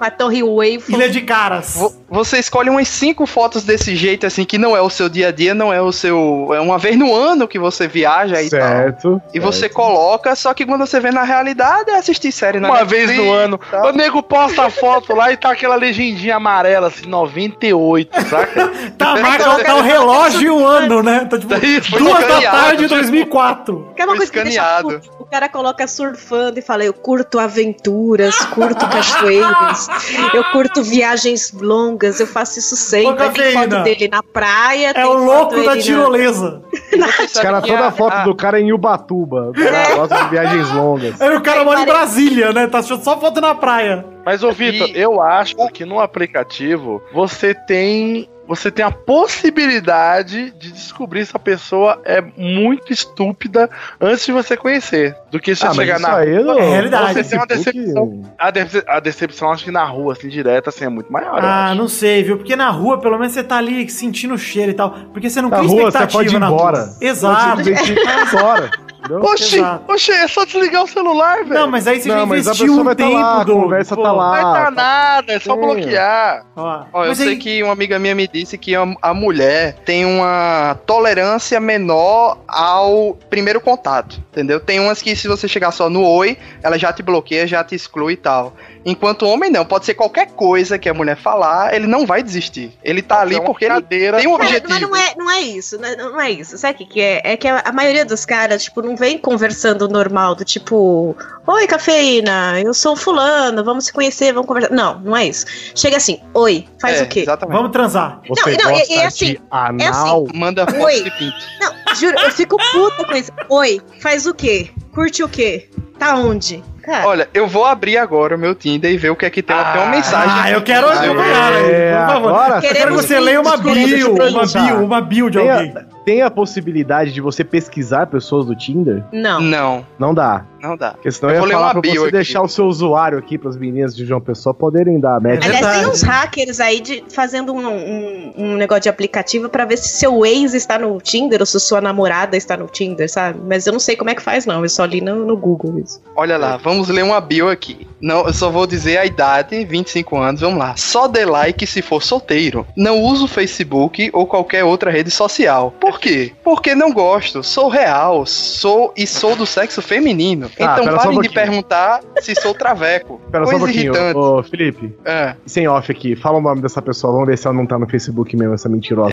Com a torre Wave. Ilha de caras. vo- você escolhe umas cinco fotos desse jeito, assim, que não é o seu dia a dia, não é o seu. É uma vez no ano que você viaja e tal. Certo. E você coloca, só que quando você vê na realidade é assistir série na Uma Netflix vez no ano. tal. O nego posta a foto lá e tá aquela legendinha amarela, assim, 98, saca? Tá, marca tá o relógio e o ano, né? Tá tipo, Isso, duas da escaneado, tarde de tipo. 2004. Que é uma coisa que deixa escaneado. O cara coloca surfando e fala: Eu curto aventuras, curto cachoeiras, eu curto viagens longas eu faço isso sempre. Tem foto dele na praia. É o louco da ele na- tirolesa. Cara, toda a foto Ah. do cara é em Ubatuba. É. Gosta de viagens longas. Aí o cara mora em Brasília, né? Tá achando só foto na praia. Mas, ô Vitor, eu acho que no aplicativo você tem. Você tem a possibilidade de descobrir se a pessoa é muito estúpida antes de você conhecer. Do que você Ah, chegar isso na aí não- É realidade. Você tem uma Facebook- decepção. A, dece- a decepção, acho que na rua, assim, direta, assim, é muito maior. Ah, não sei, viu? Porque na rua, pelo menos, você tá ali sentindo o cheiro e tal. Porque você não Na cria rua, você expectativa pode ir na embora. rua. Exato. Pode simplesmente ir embora. entendeu? Oxi, Exato. oxi, é só desligar o celular, velho. Não, mas aí você já Não, a investiu um vai tá tempo, lá, a Doug. conversa Pô, tá lá. Não vai dar nada, é só Sim. bloquear. Ó, Ó, eu mas sei aí- que uma amiga minha me disse que a, a mulher tem uma tolerância menor ao primeiro contato, entendeu? Tem umas que se você chegar só no oi, ela já te bloqueia, já te exclui e tal. Enquanto o homem não, pode ser qualquer coisa que a mulher falar, ele não vai desistir. Ele tá ali É porque ele cadeira. tem um Cara, objetivo. mas não é, não é isso, né? não é isso. Sabe o que, que é? É que a, a maioria dos caras, tipo, não vem conversando normal, do tipo, oi, cafeína, eu sou o fulano, vamos se conhecer, vamos conversar. Não, não é isso. Chega assim, oi, faz É, o quê? Exatamente. Vamos transar. Você Não, não, gosta é- é assim, de anal? Manda foto Oi. de pinto. Não, juro, eu fico puta com isso. Oi, faz o quê? Curte o quê? Tá onde? Cara, Olha, eu vou abrir agora o meu Tinder e ver o que é que tem. Ela tem uma mensagem. Ah, eu quero Ah, acompanhar, é, por favor. agora eu quero que você leia uma bio, uma bio, uma bio de Tem alguém. a, tem a possibilidade de você pesquisar pessoas do Tinder? não. Não, Não dá. Não dá. Porque senão Eu eu ia vou ler falar uma pra bio você aqui. deixar o seu usuário aqui pras meninas de João Pessoa poderem dar match. Aliás, tem uns hackers aí de, fazendo um, um- um negócio de aplicativo pra ver se seu ex está no Tinder ou se sua namorada está no Tinder, sabe? Mas eu não sei como é que faz, não. Eu só li no, no Google isso. Olha lá, vamos ler uma bio aqui. Não, eu só vou dizer a idade, 25 anos, vamos lá. Só dê like se for solteiro. Não uso Facebook ou qualquer outra rede social. Por quê? Porque não gosto. Sou real, sou e sou do sexo feminino. Tá, então pera só um parem de perguntar se sou traveco. Espera só um Coisa pouquinho, irritante. ô Felipe. É. Sem off aqui, fala o nome dessa pessoa, vamos ver se ela não tá no Facebook mesmo, essa mentirosa.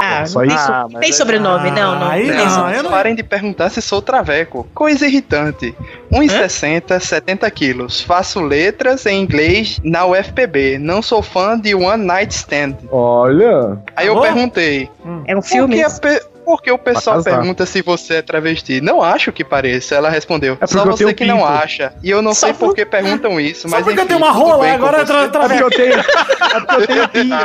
Ah, Só não tem, isso? so- Ah, tem sobrenome, não, não. Aí não, eu não- Parem de perguntar se sou traveco. Coisa irritante. 1,60, 70 quilos. Faço letras em inglês na UFPB. Não sou fã de One Night Stand. Olha. Aí eu perguntei. É um Por filme? que, a pe- por que o pessoal pergunta se você é travesti? Não acho que pareça. Ela respondeu. porque Só eu você que não acha. E eu não Só sei por- que perguntam isso. Só mas porque eu enfim, tenho uma rola, agora é você. tra É porque eu tenho, é porque eu tenho pinto.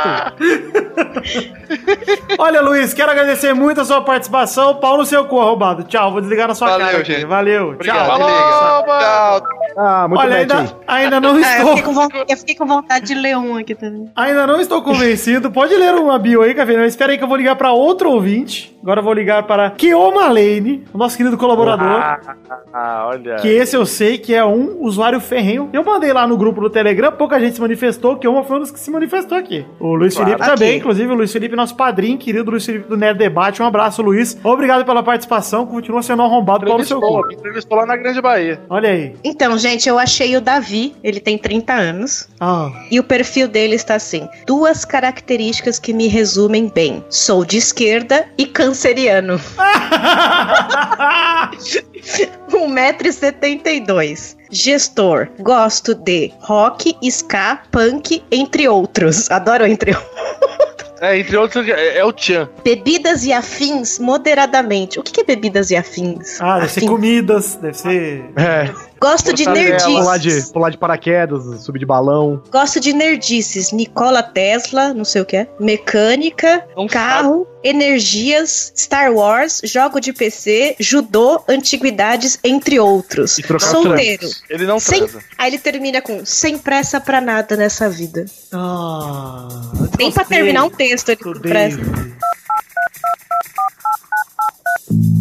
Olha, Luiz, quero agradecer muito a sua participação. Pau no seu cu, arrombado. Tchau, vou desligar na sua Valeu, cara. aqui. gente. Valeu. Obrigado, Tchau. desliga. Tchau. Ah, muito Olha, bem, ainda, ainda não Ah, eu, estou. fiquei com vontade, eu fiquei com vontade de ler um aqui também. Ainda não estou convencido. Pode ler uma bio aí, Café. Espera aí que eu vou ligar para outro ouvinte. Agora eu vou ligar para Kioma Lane, o nosso querido colaborador. Ah, ah, olha. Que esse eu sei que é um usuário ferrenho. Eu mandei lá no grupo do Telegram, pouca gente se manifestou, que uma foi um dos que se manifestou aqui. O Luiz Claro. Felipe também, Aqui. inclusive o Luiz Felipe, nosso padrinho, querido Luiz Felipe do Nerd Debate. Um abraço, Luiz. Obrigado pela participação, continua sendo um arrombado pau no seu cu. me entrevistou lá na Grande Bahia. Olha aí. Então, gente, eu achei o Davi, ele tem 30 anos. Ah. E o perfil dele está assim: duas características que me resumem bem. Sou de esquerda e canceriano. 1,72m. Gestor. Gosto de rock, ska, punk, entre outros. Adoro entre outros. É, entre outros, é, é o Tchan. Bebidas e afins moderadamente. O que que é bebidas e afins? Ah, deve ser comidas, deve ser. É, Gosto de pular de, nerdices. pular de paraquedas, subir de balão. Gosto de nerdices. Nikola Tesla, não sei o que é. Mecânica, Não carro, energias, Star Wars, jogo de PC, judô, antiguidades, entre outros. E trocar Solteiro. Ele não Sem... transa. Aí ele termina com sem pressa pra nada nessa vida. Ah. Nem pra terminar um texto ele pressa.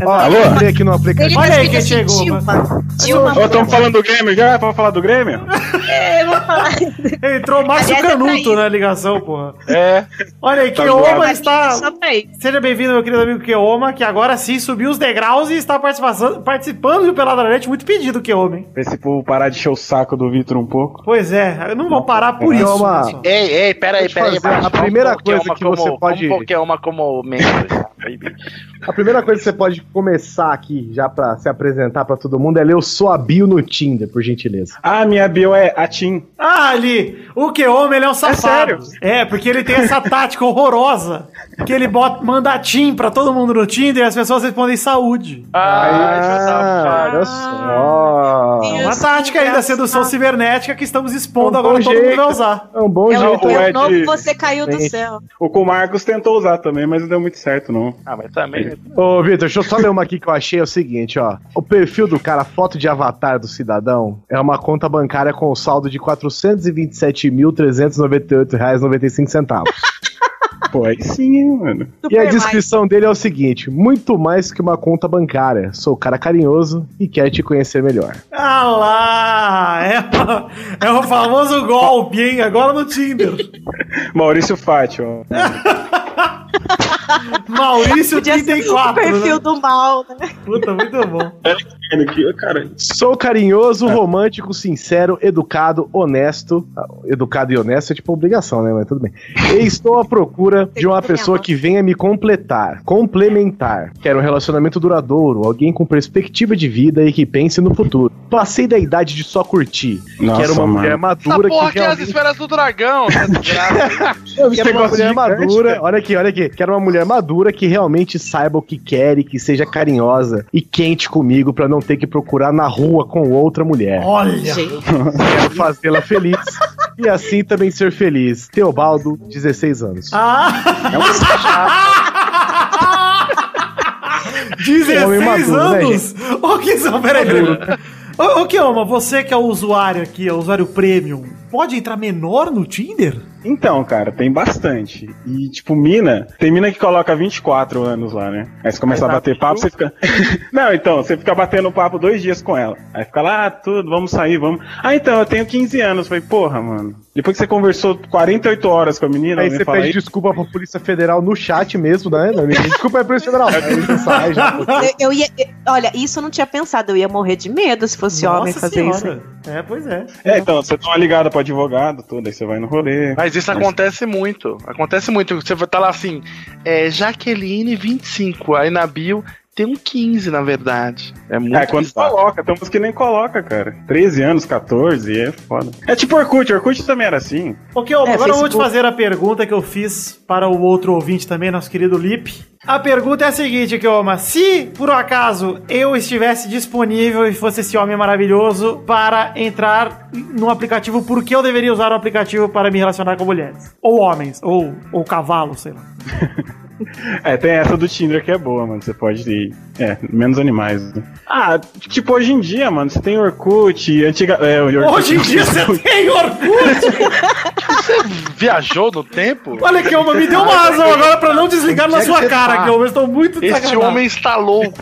Ó, alô? Aqui no aplicativo. Olha aí responde quem chegou, estamos falando do Grêmio já? Vamos falar do Grêmio? É, eu vou falar. Entrou Márcio é pra Canuto na ligação, porra. É. Olha aí, Tá Keoma está. Pra. Seja bem-vindo, meu querido amigo Keoma, que agora sim subiu os degraus e está participando, participando do Net. Muito pedido, Keoma, hein? Vê se vou parar de encher o saco do Vitor um pouco. Pois é, eu não vou parar por isso. Keoma. Ei, ei, pera aí, Deixa eu pera aí. fazer mas a primeira coisa que você como- pode- pôr Keoma como membro. A primeira coisa que você pode começar aqui, já pra se apresentar pra todo mundo, é ler o sua bio no Tinder, por gentileza. Ah, minha bio é Atim. Ah, ali, o que homem, ele é um safado. É, porque ele tem essa tática horrorosa, que ele bota, manda tim pra todo mundo no Tinder e as pessoas respondem saúde. Ah, olha só. Uma tática aí da sedução cibernética que estamos expondo É um agora, bom todo mundo jeito. vai usar. É um bom É jeito. é o novo você caiu do céu. O que o Marcos tentou usar também, mas não deu muito certo, não. Ah, mas também. Ô, Vitor, deixa eu só ler uma aqui que eu achei, é o seguinte, ó. O perfil do cara, foto de avatar do cidadão, é uma conta bancária com o saldo de R$ 427.398,95. Pô, aí sim, hein, mano. E a descrição dele é o seguinte: muito mais que uma conta bancária. Sou cara carinhoso e quer te conhecer melhor. Ah lá, é, é o famoso golpe, hein? Agora no Tinder. Maurício Fátio. Maurício Podia ser 34, o perfil né? do mal, né? Puta, muito bom. Cara, Sou carinhoso, romântico, sincero, educado, honesto. Educado e honesto é tipo obrigação, né? Mas tudo bem. E estou à procura de uma pessoa que venha me completar, complementar. Quero um relacionamento duradouro, alguém com perspectiva de vida e que pense no futuro. Passei da idade de só curtir. Nossa, Quero uma mano. mulher Essa madura porra que aqui é as realmente... esferas do dragão, essa. Quero uma negócio mulher gigante, madura, cara. olha aqui, olha aqui. Quero uma mulher madura que realmente saiba o que quer e que seja carinhosa e quente comigo pra não ter que procurar na rua com outra mulher. Olha, Quero fazê-la feliz e assim também ser feliz. Teobaldo, 16 anos. Ah! 16 Homem maduro, né, anos? Ô, que são, peraí, peraí. Ô, ô, Kioma, você que é o usuário aqui, é o usuário premium, pode entrar menor no Tinder? Então, cara, tem bastante. E, tipo, mina, tem mina que coloca 24 anos lá, né? Aí você começa a bater papo, você fica. Não, então, você fica batendo papo dois dias com ela. Aí fica lá, ah, tudo, vamos sair, vamos. Ah, então, eu tenho 15 anos. Falei, porra, mano. Depois que você conversou 48 horas com a menina, Aí ela me você fala pede aí. desculpa pra Polícia Federal no chat mesmo, né? Desculpa aí, Polícia Federal. Sai já. Eu, eu ia, olha, isso eu não tinha pensado. Eu ia morrer de medo se fosse homem fazer isso. aí. É, pois é. É, então, você dá uma ligada pro advogado, tudo, aí você vai no rolê. Mas isso acontece muito. Acontece muito. Você tá lá assim, é Jaqueline 25, aí na bio tem um 15, na verdade. É muito É, quando bizarro. coloca, tem uns que nem coloca, cara. 13 anos, 14, é foda. É tipo Orkut, Orkut também era assim. Ô, Kioma, É, agora eu vou te Facebook. fazer a pergunta que eu fiz para o outro ouvinte também, nosso querido Lip. A pergunta é a seguinte, Kioma. Se, por um acaso, eu estivesse disponível e fosse esse homem maravilhoso para entrar no aplicativo, por que eu deveria usar o aplicativo para me relacionar com mulheres? Ou homens, ou, ou cavalos, sei lá. É, tem essa do Tinder que é boa, mano. Você pode ir. É, menos animais. Né? Ah, tipo, hoje em dia, mano, você tem Orkut, antiga. É, o Orkut, Hoje em dia você tem Orkut! Viajou no tempo? Olha, Kioma, me deu uma razão agora para não desligar na sua cara, Kioma. Eu estou muito Esse desagradável. homem está louco.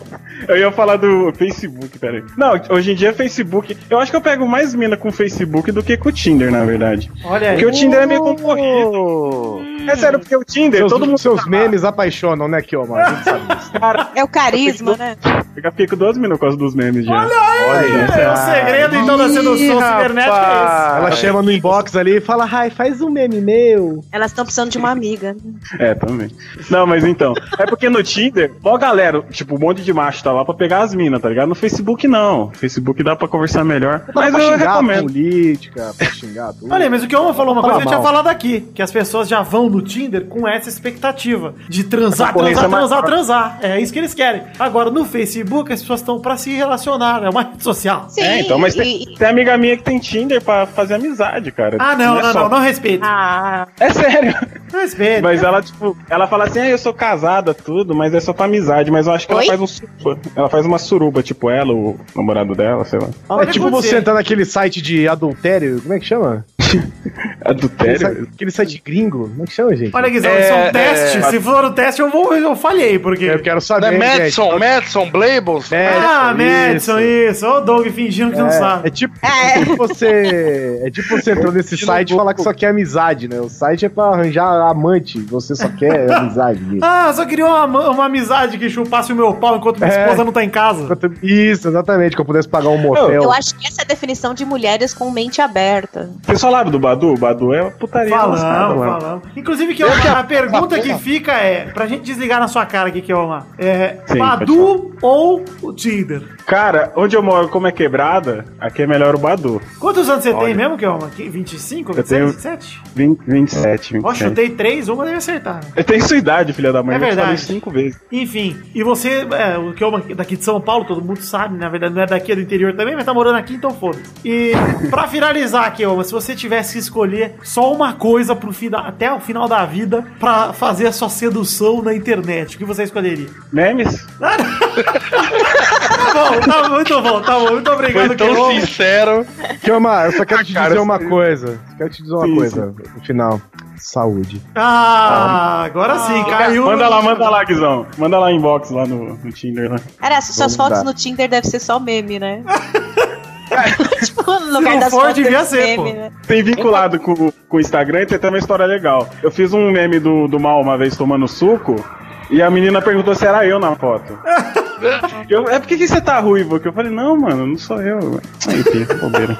Eu ia falar do Facebook, peraí. Não, hoje em dia Facebook. Eu acho que eu pego mais mina com Facebook do que com o Tinder, na verdade. Olha aí. Porque o Tinder é meio concorrido. É sério, porque o Tinder, Seus, todo mundo. seus memes apaixonam, né, Kioma? A gente sabe disso. Cara, É o carisma, né? Já fico 12 minutos por causa dos memes já. Olha aí! É, o segredo, então, da sedução cibernética é esse. Ela chama no inbox ali e fala, ai, faz um meme meu. Elas estão precisando de uma amiga. É, também. Não, mas então. É porque no Tinder, ó, galera, tipo, um monte de macho tá lá pra pegar as minas, tá ligado? No Facebook não. No Facebook dá pra conversar melhor. Mas Mas pra eu xingar a recomendo. política, pra xingar tudo. Olha aí, mas o Kioma falou uma Fala coisa que eu tinha falado aqui, que as pessoas já vão no Tinder com essa expectativa de transar, transar, é transar, transar. É isso que eles querem. Agora, no Facebook, as pessoas estão pra se relacionar, é uma rede social. Sim, É, então, mas tem, e- tem amiga minha que tem Tinder pra fazer amizade, cara. Ah, não, é não, só- não, não respeito. Ah, É sério. Não respeito. Mas ela, tipo, ela fala assim, ah, eu sou casada, tudo, mas é só pra amizade. Mas eu acho que Oi? ela faz um suruba. Ela faz uma suruba, tipo, ela, o namorado dela, sei lá. É Pode tipo você entrar naquele site de adultério, como é que chama? Adultério? site, aquele site gringo, como é que chama, gente? Olha, Guizão, É, isso é um é, teste. é. Se for o teste, eu vou, eu falhei, porque. Eu quero Não saber, é Madison, gente. Madison, Blables? Ah, Madison, isso. Ô, Doug fingindo que não É, sabe. é tipo, é tipo você. É tipo você entrou nesse site e falar que só quer amizade, né? O site é pra arranjar amante, você só quer amizade. mesmo. Ah, eu só queria uma, uma amizade que chupasse o meu pau enquanto minha É. esposa não tá em casa. Isso, exatamente, que eu pudesse pagar um motel. eu acho que essa é a definição de mulheres com mente aberta. Vocês falaram do Badu? O Badu é putaria Falamos, falamos. Inclusive, que a pergunta que fica é, pra gente desligar na sua cara aqui, que é uma. É Sim, Badu ou o Tinder? Cara, onde eu moro, como é quebrada, aqui é melhor o Badu. Quantos anos você tem Olha. mesmo, que é uma? 25, Eu 26, tenho 27? 20, 27, 27. Ó, chutei três, uma deve acertar. né? Eu tenho sua idade, filha da mãe. É eu te falei verdade. cinco vezes. Enfim, e você, é, o uma daqui de São Paulo, todo mundo sabe, na verdade não é daqui, é do interior também, mas tá morando aqui, então foda-se. E pra finalizar Oma, se você tivesse que escolher só uma coisa pro final, até o final da vida pra fazer a sua sedução na internet, o que você escolheria? Memes? Tá bom, tá muito bom, tá bom, muito obrigado, Foi tão Keoma. sincero. Kioma, eu só quero te cara, dizer uma sim. coisa. Quero te dizer uma Sim, coisa no final. Saúde. Ah, agora sim, caiu. Manda lá, manda lá, Guizão. Manda lá inbox lá no, no Tinder lá. Cara, suas fotos dar. no Tinder devem ser só meme, né? tipo, no Se lugar não das for, fotos devia ser, meme, pô. né? Tem vinculado com, com o Instagram e tem também uma história legal. Eu fiz um meme do, do mal uma vez tomando suco e a menina perguntou se era eu na foto. Eu, é por que você tá ruivo? Que eu falei, não, mano, não sou eu. Enfim, bobeira.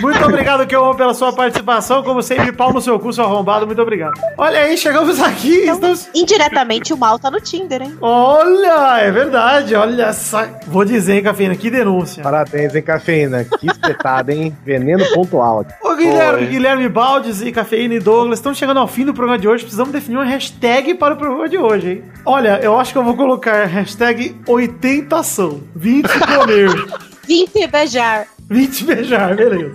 Muito obrigado, Keoma, pela sua participação. Como sempre, pau no seu cu, seu arrombado. Muito obrigado. Olha aí, chegamos aqui. estamos... Indiretamente o mal tá no Tinder, hein? Olha, é verdade. Olha só. Vou dizer, hein, Cafeína, que denúncia. Parabéns, hein, cafeína? Que espetada, hein? Veneno pontual. Ô, Guilherme, Oi. Guilherme Baldes e Cafeína e Douglas estão chegando ao fim do programa de hoje. Precisamos definir uma hashtag para o programa de hoje, hein? Olha, eu acho que eu vou colocar hashtag 80ação. 20 comer. 20 beijar. 20 beijar, beleza.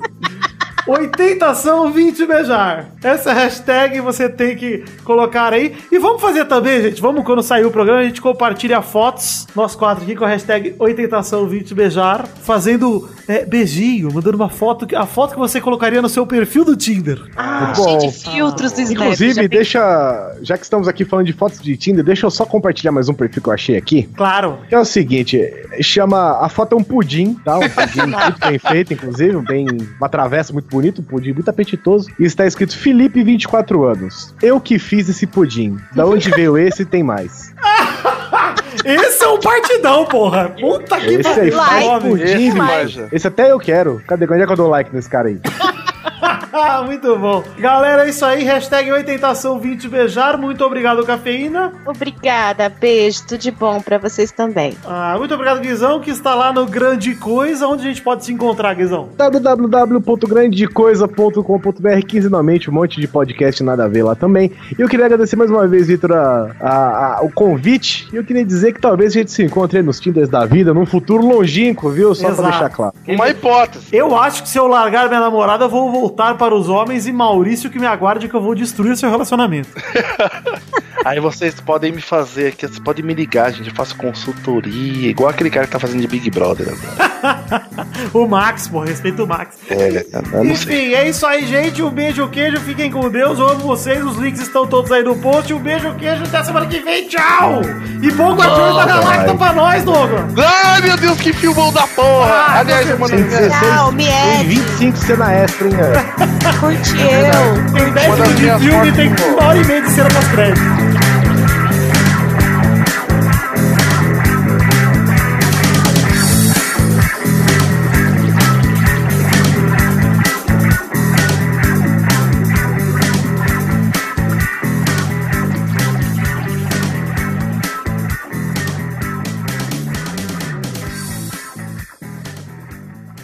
80 ação, 20 beijar. Essa hashtag você tem que colocar aí. E vamos fazer também, gente. Vamos, quando sair o programa, a gente compartilha fotos, nós quatro aqui, com a hashtag 80 ação, 20 beijar, fazendo é, beijinho, mandando uma foto, que- a foto que você colocaria no seu perfil do Tinder. Ah, Bom, de filtros do Snap. Inclusive, já deixa. Já que estamos aqui falando de fotos de Tinder, deixa eu só compartilhar mais um perfil que eu achei aqui. Claro. Que é o seguinte, chama. A foto é um pudim, tá? Um pudim muito bem feito, inclusive, bem, uma travessa muito bonita, um pudim muito apetitoso. E está escrito Felipe, 24 anos. Eu que fiz esse pudim. Da onde veio esse tem mais. Esse é um partidão, porra. Puta que Esse aí pariu. pudim, Esse. Esse até eu quero. Cadê? Onde é que eu dou like nesse cara aí? Muito bom. Galera, é isso aí. Hashtag 80ação, 20 beijar. Muito obrigado, Cafeína. Obrigada, beijo, tudo de bom pra vocês também. Ah, muito obrigado, Guizão, que está lá no Grande Coisa. Onde a gente pode se encontrar, Guizão? www.grandecoisa.com.br Quinzenalmente, um monte de podcast nada a ver lá também. E eu queria agradecer mais uma vez, Vitor, a- a- a- o convite. E eu queria dizer que talvez a gente se encontre aí nos Tinders da vida, num futuro longínquo, viu? Só pra Exato. deixar claro. Uma hipótese. Eu acho que se eu largar minha namorada, eu vou voltar para os homens e Maurício que me aguarde que eu vou destruir o seu relacionamento. Aí vocês podem me fazer aqui, vocês podem me ligar, gente. Eu faço consultoria, igual aquele cara que tá fazendo de Big Brother agora. o Max, pô, respeito o Max. É, eu não sei. Enfim, é isso aí, gente. Um beijo, queijo. Fiquem com Deus. Eu amo vocês. Os links estão todos aí no post. Um beijo, queijo. Até semana que vem. Tchau! E bom Guardiões da Galáctica pra nós, Douglas. Ai, meu Deus, que filmão da porra! Ah, Aliás, eu mandei 116 Tchau, tem é. 25 cena extra, hein? Curte eu. Tem 10 Uma das minutos de filme e tem uma hora e meia de cena pós-crédito.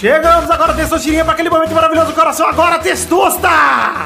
Chegamos agora, Testosterinha, para aquele momento maravilhoso do coração. Agora, Testosta!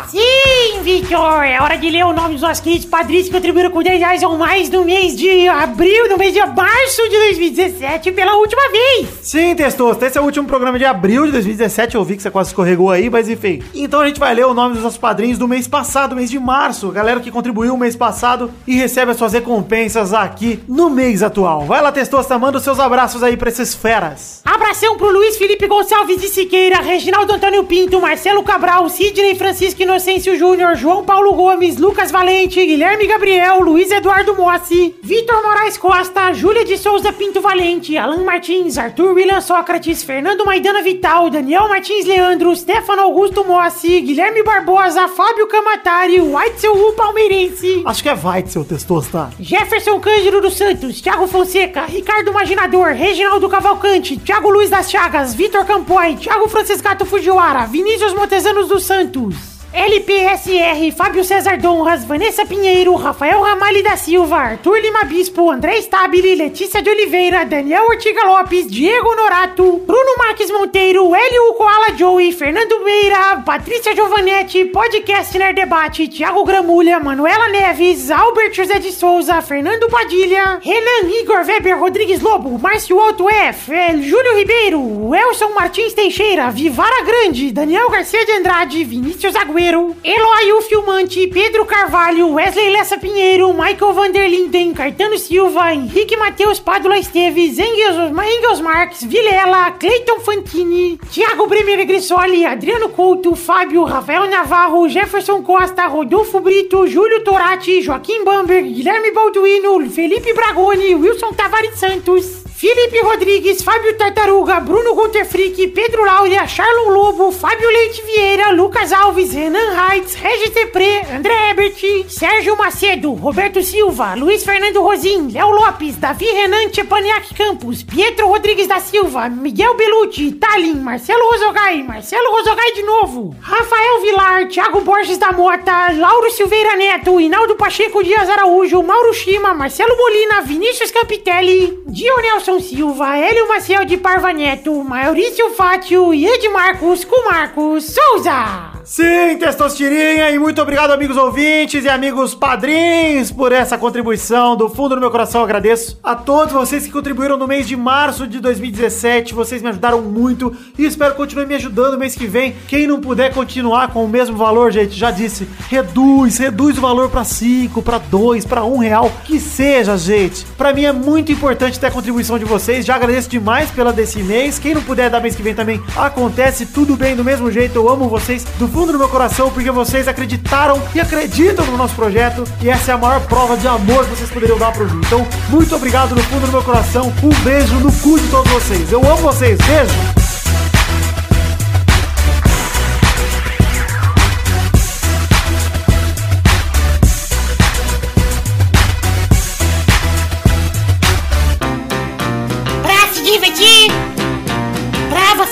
Sim, Victor! É hora de ler o nome dos nossos queridos padrinhos que contribuíram com 10 reais ou mais no mês de abril, no mês de março de 2017, pela última vez! Sim, Testosta, esse é o último programa de abril de 2017. Eu vi que você quase escorregou aí, mas enfim. Então a gente vai ler o nome dos nossos padrinhos do mês passado, mês de março. Galera que contribuiu o mês passado e recebe as suas recompensas aqui no mês atual. Vai lá, Testosta, manda os seus abraços aí pra esses feras. Abração pro Luiz Felipe Gonçalves Gonçalves de Siqueira, Reginaldo Antônio Pinto, Marcelo Cabral, Sidney Francisco Inocêncio Júnior, João Paulo Gomes, Lucas Valente, Guilherme Gabriel, Luiz Eduardo Mossi, Vitor Moraes Costa, Júlia de Souza Pinto Valente, Alan Martins, Arthur William Sócrates, Fernando Maidana Vital, Daniel Martins Leandro, Stefano Augusto Mossi, Guilherme Barbosa, Fábio Camatari, Whitesel U Palmeirense, Acho que é Weitzel, Testosta. Jefferson Cândido dos Santos, Thiago Fonseca, Ricardo Maginador, Reginaldo Cavalcante, Thiago Luiz das Chagas, Vitor Campoy, Thiago Franciscato Fujiwara, Vinícius Montezanos dos Santos. LPSR, Fábio César Donras, Vanessa Pinheiro, Rafael Ramalho da Silva, Arthur Lima Bispo, André Stabile, Letícia de Oliveira, Daniel Ortiga Lopes, Diego Norato, Bruno Marques Monteiro, Hélio Koala Joey, Fernando Meira, Patrícia Giovanetti, Podcast Nerd Debate, Thiago Gramulha, Manuela Neves, Albert José de Souza, Fernando Padilha, Renan Igor Weber Rodrigues Lobo, Márcio Otto F, Júlio Ribeiro, Elson Martins Teixeira, Vivara Grande, Daniel Garcia de Andrade, Vinícius Agüero, Eloy o Filmante, Pedro Carvalho, Wesley Lessa Pinheiro, Michael Vanderlinden, Caetano Silva, Henrique Matheus Padula Esteves, Engels, Engels Marques, Vilela, Cleiton Fantini, Thiago Bremer Grissoli, Adriano Couto, Fábio, Rafael Navarro, Jefferson Costa, Rodolfo Brito, Júlio Torati, Joaquim Bamberg, Guilherme Balduino, Felipe Bragoni, Wilson Tavares Santos, Felipe Rodrigues, Fábio Tartaruga, Bruno Gunter Frick, Pedro Laura, Charlon Lobo, Fábio Leite Vieira, Lucas Alves, Renan Reitz, Regis Depré, André Ebert, Sérgio Macedo, Roberto Silva, Luiz Fernando Rosim, Léo Lopes, Davi Renan Tchepaniak Campos, Pietro Rodrigues da Silva, Miguel Belucci, Talin, Marcelo Rosogai, Marcelo Rosogai de novo, Rafael Vilar, Thiago Borges da Mota, Lauro Silveira Neto, Hinaldo Pacheco Dias Araújo, Mauro Shima, Marcelo Molina, Vinícius Campitelli, Dionelson Silva, Hélio Maciel de Parva Neto, Maurício Fátio e Edmarcos com Marcos Souza. Sim, Testosterinha, e muito obrigado, amigos ouvintes e amigos padrinhos, por essa contribuição. Do fundo do meu coração, agradeço a todos vocês que contribuíram no mês de março de 2017. Vocês me ajudaram muito e espero que continuem me ajudando mês que vem. Quem não puder continuar com o mesmo valor, gente, já disse, reduz, reduz o valor para 5, para 2, para 1 real, que seja, gente. Para mim é muito importante ter a contribuição de vocês. Já agradeço demais pela desse mês. Quem não puder dar mês que vem também, acontece tudo bem do mesmo jeito. Eu amo vocês do fundo do meu coração porque vocês acreditaram e acreditam no nosso projeto e essa é a maior prova de amor que vocês poderiam dar pro Ju. Então, muito obrigado no fundo do meu coração. Um beijo no cu de todos vocês. Eu amo vocês. Beijo.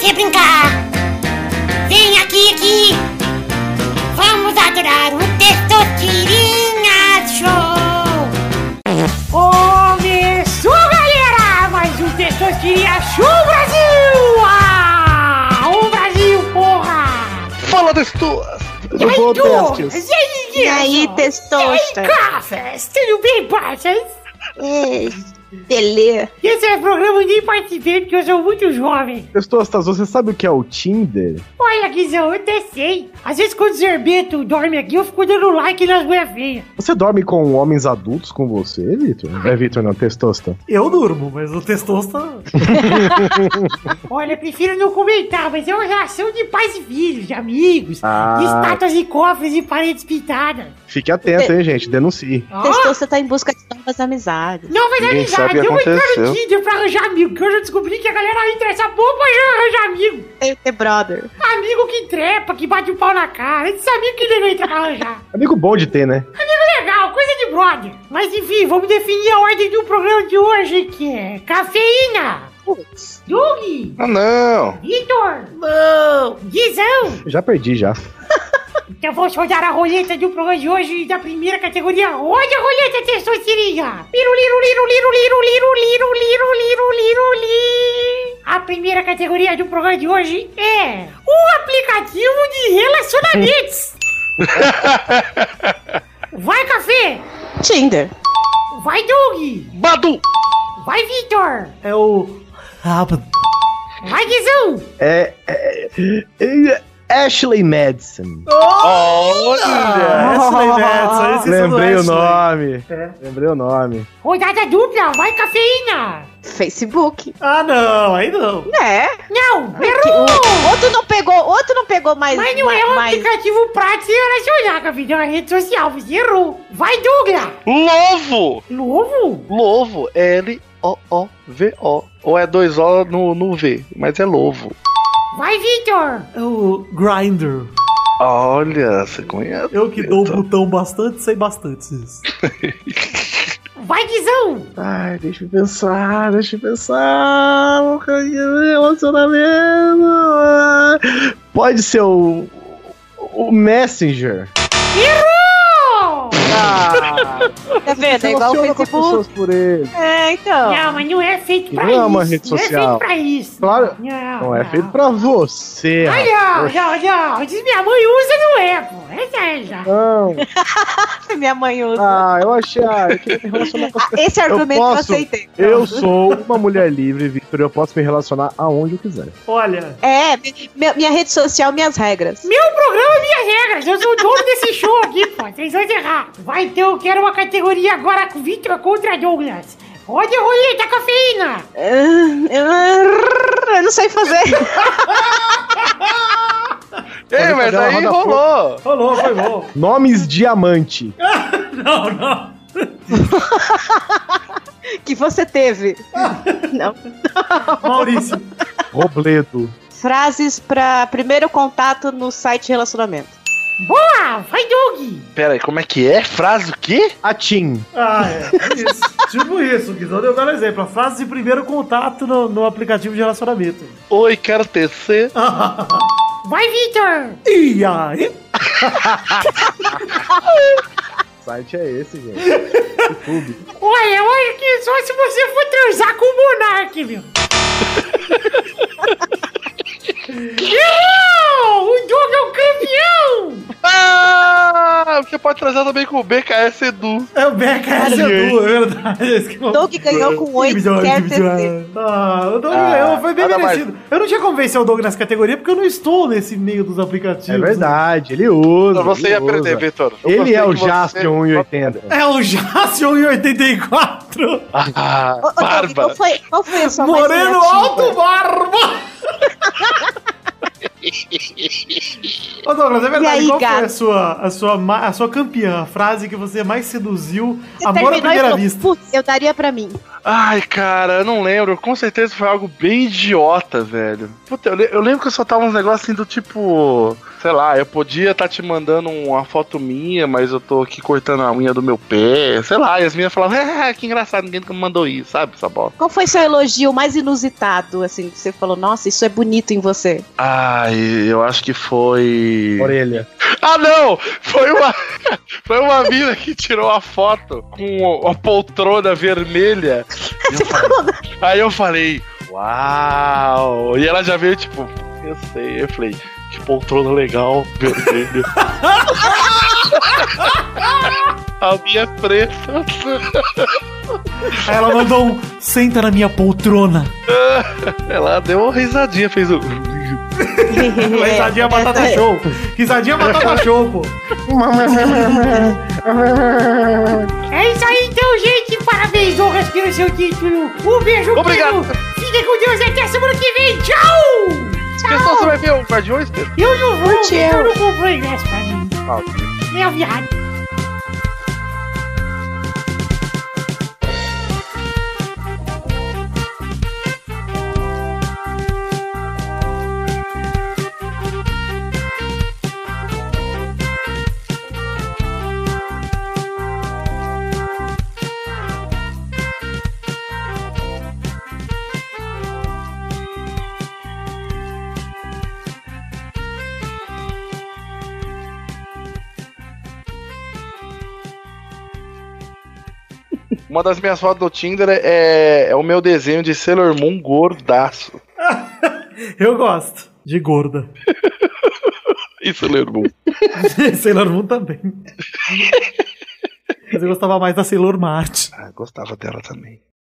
Você brincar. Vem aqui, aqui. Vamos adorar o Testosterinha Show. Começou, galera! Mais um Testosterinha Show Brasil! Ah, o Brasil, porra! Fala das tuas! E aí, testes. E aí, testosta? E aí, Cafés? Tudo bem, parças? É, Tele. Esse é o programa eu nem participei porque eu sou muito jovem. Testostas, você sabe o que é o Tinder? Olha, Guizão, eu até sei. Às vezes quando o Zerbeto dorme aqui, eu fico dando like nas mulheres feias. Você dorme com homens adultos com você, Vitor? É Vitor, não, Testosta. Eu durmo, mas o Testosta. Olha, eu prefiro não comentar, mas é uma relação de pais e filhos, de amigos, Ah. de estátuas e cofres e paredes pintadas. Fique atento, hein, gente? Denuncie. Ah, Testosta tá em busca de novas amizades. Novas amizades, sabe o que eu vou entrar no aconteceu. Tinder pra arranjar amigo, que eu já descobri que a galera entra nessa porra pra arranjar amigo. Tem que ter brother. Amigo que trepa, que bate o pau na cara, esse amigo que nego entra pra arranjar. Amigo bom de ter, né? Amigo legal, coisa de brother. Mas enfim, vamos definir a ordem do programa de hoje, que é cafeína. Doug, Ah, não! Vitor, não, Guizão. Já perdi, já. Então vamos rodar a roleta do programa de hoje da primeira categoria. Roda a roleta, testosterinha. Liru, liru, liru, liru, liru, liru, liru, liru, liru, liru, li. A primeira categoria do programa de hoje é o aplicativo de relacionamentos. Vai, Café. Tinder. Vai, Doug. Badu. Vai, Vitor. É o. Vai, Guizão. É. É. é, Ashley Madison. Olha! Ashley Madison, esse Lembrei o nome. É. Lembrei o nome. Rodada dupla, vai cafeína! Facebook. Ah, não, aí não. É. Não, errou! o- outro não pegou, outro não pegou mais. Mas não é um mais- aplicativo pra se relacionar, cafeína, é uma rede social, você errou. Vai, Douglas! Lovo! Lovo? Lovo. L-O-O-V-O. Ou é dois O no, no V, mas é lovo. Vai, Vitor! É o Grindr. Olha, você conhece? Eu que dou o botão bastante, sei bastante isso. Vai, Guizão! Ai, deixa eu pensar, deixa eu pensar. Relacionamento. Pode ser o. O Messenger. Errou! Tá vendo? É igual o Facebook. por ele. É, então. Não, mas não é feito pra Não é isso. uma rede Não é social. feito pra isso. Claro. Não, Não é feito pra você. Ah, não, não, não. Diz minha mãe usa, não é, pô. Essa é já. Não. Minha mãe usa. Ah, eu achei. Ah, eu queria me relacionar com as pessoas. Esse argumento eu, posso, aceitei. Eu sou uma mulher livre, Victor. Eu posso me relacionar aonde eu quiser. Olha. É, mi- minha rede social, minhas regras. Meu programa, minhas regras. Eu sou o dono desse show aqui, pô. Vocês vão errar. Vai, então, eu quero uma categoria agora com Victor contra Douglas. Roda a roleta, cafeína. Ah, Eu não sei fazer. Ei, mas aí rolou. Rolou, foi bom. Nomes diamante. Não, não. que você teve. Não. Maurício. Robledo. Frases pra primeiro contato no site relacionamento. Boa, vai, Doug. Pera aí, como é que é? Frase o quê? Atim. Ah, é. Isso. tipo isso, Guizão deu um belo exemplo. A frase de primeiro contato no, no aplicativo de relacionamento. Oi, quero tecer. Vai, Victor. E aí? Site é esse, gente. YouTube. Olha, olha que só se você for transar com o Monark, meu. Não! O Doug é o campeão! Ah, você pode trazer também com o BKS Edu. É o BKS Edu, é verdade. Que eu- Doug ganhou com oito, Que milhões, quer que tecer. milhões. Ah, o Doug Ah, ganhou, foi bem nada mais. merecido. Eu não tinha convencer o Doug nessa categoria porque eu não estou nesse meio dos aplicativos. É verdade, ele usa. Você ele ia aprender, usa. Vitor. Ele gostei é o você- Jaspion 1,80. É o Jason em 84. Ah, barba. qual foi, qual foi a sua Moreno? Alto Barba. Ô Douglas, é verdade. E aí, qual foi gato? a sua, a, sua, a sua campeã? A frase que você mais seduziu? Você Amor à primeira falou, vista. Putz, eu daria pra mim. Ai, cara, eu não lembro. Com certeza foi algo bem idiota, velho. Puta, eu, eu lembro que eu só tava uns negócios assim do tipo. Sei lá, eu podia estar te mandando uma foto minha, mas eu tô aqui cortando a unha do meu pé. Sei lá, e as meninas falavam, ah, que engraçado, ninguém nunca me mandou isso, sabe, essa bosta. Qual foi seu elogio mais inusitado, assim, que você falou, nossa, isso é bonito em você? Ai, eu acho que foi. Orelha. Ah, não! Foi uma, foi uma mina que tirou a foto com a poltrona vermelha. Eu falei- aí eu falei, uau! E ela já veio tipo, eu sei. Eu falei, poltrona legal, vermelha. a minha é preta. Aí ela mandou um senta na minha poltrona. Ela deu uma risadinha, fez o. Risadinha batata show. Risadinha batata show, pô. É isso aí, então, gente. Parabéns, Douglas, pelo seu título. Um beijo, Obrigado. querido. Fiquem com Deus até semana que vem. Tchau! Pessoal, você vai ver o Guard Oyster? Eu não vou, eu não comprou ingresso pra mim. Meu viado. Uma das minhas fotos do Tinder é, é o meu desenho de Sailor Moon gordaço. Eu gosto de gorda. E Sailor Moon. Sailor Moon também. Mas eu gostava mais da Sailor Mart. Ah, gostava dela também.